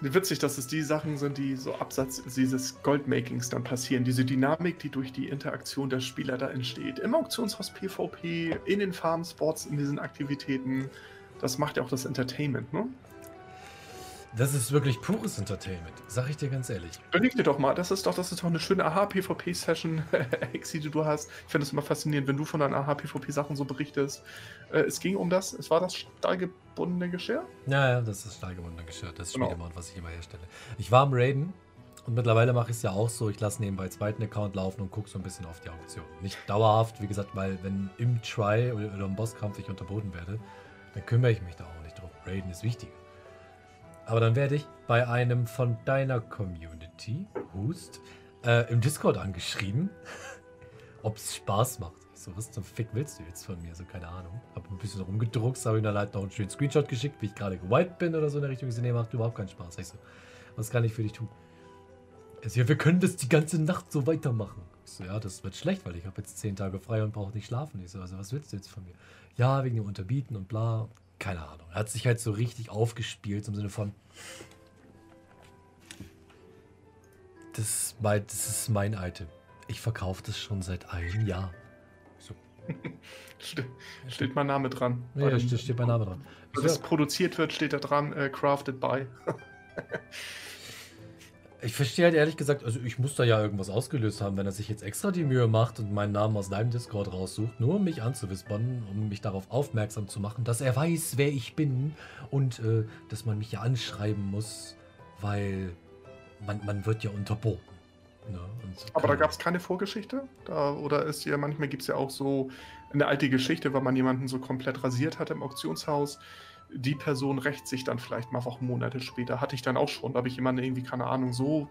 Witzig, dass es die Sachen sind, die so abseits dieses Goldmakings dann passieren. Diese Dynamik, die durch die Interaktion der Spieler da entsteht. Im Auktionshaus PvP, in den Farmspots, in diesen Aktivitäten. Das macht ja auch das Entertainment, ne? Das ist wirklich pures Entertainment, sag ich dir ganz ehrlich. Überleg dir doch mal, das ist doch, das ist doch eine schöne AHA-PvP-Session, Exi, die du hast. Ich finde es immer faszinierend, wenn du von deinen AHA-PvP-Sachen so berichtest. Äh, es ging um das, es war das stahlgebundene Geschirr? Ja, ja, das ist das stahlgebundene Geschirr, das genau. Schmiedemount, was ich immer herstelle. Ich war am Raiden und mittlerweile mache ich es ja auch so, ich lasse nebenbei zweiten Account laufen und gucke so ein bisschen auf die Auktion. Nicht dauerhaft, wie gesagt, weil wenn im Try oder, im Bosskampf ich unterboten werde, dann kümmere ich mich da auch nicht drum. Raiden ist wichtig. Aber dann werde ich bei einem von deiner Community, Hust, äh, im Discord angeschrieben, ob es Spaß macht. Ich so, was zum Fick willst du jetzt von mir? So, keine Ahnung. Hab ein bisschen rumgedruckt, habe ihm dann halt noch einen schönen Screenshot geschickt, wie ich gerade gewiped bin oder so in der Richtung. Ich so, nee, macht überhaupt keinen Spaß. Ich so, was kann ich für dich tun? Er so, ja, wir können das die ganze Nacht so weitermachen. Ich so, ja, das wird schlecht, weil ich habe jetzt zehn Tage frei und brauche nicht schlafen. Ich so, also was willst du jetzt von mir? Ja, wegen dem Unterbieten und bla keine Ahnung. Er hat sich halt so richtig aufgespielt im Sinne von. Das ist mein, das ist mein Item. Ich verkaufe das schon seit einem Jahr. So. Ste steht mein Name dran. Ja, da steht, steht mein Name dran. Es produziert wird, steht da dran, äh, crafted by. Ich verstehe halt ehrlich gesagt, also ich muss da ja irgendwas ausgelöst haben, wenn er sich jetzt extra die Mühe macht und meinen Namen aus deinem Discord raussucht, nur um mich anzuwispern, um mich darauf aufmerksam zu machen, dass er weiß, wer ich bin und äh, dass man mich ja anschreiben muss, weil man, man wird ja unterboten. Ne? Aber da gab es keine Vorgeschichte? Da, oder ist ja, manchmal gibt es ja auch so eine alte Geschichte, weil man jemanden so komplett rasiert hat im Auktionshaus die Person rächt sich dann vielleicht mal Wochen, Monate später. Hatte ich dann auch schon. Da habe ich jemanden irgendwie, keine Ahnung, so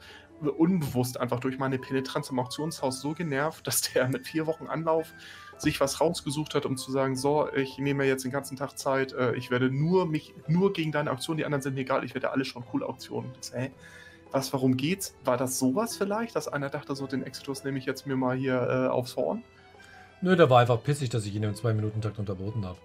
unbewusst einfach durch meine Penetranz im Auktionshaus so genervt, dass der mit vier Wochen Anlauf sich was rausgesucht hat, um zu sagen, so, ich nehme mir jetzt den ganzen Tag Zeit, äh, ich werde nur mich, nur gegen deine Auktion, die anderen sind mir egal, ich werde alle schon cool Auktionen. Das, hä? Was, warum geht's? War das sowas vielleicht, dass einer dachte, so den Exitus nehme ich jetzt mir mal hier äh, aufs Horn? Nö, der war einfach pissig, dass ich ihn im Zwei-Minuten-Takt unterboten habe.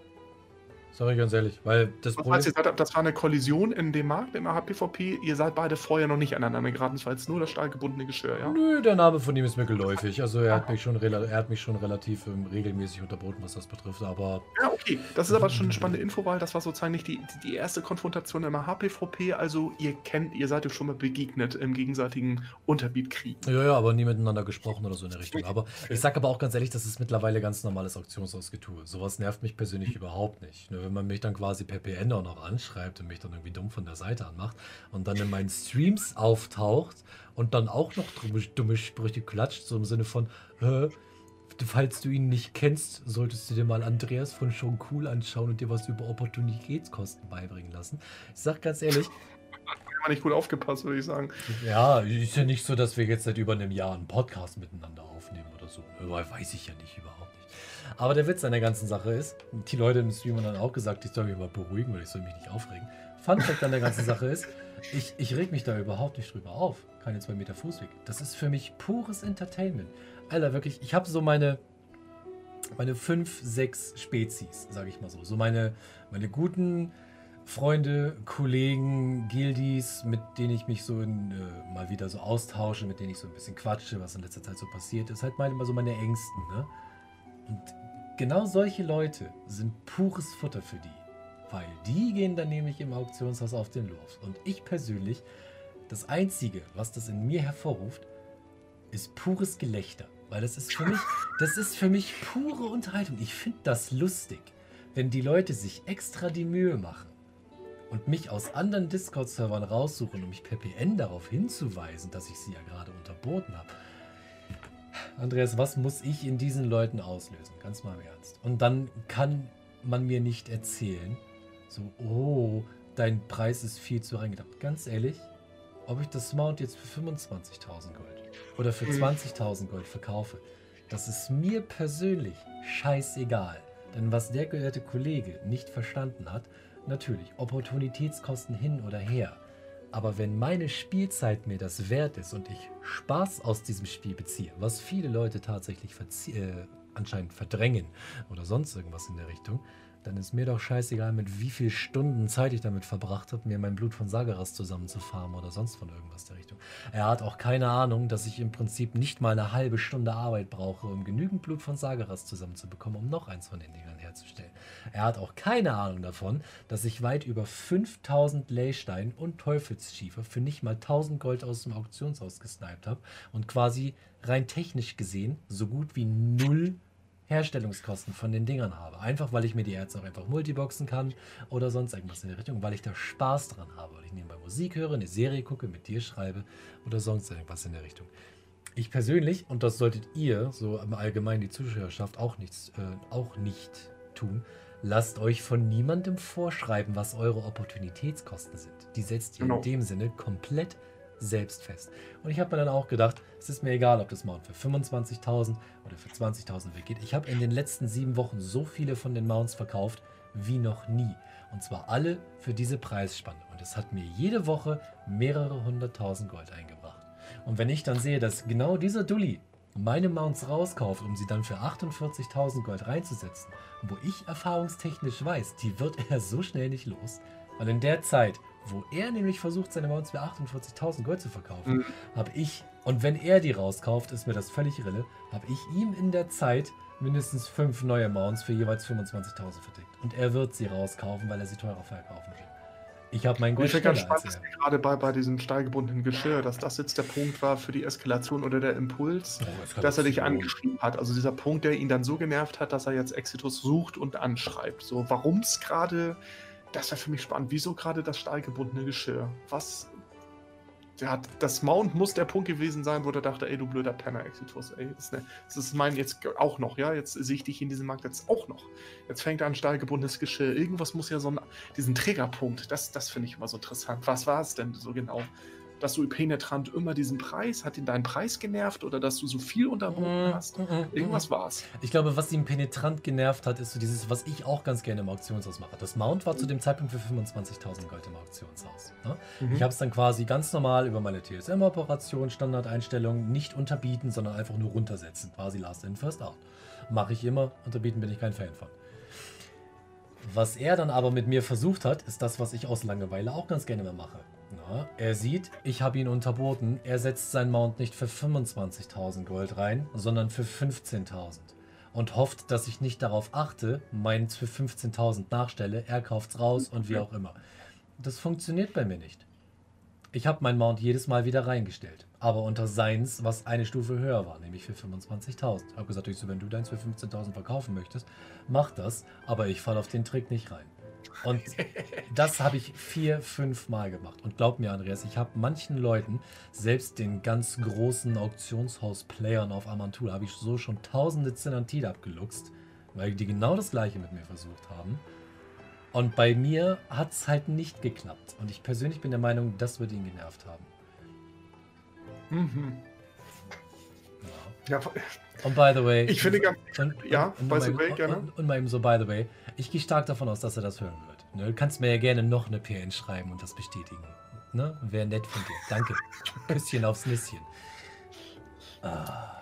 Sag ich ganz ehrlich, weil das Problem... Heißt, seid, das war eine Kollision in dem Markt, im AHPVP. Ihr seid beide vorher noch nicht aneinander geraten. Es war jetzt nur das stahlgebundene Geschirr, ja? Nö, der Name von ihm ist mir geläufig. Also er hat mich schon, er hat mich schon relativ ähm, regelmäßig unterboten, was das betrifft, aber... Ja, okay. Das ist aber schon eine spannende Info, weil das war sozusagen nicht die, die erste Konfrontation im AHPVP. Also ihr kennt, ihr seid euch schon mal begegnet im gegenseitigen Unterbietkrieg. Ja, ja, aber nie miteinander gesprochen oder so in der Richtung. Aber ich sag aber auch ganz ehrlich, das ist mittlerweile ganz normales Auktionsausgetue. Sowas nervt mich persönlich überhaupt nicht. Nur wenn man mich dann quasi per PN auch noch anschreibt und mich dann irgendwie dumm von der Seite anmacht und dann in meinen Streams auftaucht und dann auch noch dumme Sprüche klatscht, so im Sinne von, äh, falls du ihn nicht kennst, solltest du dir mal Andreas von Schon Cool anschauen und dir was über Opportunitätskosten beibringen lassen. Ich sag ganz ehrlich, Mal nicht gut aufgepasst, würde ich sagen. Ja, ist ja nicht so, dass wir jetzt seit über einem Jahr einen Podcast miteinander aufnehmen oder so. Weiß ich ja nicht überhaupt. Aber der Witz an der ganzen Sache ist, die Leute im Stream haben dann auch gesagt, ich soll mich mal beruhigen oder ich soll mich nicht aufregen. Fun Fact an der ganzen Sache ist, ich, ich reg mich da überhaupt nicht drüber auf. Keine zwei Meter Fußweg. Das ist für mich pures Entertainment. Alter, wirklich, ich habe so meine, meine fünf, sechs Spezies, sage ich mal so. So meine, meine guten Freunde, Kollegen, Gildies, mit denen ich mich so in, äh, mal wieder so austausche, mit denen ich so ein bisschen quatsche, was in letzter Zeit so passiert ist. Halt mal immer so meine Ängsten, ne? Und genau solche Leute sind pures Futter für die. Weil die gehen dann nämlich im Auktionshaus auf den Los. Und ich persönlich, das Einzige, was das in mir hervorruft, ist pures Gelächter. Weil das ist für mich, das ist für mich pure Unterhaltung. Ich finde das lustig, wenn die Leute sich extra die Mühe machen und mich aus anderen Discord-Servern raussuchen, um mich per PN darauf hinzuweisen, dass ich sie ja gerade unterboten habe. Andreas, was muss ich in diesen Leuten auslösen? Ganz mal im Ernst. Und dann kann man mir nicht erzählen, so, oh, dein Preis ist viel zu reingedacht. Ganz ehrlich, ob ich das Mount jetzt für 25.000 Gold oder für 20.000 hm. Gold verkaufe, das ist mir persönlich scheißegal. Denn was der geehrte Kollege nicht verstanden hat, natürlich, Opportunitätskosten hin oder her. Aber wenn meine Spielzeit mir das wert ist und ich Spaß aus diesem Spiel beziehe, was viele Leute tatsächlich äh, anscheinend verdrängen oder sonst irgendwas in der Richtung, dann ist mir doch scheißegal, mit wie viel Stunden Zeit ich damit verbracht habe, mir mein Blut von Sagaras zusammenzufarmen oder sonst von irgendwas der Richtung. Er hat auch keine Ahnung, dass ich im Prinzip nicht mal eine halbe Stunde Arbeit brauche, um genügend Blut von Sagaras zusammenzubekommen, um noch eins von den Dingern herzustellen. Er hat auch keine Ahnung davon, dass ich weit über 5000 Leystein und Teufelsschiefer für nicht mal 1000 Gold aus dem Auktionshaus gesniped habe und quasi rein technisch gesehen so gut wie null Herstellungskosten von den Dingern habe. Einfach weil ich mir die Erze auch einfach multiboxen kann oder sonst irgendwas in der Richtung, weil ich da Spaß dran habe. Weil ich nebenbei Musik höre, eine Serie gucke, mit dir schreibe oder sonst irgendwas in der Richtung. Ich persönlich, und das solltet ihr, so im Allgemeinen die Zuschauerschaft, auch, nichts, äh, auch nicht tun, lasst euch von niemandem vorschreiben, was eure Opportunitätskosten sind. Die setzt ihr genau. in dem Sinne komplett selbst fest. Und ich habe mir dann auch gedacht, es ist mir egal, ob das Mount für 25.000 oder für 20.000 weggeht. Ich habe in den letzten sieben Wochen so viele von den Mounts verkauft wie noch nie. Und zwar alle für diese Preisspanne. Und es hat mir jede Woche mehrere hunderttausend Gold eingebracht. Und wenn ich dann sehe, dass genau dieser Dulli meine Mounts rauskauft, um sie dann für 48.000 Gold reinzusetzen, wo ich erfahrungstechnisch weiß, die wird er so schnell nicht los, weil in der Zeit, wo er nämlich versucht, seine Mounts für 48.000 Gold zu verkaufen, mhm. habe ich, und wenn er die rauskauft, ist mir das völlig irre, habe ich ihm in der Zeit mindestens fünf neue Mounts für jeweils 25.000 verdeckt. Und er wird sie rauskaufen, weil er sie teurer verkaufen will. Ich habe mein Gold Ich finde ganz spannend, dass gerade bei, bei diesem steigebundenen Geschirr, dass das jetzt der Punkt war für die Eskalation oder der Impuls, oh, dass er dich angeschrieben hat. Also dieser Punkt, der ihn dann so genervt hat, dass er jetzt Exitus sucht und anschreibt. So, warum es gerade das wäre für mich spannend. Wieso gerade das stahlgebundene Geschirr? Was. Der hat, das Mount muss der Punkt gewesen sein, wo der dachte, ey, du blöder Penner, Exitus, ey, das ist, ne, das ist mein jetzt auch noch, ja, jetzt sehe ich dich in diesem Markt jetzt auch noch. Jetzt fängt er an stahlgebundenes Geschirr. Irgendwas muss ja so einen, diesen Triggerpunkt, das, das finde ich immer so interessant. Was war es denn so genau? Dass du penetrant immer diesen Preis, hat ihn deinen Preis genervt oder dass du so viel unterboten mhm, hast? Mhm, Irgendwas mhm. war es. Ich glaube, was ihn penetrant genervt hat, ist so dieses, was ich auch ganz gerne im Auktionshaus mache. Das Mount war zu dem Zeitpunkt für 25.000 Gold im Auktionshaus. Ne? Mhm. Ich habe es dann quasi ganz normal über meine TSM-Operation, Standardeinstellungen, nicht unterbieten, sondern einfach nur runtersetzen. Quasi Last in, First out. Mache ich immer, unterbieten bin ich kein Fan von. Was er dann aber mit mir versucht hat, ist das, was ich aus Langeweile auch ganz gerne mehr mache. Na, er sieht, ich habe ihn unterboten. Er setzt sein Mount nicht für 25.000 Gold rein, sondern für 15.000. Und hofft, dass ich nicht darauf achte, meins für 15.000 nachstelle. Er kauft's raus und wie auch immer. Das funktioniert bei mir nicht. Ich habe mein Mount jedes Mal wieder reingestellt. Aber unter seins, was eine Stufe höher war, nämlich für 25.000. Ich habe gesagt, ich so, wenn du deins für 15.000 verkaufen möchtest, mach das. Aber ich falle auf den Trick nicht rein. Und das habe ich vier, fünf Mal gemacht. Und glaub mir, Andreas, ich habe manchen Leuten, selbst den ganz großen Auktionshaus-Playern auf Amantul, habe ich so schon tausende Zenantit abgeluchst, weil die genau das gleiche mit mir versucht haben. Und bei mir hat es halt nicht geklappt. Und ich persönlich bin der Meinung, das wird ihn genervt haben. Mhm. Ja. Und by the way. Ich finde ganz. Und, ja, und, by the way, gerne. Und, und mal eben so, by the way. Ich gehe stark davon aus, dass er das hören wird. Ne? Du kannst mir ja gerne noch eine PN schreiben und das bestätigen. Ne? Wäre nett von dir. Danke. Küsschen aufs Nüsschen. Ah.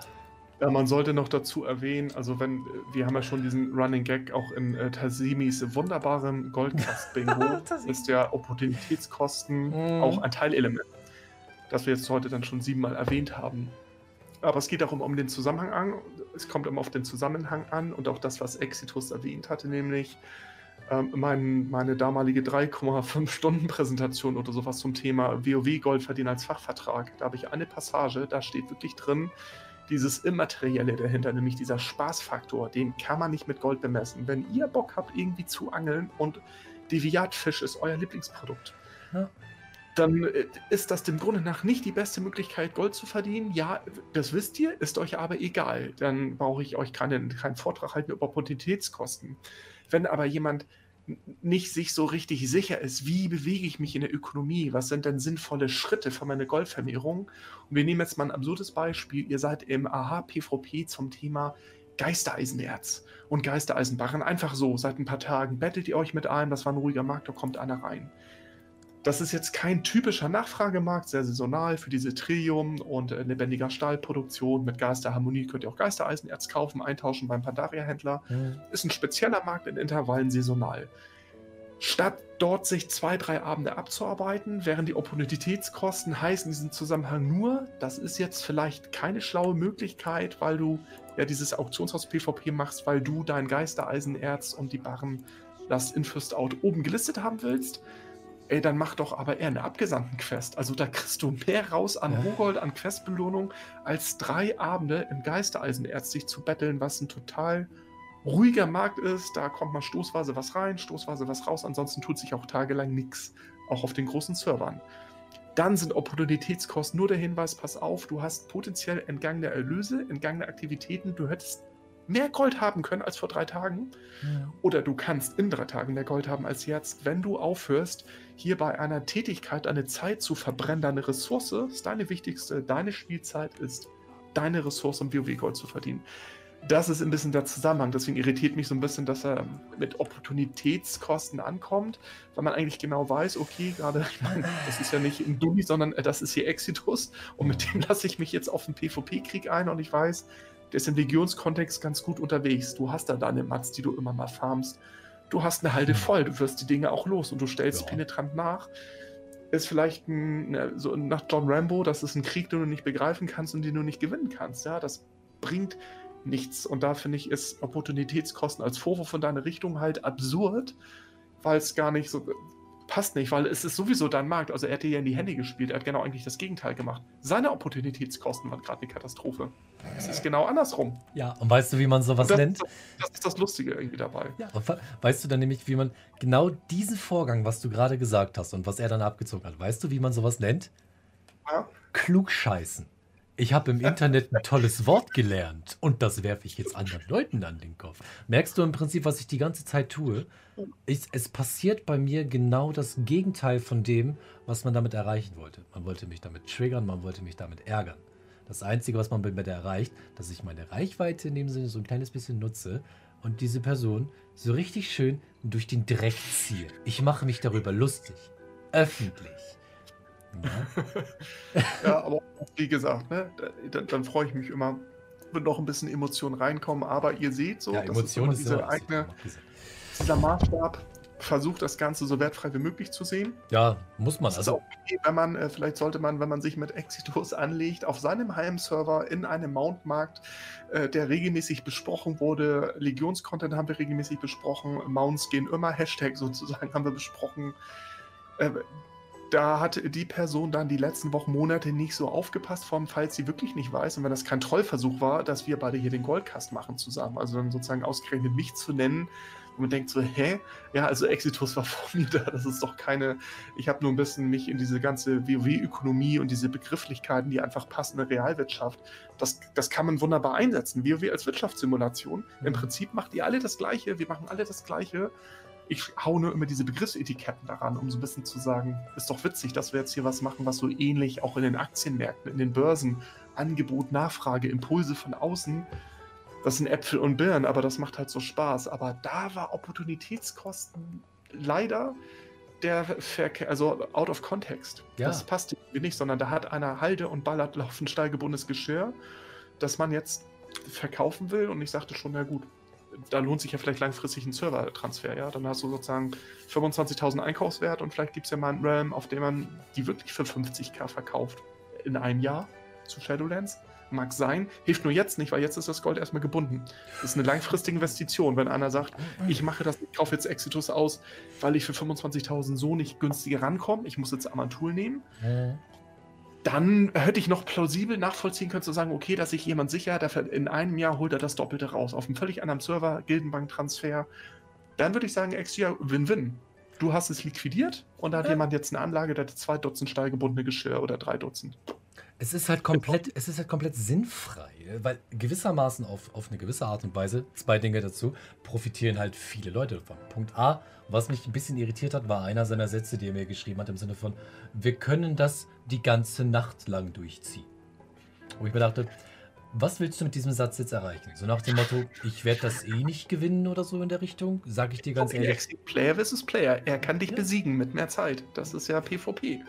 Ja, man sollte noch dazu erwähnen, also wenn, wir haben ja schon diesen Running Gag auch in äh, Tasimis wunderbarem Goldcast-Bingo, ist ja Opportunitätskosten mm. auch ein Teilelement, das wir jetzt heute dann schon siebenmal erwähnt haben. Aber es geht darum um den Zusammenhang an. Es kommt immer auf den Zusammenhang an und auch das, was Exitus erwähnt hatte, nämlich ähm, mein, meine damalige 3,5 Stunden Präsentation oder sowas zum Thema WoW Gold verdienen als Fachvertrag. Da habe ich eine Passage, da steht wirklich drin, dieses Immaterielle dahinter, nämlich dieser Spaßfaktor, den kann man nicht mit Gold bemessen. Wenn ihr Bock habt, irgendwie zu angeln und Deviatfisch ist euer Lieblingsprodukt, ja dann äh, ist das dem Grunde nach nicht die beste Möglichkeit, Gold zu verdienen. Ja, das wisst ihr, ist euch aber egal. Dann brauche ich euch keinen, keinen Vortrag halten über Opportunitätskosten. Wenn aber jemand nicht sich so richtig sicher ist, wie bewege ich mich in der Ökonomie, was sind denn sinnvolle Schritte für meine Goldvermehrung? Und wir nehmen jetzt mal ein absurdes Beispiel. Ihr seid im AH-PVP zum Thema Geistereisenerz und Geistereisenbarren. Einfach so, seit ein paar Tagen bettelt ihr euch mit ein, das war ein ruhiger Markt, da kommt einer rein das ist jetzt kein typischer Nachfragemarkt, sehr saisonal für diese Trillium und äh, lebendiger Stahlproduktion mit Geisterharmonie könnt ihr auch Geistereisenerz kaufen, eintauschen beim Pandaria-Händler. Mhm. Ist ein spezieller Markt in Intervallen saisonal. Statt dort sich zwei, drei Abende abzuarbeiten, wären die Opportunitätskosten heißen in diesem Zusammenhang nur, das ist jetzt vielleicht keine schlaue Möglichkeit, weil du ja dieses Auktionshaus PvP machst, weil du dein Geistereisenerz und die Barren Last in First Out oben gelistet haben willst ey, dann mach doch aber eher eine Abgesandten-Quest. Also da kriegst du mehr raus an Rogold, an Questbelohnung, als drei Abende im Geistereisenerz sich zu betteln, was ein total ruhiger Markt ist. Da kommt mal stoßweise was rein, stoßweise was raus. Ansonsten tut sich auch tagelang nichts. Auch auf den großen Servern. Dann sind Opportunitätskosten nur der Hinweis, pass auf, du hast potenziell entgangene Erlöse, entgangene Aktivitäten. Du hättest mehr Gold haben können als vor drei Tagen. Ja. Oder du kannst in drei Tagen mehr Gold haben als jetzt, wenn du aufhörst, hier bei einer Tätigkeit deine Zeit zu verbrennen, deine Ressource ist deine wichtigste, deine Spielzeit ist deine Ressource, um WoW-Gold zu verdienen. Das ist ein bisschen der Zusammenhang. Deswegen irritiert mich so ein bisschen, dass er mit Opportunitätskosten ankommt, weil man eigentlich genau weiß, okay, gerade, ich meine, das ist ja nicht ein Dummi, sondern das ist hier Exitus und mit dem lasse ich mich jetzt auf den PvP-Krieg ein und ich weiß, der ist im Legionskontext ganz gut unterwegs. Du hast da deine Mats, die du immer mal farmst. Du hast eine Halde hm. voll, du wirst die Dinge auch los und du stellst ja. penetrant nach. Ist vielleicht ein, ne, so nach John Rambo, das ist ein Krieg, den du nicht begreifen kannst und den du nicht gewinnen kannst. Ja, das bringt nichts. Und da finde ich, ist Opportunitätskosten als Vorwurf von deiner Richtung halt absurd, weil es gar nicht so passt nicht, weil es ist sowieso dein Markt. Also er hat dir ja in die Hände gespielt, er hat genau eigentlich das Gegenteil gemacht. Seine Opportunitätskosten waren gerade eine Katastrophe. Es ist genau andersrum. Ja, und weißt du, wie man sowas das, nennt? Das, ist das Lustige irgendwie dabei. Ja, weißt du dann nämlich, wie man genau diesen Vorgang, was du gerade gesagt hast und was er dann abgezogen hat, weißt du, wie man sowas nennt? Ja. Klugscheißen. Ich habe im Internet ein tolles Wort gelernt und das werfe ich jetzt anderen Leuten an den Kopf. Merkst du im Prinzip, was ich die ganze Zeit tue? Ich, es passiert bei mir genau das Gegenteil von dem, was man damit erreichen wollte. Man wollte mich damit triggern, man wollte mich damit ärgern. Das Einzige, was man bei mir erreicht, dass ich meine Reichweite in dem Sinne so ein kleines bisschen nutze und diese Person so richtig schön durch den Dreck ziehe. Ich mache mich darüber lustig. Öffentlich. Ja, ja aber wie gesagt, ne, dann, dann freue ich mich immer, wenn noch ein bisschen Emotionen reinkommen. Aber ihr seht so, ja, das ist immer diese eigene, dieser Maßstab, versucht, das Ganze so wertfrei wie möglich zu sehen. Ja, muss man. Das also, okay, wenn man, äh, vielleicht sollte man, wenn man sich mit Exitus anlegt, auf seinem Heimserver in einem Mountmarkt, äh, der regelmäßig besprochen wurde, Legionscontent haben wir regelmäßig besprochen, Mounts gehen immer, Hashtag sozusagen haben wir besprochen. Äh, da hat die Person dann die letzten Wochen, Monate nicht so aufgepasst, vor allem falls sie wirklich nicht weiß und wenn das kein Trollversuch war, dass wir beide hier den Goldcast machen zusammen. Also dann sozusagen ausgerechnet mich zu nennen, und man denkt so, hä? Ja, also Exitus war vor mir da. Das ist doch keine. Ich habe nur ein bisschen mich in diese ganze WoW-Ökonomie und diese Begrifflichkeiten, die einfach passen in der Realwirtschaft, das, das kann man wunderbar einsetzen. WoW als Wirtschaftssimulation. Mhm. Im Prinzip macht ihr alle das Gleiche. Wir machen alle das Gleiche. Ich hau nur immer diese Begriffsetiketten daran, um so ein bisschen zu sagen, ist doch witzig, dass wir jetzt hier was machen, was so ähnlich auch in den Aktienmärkten, in den Börsen, Angebot, Nachfrage, Impulse von außen das sind Äpfel und Birnen, aber das macht halt so Spaß. Aber da war Opportunitätskosten leider der Verkehr, also out of context. Ja. Das passt nicht, sondern da hat einer Halde und ballert laufend steilgebundenes Geschirr, das man jetzt verkaufen will. Und ich sagte schon, na gut, da lohnt sich ja vielleicht langfristig ein Servertransfer, ja. Dann hast du sozusagen 25.000 Einkaufswert und vielleicht gibt es ja mal einen Realm, auf dem man die wirklich für 50k verkauft in einem Jahr zu Shadowlands. Mag sein, hilft nur jetzt nicht, weil jetzt ist das Gold erstmal gebunden. Das ist eine langfristige Investition. Wenn einer sagt, ich mache das, ich kaufe jetzt Exitus aus, weil ich für 25.000 so nicht günstiger rankomme, ich muss jetzt Amantul nehmen, mhm. dann hätte ich noch plausibel nachvollziehen können, zu sagen, okay, dass sich jemand sicher, der in einem Jahr holt er das Doppelte raus, auf einem völlig anderen Server, Gildenbank-Transfer. Dann würde ich sagen, Exia, Win-Win. Du hast es liquidiert und da hat ja. jemand jetzt eine Anlage, der hat zwei Dutzend steilgebundene Geschirr oder drei Dutzend. Es ist halt komplett, es ist halt komplett sinnfrei, weil gewissermaßen auf, auf eine gewisse Art und Weise, zwei Dinge dazu, profitieren halt viele Leute davon. Punkt A, was mich ein bisschen irritiert hat, war einer seiner Sätze, die er mir geschrieben hat, im Sinne von, wir können das die ganze Nacht lang durchziehen. Wo ich mir dachte, Was willst du mit diesem Satz jetzt erreichen? So nach dem Motto, ich werde das eh nicht gewinnen oder so in der Richtung? Sag ich dir ganz Okay, ehrlich. Player versus Player. Er kann dich Ja. besiegen mit mehr Zeit. Das ist ja PvP.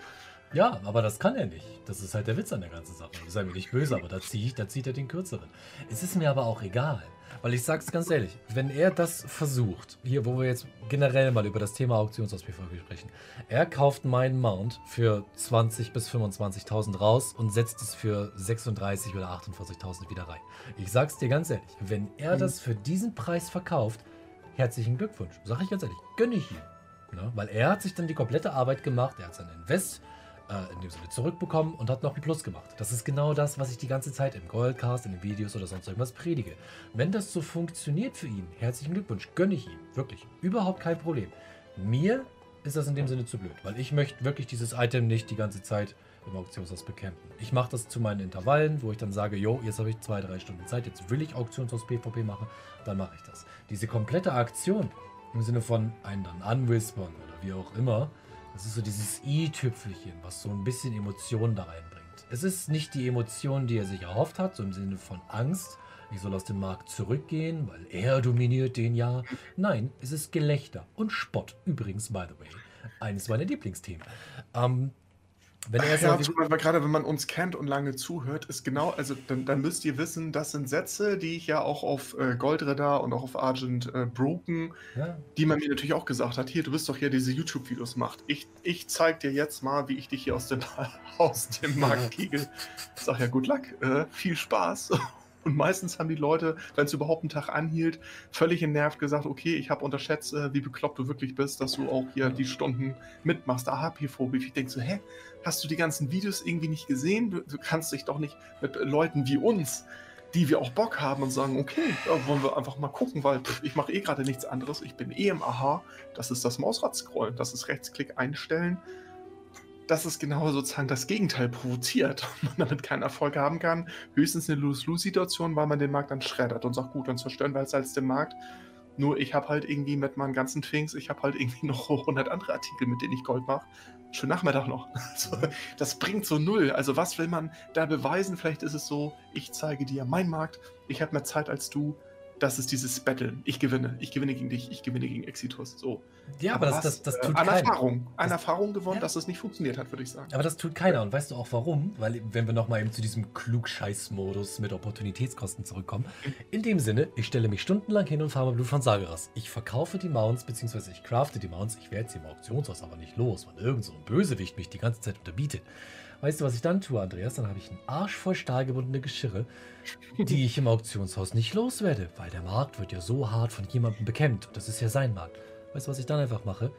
Ja, aber das kann er nicht. Das ist halt der Witz an der ganzen Sache. Sei mir nicht böse, aber da, zieh ich, da zieht er den kürzeren. Es ist mir aber auch egal. Weil ich sag's ganz ehrlich, wenn er das versucht, hier, wo wir jetzt generell mal über das Thema Auktionshaus PvP sprechen, er kauft meinen Mount für 20.000 bis 25.000 raus und setzt es für 36.000 oder 48.000 wieder rein. Ich sag's dir ganz ehrlich, wenn er Mhm. das für diesen Preis verkauft, herzlichen Glückwunsch. Sag ich ganz ehrlich, gönne ich ihm. Ne? Weil er hat sich dann die komplette Arbeit gemacht, er hat sein Invest äh, in dem Sinne zurückbekommen und hat noch einen Plus gemacht. Das ist genau das, was ich die ganze Zeit im Goldcast, in den Videos oder sonst irgendwas predige. Wenn das so funktioniert für ihn, herzlichen Glückwunsch, gönne ich ihm. Wirklich. Überhaupt kein Problem. Mir ist das in dem Sinne zu blöd, weil ich möchte wirklich dieses Item nicht die ganze Zeit im Auktionshaus bekämpfen. Ich mache das zu meinen Intervallen, wo ich dann sage, jo, jetzt habe ich zwei, drei Stunden Zeit, jetzt will ich Auktionshaus PvP machen, dann mache ich das. Diese komplette Aktion im Sinne von einen dann anwispern oder wie auch immer, das ist so dieses i-Tüpfelchen, was so ein bisschen Emotionen da reinbringt. Es ist nicht die Emotion, die er sich erhofft hat, so im Sinne von Angst, ich soll aus dem Markt zurückgehen, weil er dominiert den ja. Nein, es ist Gelächter und Spott. Übrigens, by the way, eines meiner Lieblingsthemen. Ähm, wenn er Ja, weil gerade wenn man uns kennt und lange zuhört, ist genau, also dann, dann müsst ihr wissen, das sind Sätze, die ich ja auch auf äh, Goldradar und auch auf Argent äh, Broken, ja, die man mir natürlich auch gesagt hat, hier, du bist doch hier, diese YouTube-Videos macht. Ich, ich zeig dir jetzt mal, wie ich dich hier aus dem, aus dem Markt kegel. Sag ja, gut Luck, äh, viel Spaß. Und meistens haben die Leute, wenn es überhaupt einen Tag anhielt, völlig genervt gesagt, okay, ich habe unterschätzt, äh, wie bekloppt du wirklich bist, dass du auch hier die Stunden mitmachst. PvP. Ich denke so, hä, hast du die ganzen Videos irgendwie nicht gesehen? Du, du kannst dich doch nicht mit Leuten wie uns, die wir auch Bock haben und sagen, okay, ja, wollen wir einfach mal gucken, weil pff, ich mache eh gerade nichts anderes. Ich bin eh im Aha. Das ist das Mausrad-Scrollen, das ist Rechtsklick einstellen. Das ist genau sozusagen das Gegenteil provoziert und man damit keinen Erfolg haben kann. Höchstens eine Lose-Lose-Situation, weil man den Markt dann schreddert und sagt, gut, dann zerstören wir jetzt als den Markt. Nur ich habe halt irgendwie mit meinen ganzen Twinks, ich habe halt irgendwie noch 100 andere Artikel, mit denen ich Gold mache. Schönen Nachmittag noch. Also, das bringt so null. Also was will man da beweisen? Vielleicht ist es so, ich zeige dir meinen Markt, ich habe mehr Zeit als du. Das ist dieses Battle. Ich gewinne. Ich gewinne gegen dich. Ich gewinne gegen Exitus. So. ja aber das, was, das, das äh, tut an keiner. Erfahrung. An Das- Erfahrung gewonnen, Ja. dass es nicht funktioniert hat, würde ich sagen. Aber das tut keiner. Und weißt du auch warum? Weil, wenn wir nochmal eben zu diesem Klugscheiß-Modus mit Opportunitätskosten zurückkommen. In dem Sinne, ich stelle mich stundenlang hin und farme Blut von Sageras. Ich verkaufe die Mounts, beziehungsweise ich crafte die Mounts. Ich werde sie im Auktionshaus aber nicht los, weil irgend so ein Bösewicht mich die ganze Zeit unterbietet. Weißt du, was ich dann tue, Andreas? Dann habe ich einen Arsch voll stahlgebundene Geschirre, die ich im Auktionshaus nicht loswerde, weil der Markt wird ja so hart von jemandem bekämpft. Und das ist ja sein Markt. Weißt du, was ich dann einfach mache?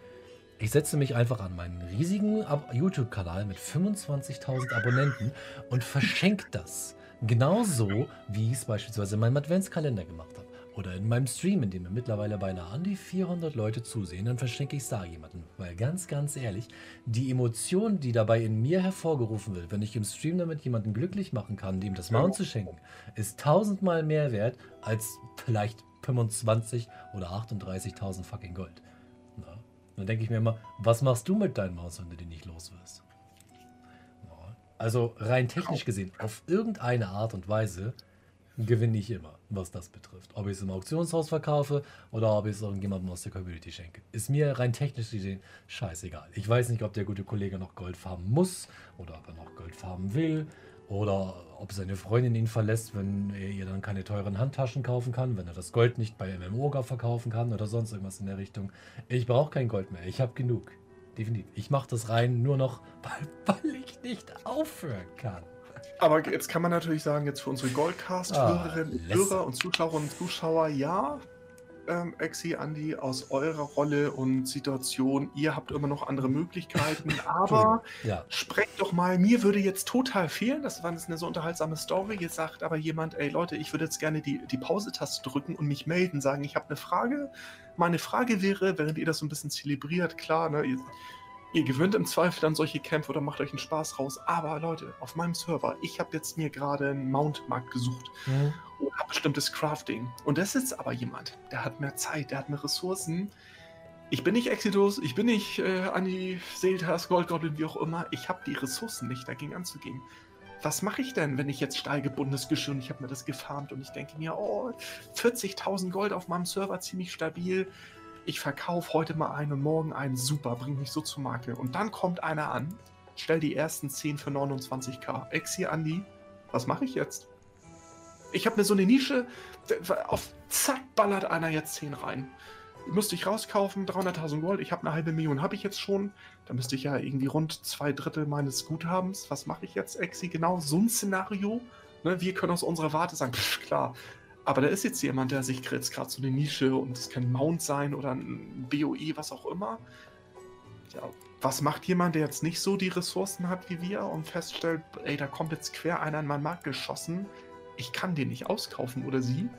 Ich setze mich einfach an meinen riesigen YouTube-Kanal mit 25.000 Abonnenten und verschenke das. Genauso, wie ich es beispielsweise in meinem Adventskalender gemacht habe. Oder in meinem Stream, in dem mir mittlerweile beinahe an die 400 Leute zusehen, dann verschenke ich es da jemandem. Weil ganz, ganz ehrlich, die Emotion, die dabei in mir hervorgerufen wird, wenn ich im Stream damit jemanden glücklich machen kann, dem das Mount zu schenken, ist tausendmal mehr wert als vielleicht 25 oder 38.000 fucking Gold. Na? Dann denke ich mir immer, was machst du mit deinen Maus, wenn du die nicht los wirst? Also rein technisch gesehen, auf irgendeine Art und Weise gewinne ich immer, was das betrifft. Ob ich es im Auktionshaus verkaufe oder ob ich es irgendjemandem aus der Community schenke. Ist mir rein technisch gesehen scheißegal. Ich weiß nicht, ob der gute Kollege noch Gold farmen muss oder ob er noch Gold farmen will oder ob seine Freundin ihn verlässt, wenn er ihr dann keine teuren Handtaschen kaufen kann, wenn er das Gold nicht bei MMOGA verkaufen kann oder sonst irgendwas in der Richtung. Ich brauche kein Gold mehr, ich habe genug. Definitiv. Ich mache das rein nur noch, weil, weil ich nicht aufhören kann. Aber jetzt kann man natürlich sagen, jetzt für unsere Goldcast-Hörerinnen, lässig. Hörer und Zuschauerinnen und Zuschauer, ja, ähm, Exi, Andi, aus eurer Rolle und Situation, ihr habt immer noch andere Möglichkeiten, aber Ja, sprecht doch mal, mir würde jetzt total fehlen, das war jetzt eine so unterhaltsame Story, jetzt sagt aber jemand, ey Leute, ich würde jetzt gerne die, die Pause-Taste drücken und mich melden, sagen, ich habe eine Frage. Meine Frage wäre, während ihr das so ein bisschen zelebriert, klar, ne, ihr, ihr gewinnt im Zweifel dann solche Kämpfe oder macht euch einen Spaß raus, aber Leute, auf meinem Server, ich habe jetzt mir gerade einen Mount-Markt gesucht hm, und habe bestimmtes Crafting. Und das ist aber jemand, der hat mehr Zeit, der hat mehr Ressourcen. Ich bin nicht Exitus, ich bin nicht äh, Anni, Seltas, Goldgoblin, wie auch immer. Ich habe die Ressourcen nicht, dagegen anzugehen. was mache ich denn, wenn ich jetzt steigebundenes Geschirr und ich habe mir das gefarmt und ich denke mir, oh, 40.000 Gold auf meinem Server, ziemlich stabil. Ich verkaufe heute mal einen und morgen einen, super, bringt mich so zur Marke. Und dann kommt einer an, stellt die ersten 10 für 29k. Exi Andi, was mache ich jetzt? Ich habe mir so eine Nische, auf zack ballert einer jetzt 10 rein müsste ich rauskaufen, 300.000 Gold, ich habe eine halbe Million, habe ich jetzt schon. Da müsste ich ja irgendwie rund zwei Drittel meines Guthabens. Was mache ich jetzt, Exi? Genau so ein Szenario. Ne, wir können aus unserer Warte sagen, pff, klar. Aber da ist jetzt jemand, der sich jetzt gerade so eine Nische und es kann Mount sein oder ein BOE, was auch immer. Ja, was macht jemand, der jetzt nicht so die Ressourcen hat wie wir und feststellt, ey, da kommt jetzt quer einer in meinen Markt geschossen, ich kann den nicht auskaufen oder sie?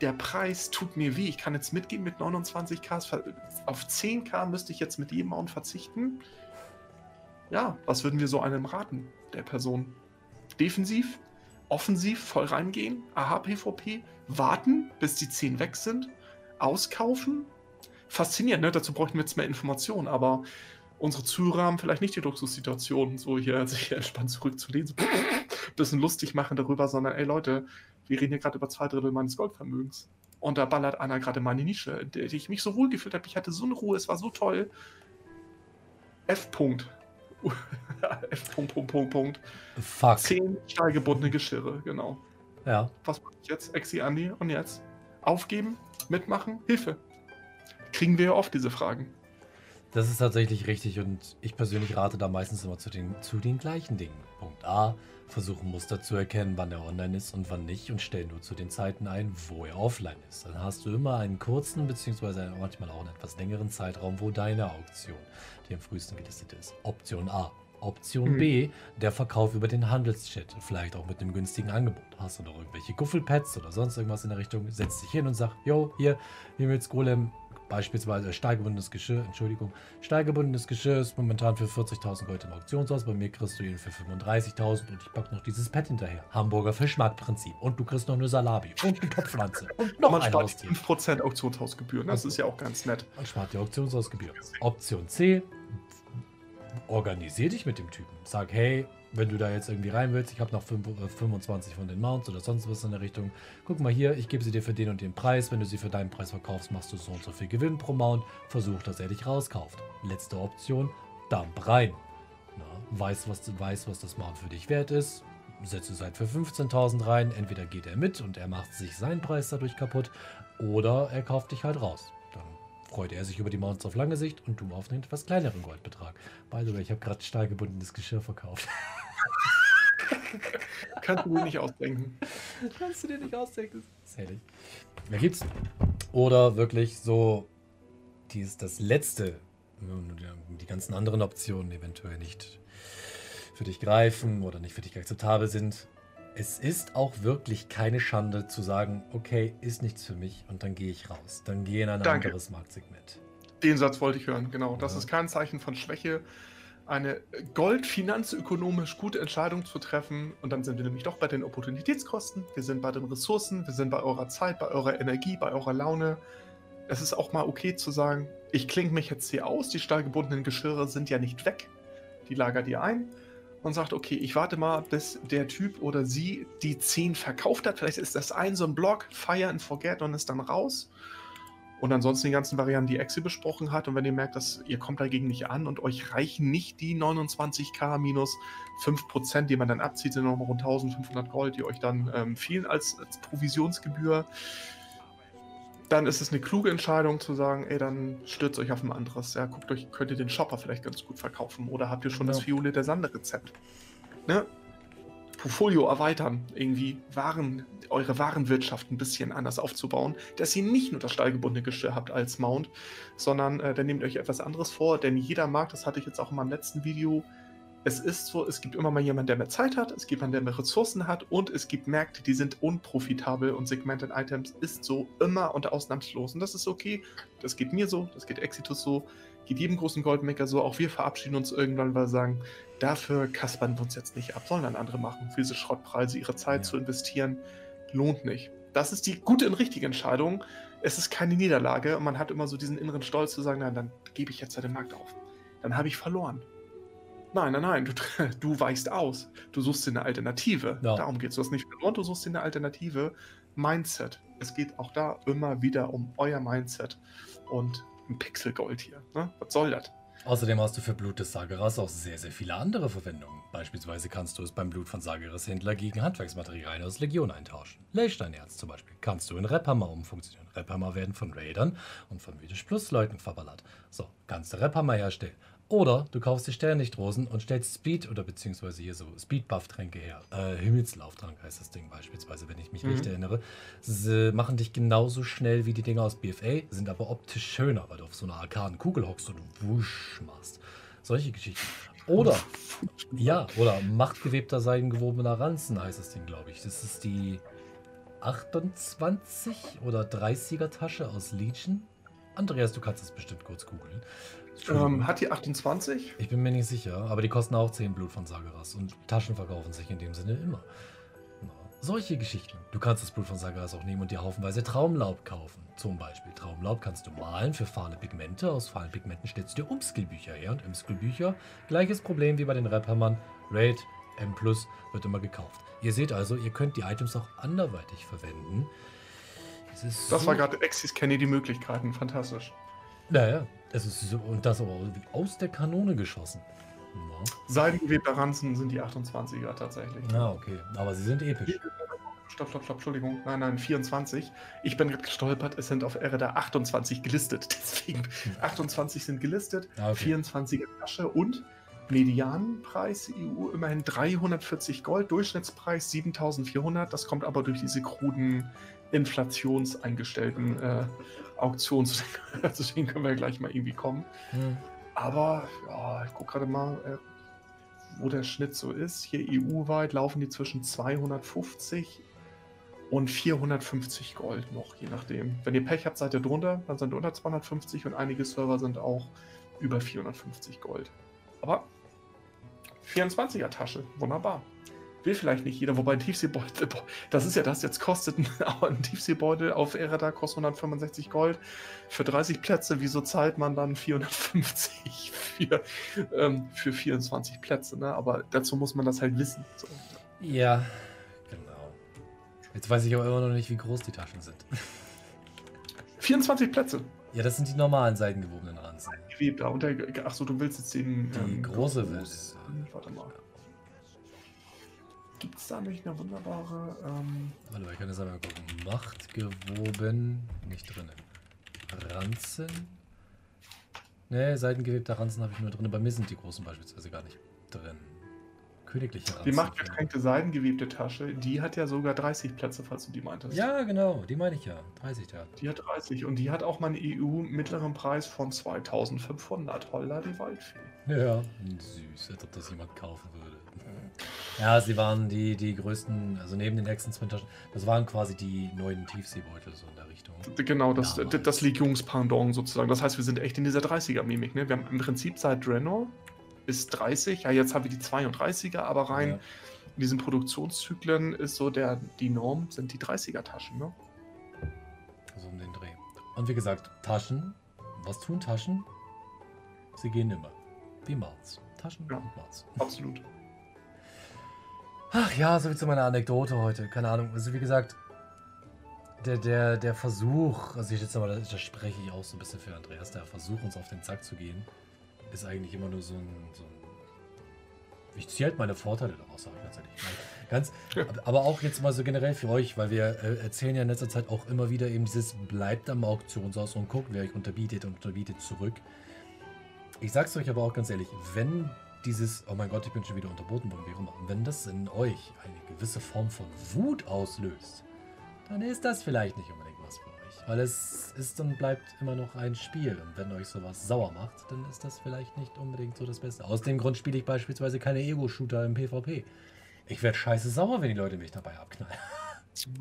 der Preis tut mir weh. Ich kann jetzt mitgehen mit 29k. Auf 10k müsste ich jetzt mit jedem Mount verzichten. Ja, was würden wir so einem raten, der Person? Defensiv, offensiv, voll reingehen, AH PvP, warten, bis die 10 weg sind, auskaufen. Faszinierend, ne? Dazu bräuchten wir jetzt mehr Informationen, aber unsere Zuhörer haben vielleicht nicht die Luxussituation, so hier sich entspannt zurückzulehnen, so ein bisschen lustig machen darüber, sondern ey Leute, wir reden hier gerade über zwei Drittel meines Goldvermögens. Und da ballert einer gerade meine Nische, in der ich mich so wohl gefühlt habe. Ich hatte so eine Ruhe, es war so toll. F. -Punkt. F. Punkt, Punkt, Punkt, Punkt. Fuck. Zehn stahlgebundene Geschirre, genau. Ja. Was mache ich jetzt? Exi Andi und jetzt? Aufgeben? Mitmachen? Hilfe. Kriegen wir ja oft diese Fragen. Das ist tatsächlich richtig und ich persönlich rate da meistens immer zu den, zu den gleichen Dingen. Punkt A, versuchen Muster zu erkennen, wann er online ist und wann nicht und stell nur zu den Zeiten ein, wo er offline ist. Dann hast du immer einen kurzen bzw. manchmal auch einen etwas längeren Zeitraum, wo deine Auktion, die am frühesten gelistet ist. Option A. Option mhm. B, der Verkauf über den Handelschat, vielleicht auch mit einem günstigen Angebot. Hast du noch irgendwelche Guffelpads oder sonst irgendwas in der Richtung, setz dich hin und sag, yo, hier, hier mit Golem, Beispielsweise steigebundenes Geschirr, Entschuldigung, steigebundenes Geschirr ist momentan für 40.000 Gold im Auktionshaus. Bei mir kriegst du ihn für 35.000 und ich packe noch dieses Pad hinterher. Hamburger Fischmarktprinzip. Und du kriegst noch eine Salami und eine Topfpflanze und noch Man ein spart Haustier. 5% Auktionshausgebühren, das ist ja auch ganz nett. Man spart die Auktionshausgebühren. Option C, organisier dich mit dem Typen. Sag, hey, wenn du da jetzt irgendwie rein willst, ich habe noch 25 äh, von den Mounts oder sonst was in der Richtung. Guck mal hier, ich gebe sie dir für den und den Preis. Wenn du sie für deinen Preis verkaufst, machst du so und so viel Gewinn pro Mount. Versuch, dass er dich rauskauft. Letzte Option, Dump rein. Na, weiß, was, weiß, was das Mount für dich wert ist. Setze Seid für 15.000 rein. Entweder geht er mit und er macht sich seinen Preis dadurch kaputt oder er kauft dich halt raus. Dann freut er sich über die Mounts auf lange Sicht und du auf einen etwas kleineren Goldbetrag. By the way, ich habe gerade stahlgebundenes Geschirr verkauft. Kannst du dir nicht ausdenken. Kannst du dir nicht ausdenken. Das ist herrlich. Gibt's. Oder wirklich so dies, das letzte, die ganzen anderen Optionen eventuell nicht für dich greifen oder nicht für dich akzeptabel sind. Es ist auch wirklich keine Schande zu sagen, okay, ist nichts für mich und dann gehe ich raus. Dann gehe in ein Danke. anderes Marktsegment. Den Satz wollte ich hören, genau. Das ja. ist kein Zeichen von Schwäche eine goldfinanzökonomisch gute Entscheidung zu treffen. Und dann sind wir nämlich doch bei den Opportunitätskosten, wir sind bei den Ressourcen, wir sind bei eurer Zeit, bei eurer Energie, bei eurer Laune. Es ist auch mal okay zu sagen, ich klinge mich jetzt hier aus, die stahlgebundenen Geschirre sind ja nicht weg. Die lagert ihr ein und sagt, okay, ich warte mal, bis der Typ oder sie die 10 verkauft hat. Vielleicht ist das ein so ein Block, Fire and Forget und ist dann raus. Und ansonsten die ganzen Varianten, die Exi besprochen hat. Und wenn ihr merkt, dass ihr kommt dagegen nicht an und euch reichen nicht die 29k minus 5%, die man dann abzieht, sind nochmal rund 1500 Gold, die euch dann ähm, fehlen als, als Provisionsgebühr, dann ist es eine kluge Entscheidung zu sagen, ey, dann stürzt euch auf ein anderes. Ja, guckt euch, könnt ihr den Shopper vielleicht ganz gut verkaufen oder habt ihr schon ja. das Fiole der Sande-Rezept. Ne? Portfolio erweitern, irgendwie Waren, eure Warenwirtschaft ein bisschen anders aufzubauen, dass ihr nicht nur das stallgebundene Geschirr habt als Mount, sondern äh, dann nehmt euch etwas anderes vor, denn jeder Markt, das hatte ich jetzt auch in meinem letzten Video, es ist so, es gibt immer mal jemanden, der mehr Zeit hat, es gibt jemanden, der mehr Ressourcen hat und es gibt Märkte, die sind unprofitabel und Segmented Items ist so immer und ausnahmslos und das ist okay, das geht mir so, das geht Exitus so, geht jedem großen Goldmaker so, auch wir verabschieden uns irgendwann, weil wir sagen, dafür kaspern wir uns jetzt nicht ab, sollen dann andere machen. Für diese Schrottpreise ihre Zeit ja. zu investieren, lohnt nicht. Das ist die gute und richtige Entscheidung. Es ist keine Niederlage und man hat immer so diesen inneren Stolz zu sagen, nein, dann gebe ich jetzt ja den Markt auf. Dann habe ich verloren. Nein, nein, nein, du, du weichst aus. Du suchst dir eine Alternative. Ja. Darum geht es. Du hast nicht verloren, du suchst dir eine Alternative. Mindset. Es geht auch da immer wieder um euer Mindset. Und ein Pixelgold hier. Ne? Was soll das? Außerdem hast du für Blut des Sageras auch sehr, sehr viele andere Verwendungen. Beispielsweise kannst du es beim Blut von Sageras Händler gegen Handwerksmaterialien aus Legion eintauschen. Leystein-Erz zum Beispiel kannst du in Rephammer umfunktionieren. Rephammer werden von Raidern und von Mythisch Plus Leuten verballert. So, kannst du Rephammer herstellen. Oder du kaufst die Sternlichtrosen und stellst Speed oder beziehungsweise hier so Speed-Buff-Tränke her. Äh, Himmelslauftrank heißt das Ding beispielsweise, wenn ich mich Mhm. recht erinnere. Sie machen dich genauso schnell wie die Dinger aus BFA, sind aber optisch schöner, weil du auf so einer arkaden Kugel hockst und wusch machst. Solche Geschichten. Oder, ja, oder machtgewebter seidengewobener Ranzen heißt das Ding, glaube ich. Das ist die 28 oder 30er Tasche aus Legion. Andreas, du kannst das bestimmt kurz googeln. Ähm, hat die 28? Ich bin mir nicht sicher, aber die kosten auch 10 Blut von Sageras und Taschen verkaufen sich in dem Sinne immer. Ja, Solche Geschichten. Du kannst das Blut von Sageras auch nehmen und dir haufenweise Traumlaub kaufen. Zum Beispiel Traumlaub kannst du malen für fahle Pigmente. Aus fahlen Pigmenten stellst du dir Umskillbücher her und Umskillbücher, gleiches Problem wie bei den Raphammern. Raid, M+, wird immer gekauft. Ihr seht also, ihr könnt die Items auch anderweitig verwenden. Das so- war gerade Exis Kenny die Möglichkeiten. Fantastisch. Naja, es ist so, und das aber wie aus der Kanone geschossen. Ja. Seidengewebter Ranzen sind die 28er tatsächlich. Ah, okay. Aber sie sind episch. Stopp, stopp, stopp, Entschuldigung. Nein, nein, 24. Ich bin gerade gestolpert, es sind auf Ereda 28 gelistet. Deswegen 28 sind gelistet, Ah, okay. 24er Tasche und Medianpreis EU immerhin 340 Gold, Durchschnittspreis 7400. Das kommt aber durch diese kruden inflationseingestellten äh, Auktionen. Zu denen können wir gleich mal irgendwie kommen. Hm. Aber ja, ich gucke gerade mal, äh, wo der Schnitt so ist. Hier EU-weit laufen die zwischen 250 und 450 Gold noch, je nachdem. Wenn ihr Pech habt, seid ihr drunter, dann sind unter 250 und einige Server sind auch über 450 Gold. Aber 24er Tasche, wunderbar. Will vielleicht nicht jeder, wobei ein Tiefseebeutel, das ist ja das, jetzt kostet ein, ein Tiefseebeutel auf Ereda kostet 165 Gold für 30 Plätze. Wieso zahlt man dann 450 für, ähm, für 24 Plätze? Ne? Aber dazu muss man das halt wissen. So. Ja, genau. Jetzt weiß ich aber immer noch nicht, wie groß die Taschen sind. 24 Plätze. Ja, das sind die normalen seitengewobenen Ranzen. Gewebt, da. Und der, achso, du willst jetzt den. Die große großen- Version. Warte mal. Gibt es da nicht eine wunderbare. Ähm, Warte mal, ich kann das einmal gucken. Macht gewoben, nicht drinnen. Ranzen. Ne, seitengewebter Ranzen habe ich nur drin. Bei mir sind die großen beispielsweise gar nicht drin. Königliche Ranzen. die machtgetränkte seidengewebte Tasche, die hat ja sogar 30 Plätze, falls du die meintest. Ja, genau, die meine ich ja. 30 da. Die hat 30 und die hat auch mal einen EU-mittleren Preis von 2500. Holla die Waldfee. Ja, süß, als ob das jemand kaufen würde. Ja, sie waren die, die größten, also neben den Taschen, das waren quasi die neuen Tiefseebeutel so in der Richtung. Genau, das, Damals. das Legionspendant sozusagen. Das heißt, wir sind echt in dieser 30er-Mimik. Ne? Wir haben im Prinzip seit Draenor bis 30, ja, jetzt haben wir die 32er, aber rein Ja. in diesen Produktionszyklen ist so der, die Norm, sind die 30er-Taschen. Ne? So um den Dreh. Und wie gesagt, Taschen. Was tun Taschen? Sie gehen immer. Wie Maus. Taschen Ja. und Maus. Absolut. Ach ja, so wie zu meiner Anekdote heute. Keine Ahnung. Also wie gesagt, der, der, der Versuch, also ich jetzt mal, da spreche ich auch so ein bisschen für Andreas, der Versuch, uns auf den Zack zu gehen, ist eigentlich immer nur so ein. So ein ich ziehe halt meine Vorteile daraus, sage ich ganz ehrlich. Ganz, aber auch jetzt mal so generell für euch, weil wir äh, erzählen ja in letzter Zeit auch immer wieder eben dieses bleibt am Auktionshaus und guckt, wer euch unterbietet und unterbietet zurück. Ich sag's euch aber auch ganz ehrlich, wenn dieses, oh mein Gott, ich bin schon wieder unterboten worden, wie auch immer, wenn das in euch eine gewisse Form von Wut auslöst, dann ist das vielleicht nicht unbedingt was für euch. Weil es ist und bleibt immer noch ein Spiel. Und wenn euch sowas sauer macht, dann ist das vielleicht nicht unbedingt so das Beste. Aus dem Grund spiele ich beispielsweise keine Ego-Shooter im PvP. Ich werde scheiße sauer, wenn die Leute mich dabei abknallen.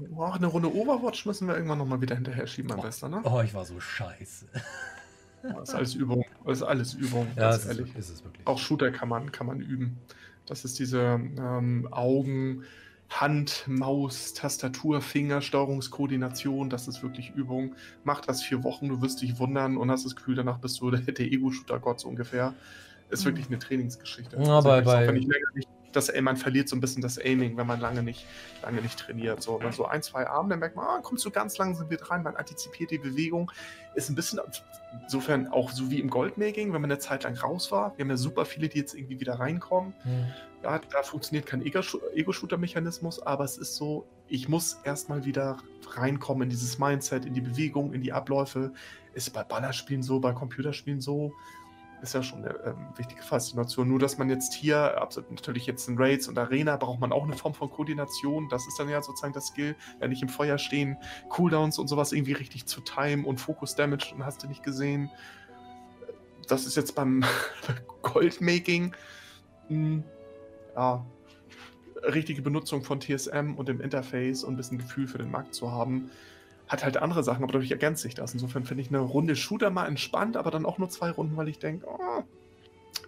Boah, eine Runde Overwatch müssen wir irgendwann nochmal wieder hinterher schieben, am besten, ne? Oh, ich war so scheiße. Das ist alles Übung. Das ist alles Übung, Ja, ganz es ist, ehrlich. ist es wirklich. Auch Shooter kann man, kann man üben. Das ist diese ähm, Augen, Hand, Maus, Tastatur, Finger, Steuerungskoordination. Das ist wirklich Übung. Mach das vier Wochen, du wirst dich wundern und hast das Gefühl, danach bist du der, der Ego-Shooter-Gott so ungefähr. Ist wirklich eine Trainingsgeschichte. Ja, bei- wirklich so, bei- wenn ich länger nicht, das, man verliert so ein bisschen das Aiming, wenn man lange nicht, lange nicht trainiert. So, wenn so ein, zwei Arme, dann merkt man, ah, kommst du ganz langsam wieder rein, man antizipiert die Bewegung. Ist ein bisschen, insofern auch so wie im Goldmaking, wenn man eine Zeit lang raus war. Wir haben ja super viele, die jetzt irgendwie wieder reinkommen. Hm. Ja, da funktioniert kein Ego- Ego-Shooter-Mechanismus, aber es ist so, ich muss erstmal wieder reinkommen in dieses Mindset, in die Bewegung, in die Abläufe. Ist bei Ballerspielen so, bei Computerspielen so. Ist ja schon eine ähm, wichtige Faszination. Nur, dass man jetzt hier, natürlich jetzt in Raids und Arena, braucht man auch eine Form von Koordination. Das ist dann ja sozusagen das Skill, ja nicht im Feuer stehen, Cooldowns und sowas irgendwie richtig zu timen und Focus Damage und hast du nicht gesehen. Das ist jetzt beim Goldmaking mh, ja, richtige Benutzung von TSM und dem Interface und ein bisschen Gefühl für den Markt zu haben, hat halt andere Sachen, aber dadurch ergänzt sich das. Insofern finde ich eine Runde Shooter mal entspannt, aber dann auch nur zwei Runden, weil ich denke, oh,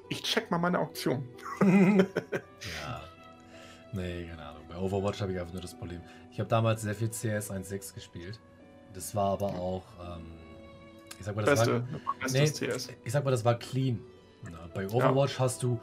ich check mal meine Auktion. Ja. Nee, keine Ahnung. Bei Overwatch habe ich einfach nur das Problem. Ich habe damals sehr viel CS 1.6 gespielt. Das war aber auch, ähm, ich sag mal, das Beste, war, Nee. TS. ich sag mal, das war clean. Na, bei Overwatch hast du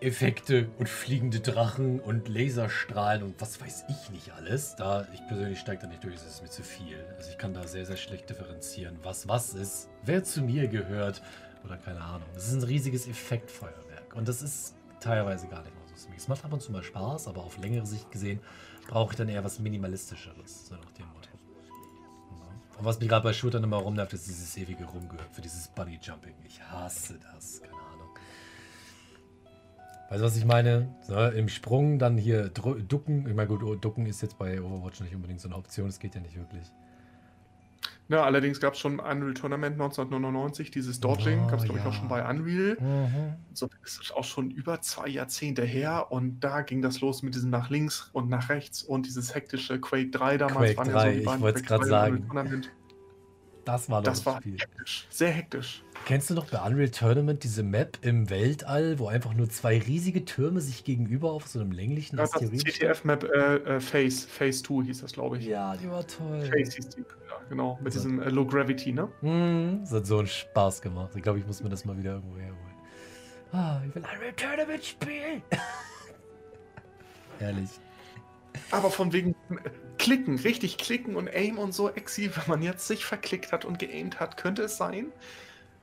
Effekte und fliegende Drachen und Laserstrahlen und was weiß ich nicht alles. Da, ich persönlich steige da nicht durch, das ist mir zu viel. Also ich kann da sehr, sehr schlecht differenzieren, was was ist, wer zu mir gehört oder keine Ahnung. Das ist ein riesiges Effektfeuerwerk und das ist teilweise gar nicht mal so ziemlich. Es macht ab und zu mal Spaß, aber auf längere Sicht gesehen brauche ich dann eher was Minimalistischeres, so nach dem Motto. Und was mich gerade bei Shootern immer rumnervt, ist dieses ewige Rumgehüpfe, dieses Bunny Jumping. Ich hasse das, keine Du, was ich meine? So, Im Sprung dann hier ducken. Ich meine, gut, oh, ducken ist jetzt bei Overwatch nicht unbedingt so eine Option, das geht ja nicht wirklich. Ja, allerdings gab es schon Unreal Tournament 1999, dieses Dodging, Oh, gab es glaube ich ja. auch schon bei Unreal. So ist es auch schon über zwei Jahrzehnte her und da ging das los mit diesem nach links und nach rechts und dieses hektische Quake 3 damals. Quake waren 3, die ich beiden wollt's Quake grad 3 und sagen. Das war doch Das das war Spiel. hektisch, sehr hektisch. Kennst du noch bei Unreal Tournament diese Map im Weltall, wo einfach nur zwei riesige Türme sich gegenüber auf so einem länglichen Ja, das Asteroid CTF-Map äh, äh, Phase, Phase 2 hieß das, glaube ich. Ja, die war toll. Phase hieß die, ja, genau, mit So. diesem äh, Low Gravity, ne? Hm, das hat so einen Spaß gemacht. Ich glaube, ich muss mir das mal wieder irgendwo herholen. Ah, ich will Unreal Tournament spielen. Ehrlich. Aber von wegen Klicken, richtig klicken und Aim und so, Exi, wenn man jetzt sich verklickt hat und geaimt hat, könnte es sein,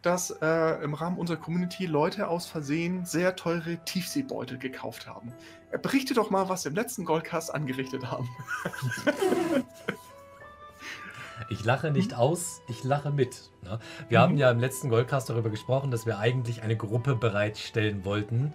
dass äh, im Rahmen unserer Community Leute aus Versehen sehr teure Tiefseebeutel gekauft haben. Äh, berichte doch mal, was sie im letzten Goldcast angerichtet haben. Ich lache nicht aus, ich lache mit. Ne? Wir Mhm. haben ja im letzten Goldcast darüber gesprochen, dass wir eigentlich eine Gruppe bereitstellen wollten,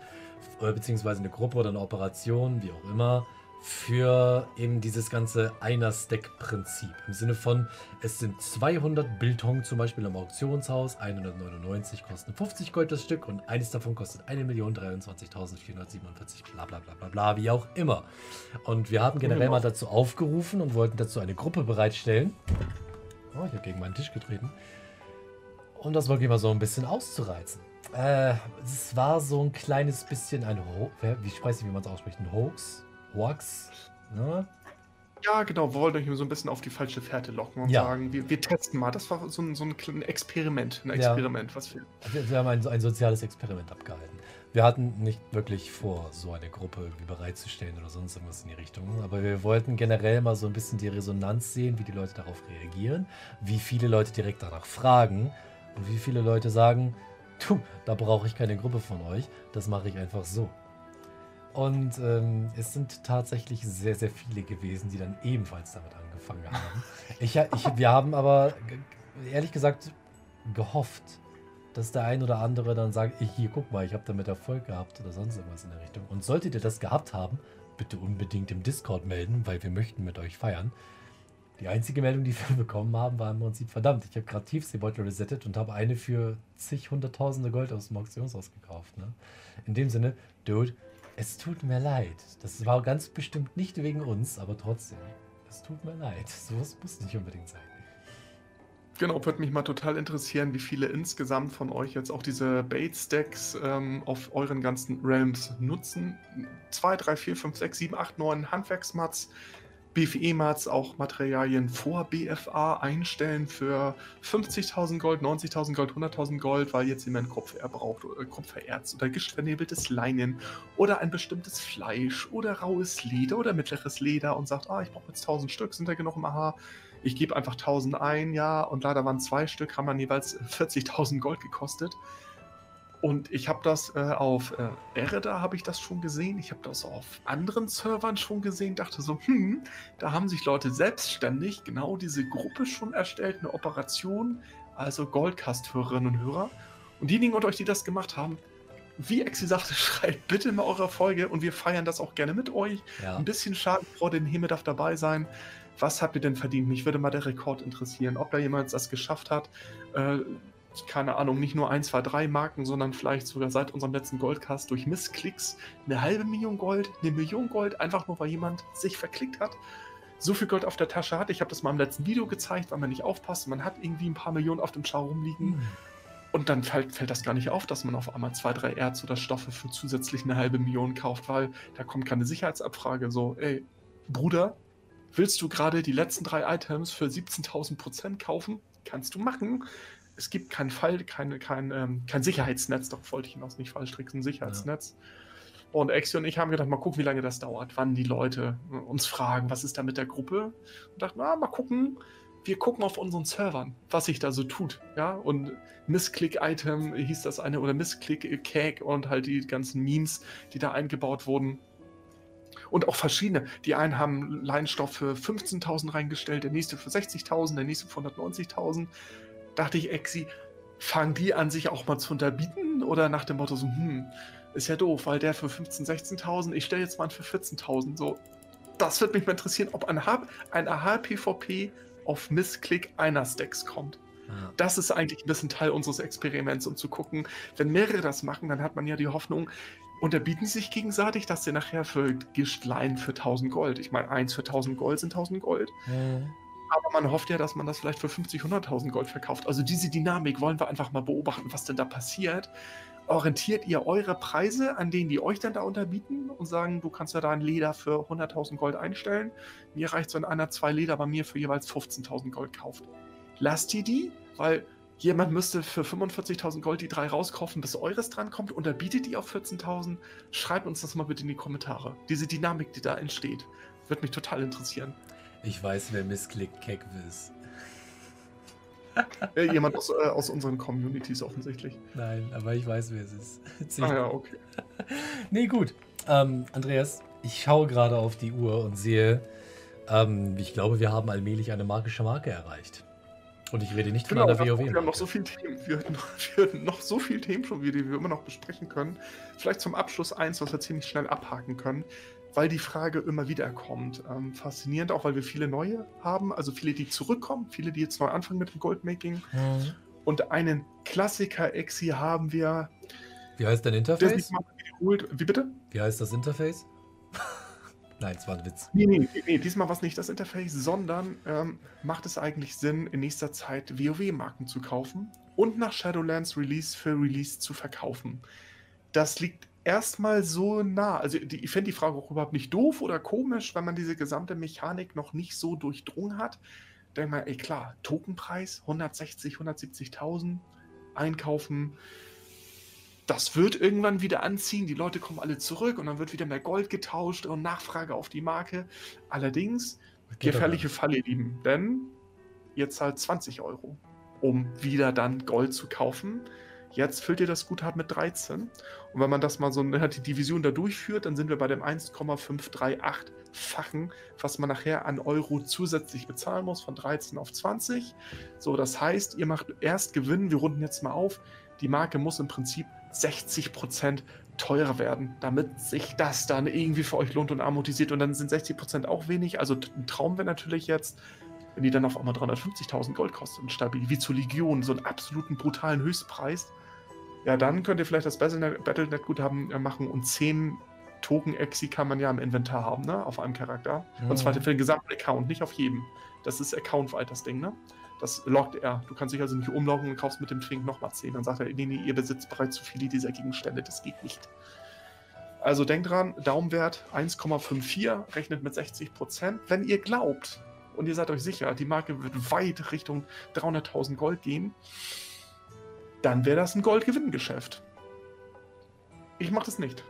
äh, beziehungsweise eine Gruppe oder eine Operation, wie auch immer, für eben dieses ganze Einer-Stack-Prinzip. Im Sinne von, es sind 200 Biltong zum Beispiel am Auktionshaus, 199 kosten 50 Gold das Stück und eines davon kostet 1.023.447, bla bla bla bla bla, wie auch immer. Und wir haben generell mal dazu aufgerufen und wollten dazu eine Gruppe bereitstellen. Oh, ich habe gegen meinen Tisch getreten. Um das wirklich mal so ein bisschen auszureizen. Äh, es war so ein kleines bisschen ein Ho wer- wie ich weiß nicht, wie man es ausspricht, ein Hoax, Hoax, ne? Ja, genau, wir wollten euch so ein bisschen auf die falsche Fährte locken und Ja. sagen, wir, wir testen mal. Das war so ein, so ein kleines Experiment, ein Ja. Experiment, was wir. Wir, wir haben ein, ein soziales Experiment abgehalten. Wir hatten nicht wirklich vor, so eine Gruppe irgendwie bereitzustellen oder sonst irgendwas in die Richtung. Aber wir wollten generell mal so ein bisschen die Resonanz sehen, wie die Leute darauf reagieren, wie viele Leute direkt danach fragen und wie viele Leute sagen, du, da brauche ich keine Gruppe von euch, das mache ich einfach so. Und ähm, es sind tatsächlich sehr, sehr viele gewesen, die dann ebenfalls damit angefangen haben. Ich, ich, wir haben aber ehrlich gesagt gehofft, dass der ein oder andere dann sagt, ich, hier guck mal, ich habe damit Erfolg gehabt oder sonst irgendwas in der Richtung. Und solltet ihr das gehabt haben, bitte unbedingt im Discord melden, weil wir möchten mit euch feiern. Die einzige Meldung, die wir bekommen haben, war im Prinzip, verdammt, ich habe gerade Tiefseebeutel resettet und habe eine für zig hunderttausende Gold aus dem Auktionshaus gekauft. Ne? In dem Sinne, Dude, es tut mir leid. Das war ganz bestimmt nicht wegen uns, aber trotzdem, es tut mir leid. Sowas muss nicht unbedingt sein. Genau, würde mich mal total interessieren, wie viele insgesamt von euch jetzt auch diese Bait-Stacks ähm, auf euren ganzen Realms nutzen. 2, 3, 4, 5, 6, 7, 8, 9 Handwerksmats. BFE-Mats auch Materialien vor BFA einstellen für 50.000 Gold, 90.000 Gold, 100.000 Gold, weil jetzt jemand Kupfer braucht, äh, Kupfererz oder gistvernebeltes Leinen oder ein bestimmtes Fleisch oder raues Leder oder mittleres Leder und sagt, ah, ich brauche jetzt 1000 Stück, sind da genug im AHA? Ich gebe einfach 1000 ein, ja, und leider waren zwei Stück, haben dann jeweils 40.000 Gold gekostet. Und ich habe das äh, auf äh, Ereda habe ich das schon gesehen. Ich habe das auf anderen Servern schon gesehen. Dachte so, hm, da haben sich Leute selbstständig genau diese Gruppe schon erstellt, eine Operation, also Goldcast-Hörerinnen und Hörer. Und diejenigen unter euch, die das gemacht haben, wie Exi sagte, schreibt bitte mal eure Folge und wir feiern das auch gerne mit euch. Ja. Ein bisschen Schadenfreude in Himmel darf dabei sein. Was habt ihr denn verdient? Mich würde mal der Rekord interessieren, ob da jemand das geschafft hat. Äh, keine Ahnung, nicht nur 1, 2, 3 Marken, sondern vielleicht sogar seit unserem letzten Goldcast durch Missklicks eine halbe Million Gold, eine Million Gold, einfach nur weil jemand sich verklickt hat. So viel Gold auf der Tasche hat. Ich habe das mal im letzten Video gezeigt, weil man nicht aufpasst. Man hat irgendwie ein paar Millionen auf dem Schau rumliegen. Mhm. Und dann fällt, fällt, das gar nicht auf, dass man auf einmal zwei, drei Erz oder Stoffe für zusätzlich eine halbe Million kauft, weil da kommt keine Sicherheitsabfrage. So, ey, Bruder, willst du gerade die letzten drei Items für 17.000 Prozent kaufen? Kannst du machen es gibt keinen Fall, keine, kein, ähm, kein Sicherheitsnetz, doch wollte ich hinaus nicht falsch tricksen, Sicherheitsnetz. Ja. Und Exi und ich haben gedacht, mal gucken, wie lange das dauert, wann die Leute äh, uns fragen, was ist da mit der Gruppe. Und dachten, na, mal gucken, wir gucken auf unseren Servern, was sich da so tut. Ja, und Missklick-Item hieß das eine, oder Missklick-Cag und halt die ganzen Memes, die da eingebaut wurden. Und auch verschiedene. Die einen haben Leinstoff für 15.000 reingestellt, der nächste für 60.000, der nächste für 190.000 dachte ich, Exi, fangen die an, sich auch mal zu unterbieten? Oder nach dem Motto so, hm, ist ja doof, weil der für 15.000, 16.000, ich stelle jetzt mal einen für 14.000. So, das würde mich mal interessieren, ob ein, ein AHA-PvP auf Missklick einer Stacks kommt. Ja. Das ist eigentlich ein bisschen Teil unseres Experiments, um zu gucken, wenn mehrere das machen, dann hat man ja die Hoffnung, unterbieten sich gegenseitig, dass sie nachher für Gischtlein für 1000 Gold, ich meine, eins für 1000 Gold sind 1000 Gold. Ja. Aber man hofft ja, dass man das vielleicht für 50, 100.000 Gold verkauft. Also diese Dynamik wollen wir einfach mal beobachten, was denn da passiert. Orientiert ihr eure Preise an denen, die euch dann da unterbieten und sagen, du kannst ja da ein Leder für 100.000 Gold einstellen. Mir reicht so ein einer, zwei Leder bei mir für jeweils 15.000 Gold kauft. Lasst ihr die, weil jemand müsste für 45.000 Gold die drei rauskaufen, bis eures drankommt. Unterbietet die auf 14.000? Schreibt uns das mal bitte in die Kommentare. Diese Dynamik, die da entsteht, wird mich total interessieren. Ich weiß, wer Keck ist. Ja, jemand aus, äh, aus unseren Communities offensichtlich. Nein, aber ich weiß, wer es ist. ah ja, okay. nee, gut. Ähm, Andreas, ich schaue gerade auf die Uhr und sehe, ähm, ich glaube, wir haben allmählich eine magische Marke erreicht. Und ich rede nicht genau, von einer WoW. Wir haben noch so viele Themen, wir, wir hatten noch so viele Themen schon wieder, die wir immer noch besprechen können. Vielleicht zum Abschluss eins, was wir ziemlich schnell abhaken können weil die Frage immer wieder kommt. Ähm, faszinierend auch, weil wir viele neue haben, also viele, die zurückkommen, viele, die jetzt neu anfangen mit dem Goldmaking. Mhm. Und einen Klassiker Exi haben wir. Wie heißt dein Interface? Wie bitte? Wie heißt das Interface? Nein, es war ein Witz. Nee, nee, nee diesmal war es nicht das Interface, sondern ähm, macht es eigentlich Sinn, in nächster Zeit WoW-Marken zu kaufen und nach Shadowlands Release für Release zu verkaufen. Das liegt erstmal so nah. Also die, ich fände die Frage auch überhaupt nicht doof oder komisch, wenn man diese gesamte Mechanik noch nicht so durchdrungen hat. Denk mal, ey klar, Tokenpreis 160, 170.000 einkaufen. Das wird irgendwann wieder anziehen. Die Leute kommen alle zurück und dann wird wieder mehr Gold getauscht und Nachfrage auf die Marke. Allerdings gefährliche Falle, ihr Lieben, denn ihr zahlt 20 Euro, um wieder dann Gold zu kaufen. Jetzt füllt ihr das Guthaben mit 13. Und wenn man das mal so die Division da durchführt, dann sind wir bei dem 1,538-fachen, was man nachher an Euro zusätzlich bezahlen muss, von 13 auf 20. So, das heißt, ihr macht erst Gewinn, wir runden jetzt mal auf. Die Marke muss im Prinzip 60% teurer werden, damit sich das dann irgendwie für euch lohnt und amortisiert. Und dann sind 60% auch wenig. Also ein Traum wäre natürlich jetzt, wenn die dann auf einmal 350.000 Gold kosten, stabil, wie zur Legion, so einen absoluten brutalen Höchstpreis. Ja, dann könnt ihr vielleicht das Battlenet-Guthaben äh, machen und 10 Token-Exi kann man ja im Inventar haben, ne? Auf einem Charakter. Mhm. Und zwar für den gesamten Account, nicht auf jedem. Das ist account-weit das Ding, ne? Das lockt er. Du kannst dich also nicht umloggen und kaufst mit dem Twink nochmal 10. Dann sagt er, nee, nee, ihr besitzt bereits zu viele dieser Gegenstände, das geht nicht. Also denkt dran, Daumenwert 1,54, rechnet mit 60 Prozent. Wenn ihr glaubt und ihr seid euch sicher, die Marke wird weit Richtung 300.000 Gold gehen, dann wäre das ein Goldgewinngeschäft. Ich mache das nicht.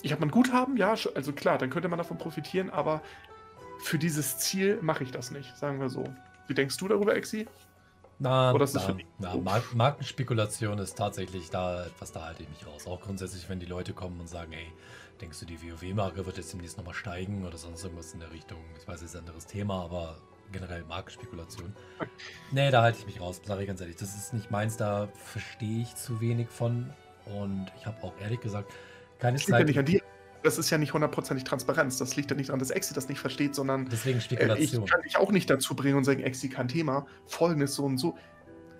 Ich habe ein Guthaben, ja, also klar, dann könnte man davon profitieren, aber für dieses Ziel mache ich das nicht, sagen wir so. Wie denkst du darüber, Exi? Na, Oder ist na, na Mark Markenspekulation ist tatsächlich da etwas, da halte ich mich raus. Auch grundsätzlich, wenn die Leute kommen und sagen, ey, denkst du, die WoW-Marke wird jetzt demnächst nochmal steigen oder sonst irgendwas in der Richtung? Ich weiß, es ist ein anderes Thema, aber generell Markenspekulation. nee, da halte ich mich raus, sage ich ganz ehrlich. Das ist nicht meins, da verstehe ich zu wenig von. Und ich habe auch ehrlich gesagt keine das Zeit. Ja nicht an dir. Das ist ja nicht hundertprozentig Transparenz. Das liegt ja nicht an, dass Exi das nicht versteht, sondern Deswegen Spekulation. Äh, ich kann dich auch nicht dazu bringen und sagen, Exi kein Thema. Folgendes so und so.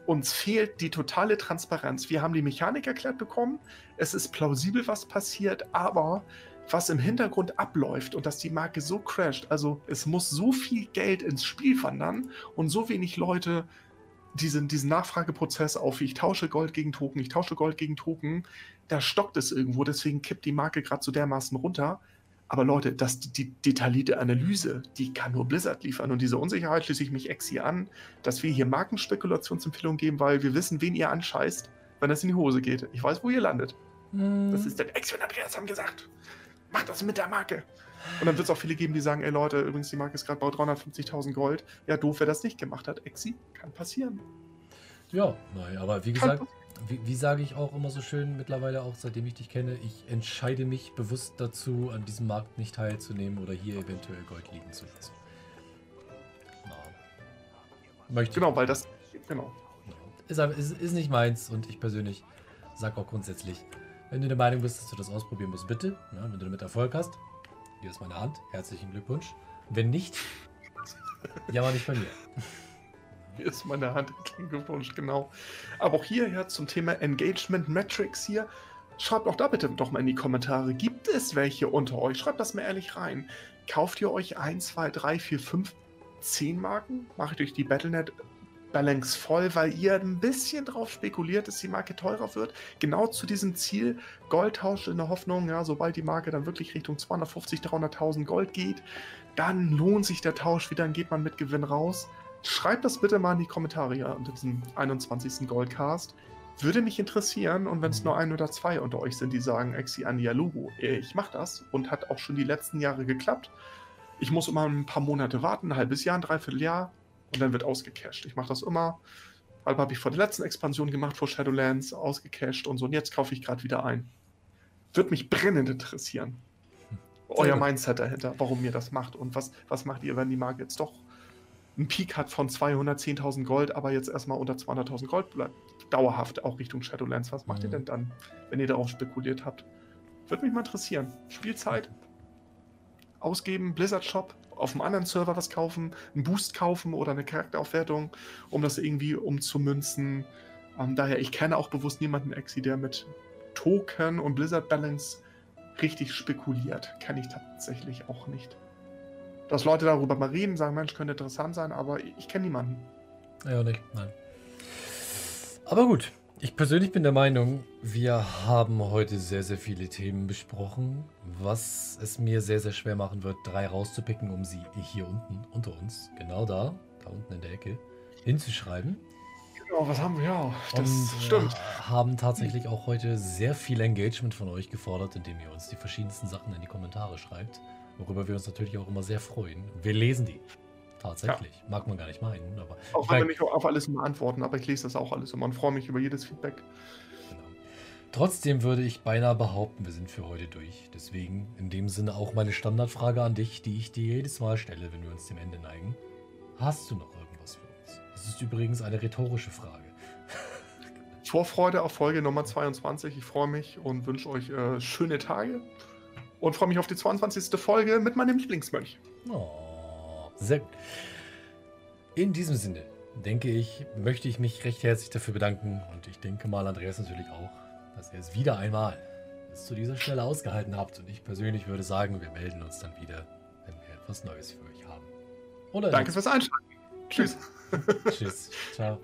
Uns fehlt die totale Transparenz. Wir haben die Mechanik erklärt bekommen. Es ist plausibel, was passiert, aber was im Hintergrund abläuft und dass die Marke so crasht, also es muss so viel Geld ins Spiel wandern und so wenig Leute diesen, diesen Nachfrageprozess auf, ich tausche Gold gegen Token, ich tausche Gold gegen Token, da stockt es irgendwo, deswegen kippt die Marke gerade so dermaßen runter. Aber Leute, das, die detaillierte Analyse, die kann nur Blizzard liefern. Und diese Unsicherheit schließe ich mich ex hier an, dass wir hier Markenspekulationsempfehlungen geben, weil wir wissen, wen ihr anscheißt, wenn es in die Hose geht. Ich weiß, wo ihr landet. Hm. Das ist der Ex und Andreas haben gesagt. Macht das mit der Marke. Und dann wird es auch viele geben, die sagen, ey Leute, übrigens, die Marke ist gerade bei 350.000 Gold. Ja, doof, wer das nicht gemacht hat. Exi, kann passieren. Ja, nein, aber wie gesagt, wie, wie sage ich auch immer so schön mittlerweile, auch seitdem ich dich kenne, ich entscheide mich bewusst dazu, an diesem Markt nicht teilzunehmen oder hier eventuell Gold liegen zu lassen. Möchte genau, weil das, genau. Ist, ist, ist nicht meins und ich persönlich sage auch grundsätzlich, wenn du der Meinung bist, dass du das ausprobieren musst, bitte. Ja, wenn du damit Erfolg hast, hier ist meine Hand. Herzlichen Glückwunsch. Wenn nicht, jammer nicht bei mir. Hier ist meine Hand. Herzlichen Glückwunsch, genau. Aber auch hierher zum Thema Engagement Metrics hier. Schreibt auch da bitte doch mal in die Kommentare. Gibt es welche unter euch? Schreibt das mal ehrlich rein. Kauft ihr euch 1, 2, 3, 4, 5, 10 Marken? Macht euch die Battlenet Balance voll, weil ihr ein bisschen drauf spekuliert, dass die Marke teurer wird. Genau zu diesem Ziel Goldtausch in der Hoffnung, ja, sobald die Marke dann wirklich Richtung 250, 300.000 Gold geht, dann lohnt sich der Tausch wieder, dann geht man mit Gewinn raus. Schreibt das bitte mal in die Kommentare ja, unter diesem 21. Goldcast. Würde mich interessieren und wenn es nur ein oder zwei unter euch sind, die sagen, Exi Andia Logo, ich mach das und hat auch schon die letzten Jahre geklappt. Ich muss immer ein paar Monate warten, ein halbes Jahr, ein Dreivierteljahr und dann wird ausgecached. Ich mache das immer. Also habe ich vor der letzten Expansion gemacht, vor Shadowlands, ausgecached und so. Und jetzt kaufe ich gerade wieder ein. Würde mich brennend interessieren. Euer Mindset dahinter, warum ihr das macht und was, was macht ihr, wenn die Marke jetzt doch einen Peak hat von 210.000 Gold, aber jetzt erstmal unter 200.000 Gold bleibt. Dauerhaft auch Richtung Shadowlands. Was macht mhm. ihr denn dann, wenn ihr darauf spekuliert habt? Würde mich mal interessieren. Spielzeit, ausgeben, Blizzard Shop, auf einem anderen Server was kaufen, einen Boost kaufen oder eine Charakteraufwertung, um das irgendwie umzumünzen. Ähm, daher, ich kenne auch bewusst niemanden, Exi, der mit Token und Blizzard Balance richtig spekuliert. Kenne ich tatsächlich auch nicht. Dass Leute darüber mal reden, sagen, Mensch, könnte interessant sein, aber ich kenne niemanden. Ja, nicht, nein. Aber gut, ich persönlich bin der Meinung, wir haben heute sehr, sehr viele Themen besprochen, was es mir sehr, sehr schwer machen wird, drei rauszupicken, um sie hier unten, unter uns, genau da, da unten in der Ecke, hinzuschreiben. Genau, was haben wir? Ja, das Und stimmt. Wir haben tatsächlich auch heute sehr viel Engagement von euch gefordert, indem ihr uns die verschiedensten Sachen in die Kommentare schreibt, worüber wir uns natürlich auch immer sehr freuen. Wir lesen die. Tatsächlich. Ja. Mag man gar nicht meinen. Aber auch wenn wir nicht auf alles immer antworten, aber ich lese das auch alles immer und freue mich über jedes Feedback. Genau. Trotzdem würde ich beinahe behaupten, wir sind für heute durch. Deswegen in dem Sinne auch meine Standardfrage an dich, die ich dir jedes Mal stelle, wenn wir uns dem Ende neigen. Hast du noch irgendwas für uns? Das ist übrigens eine rhetorische Frage. Vorfreude auf Folge Nummer 22. Ich freue mich und wünsche euch äh, schöne Tage und freue mich auf die 22. Folge mit meinem Lieblingsmönch. Oh. Sehr gut. In diesem Sinne, denke ich, möchte ich mich recht herzlich dafür bedanken und ich denke mal Andreas natürlich auch, dass ihr es wieder einmal bis zu dieser Stelle ausgehalten habt und ich persönlich würde sagen, wir melden uns dann wieder, wenn wir etwas Neues für euch haben. Oder Danke fürs Einschalten. Tschüss. Tschüss. Ciao.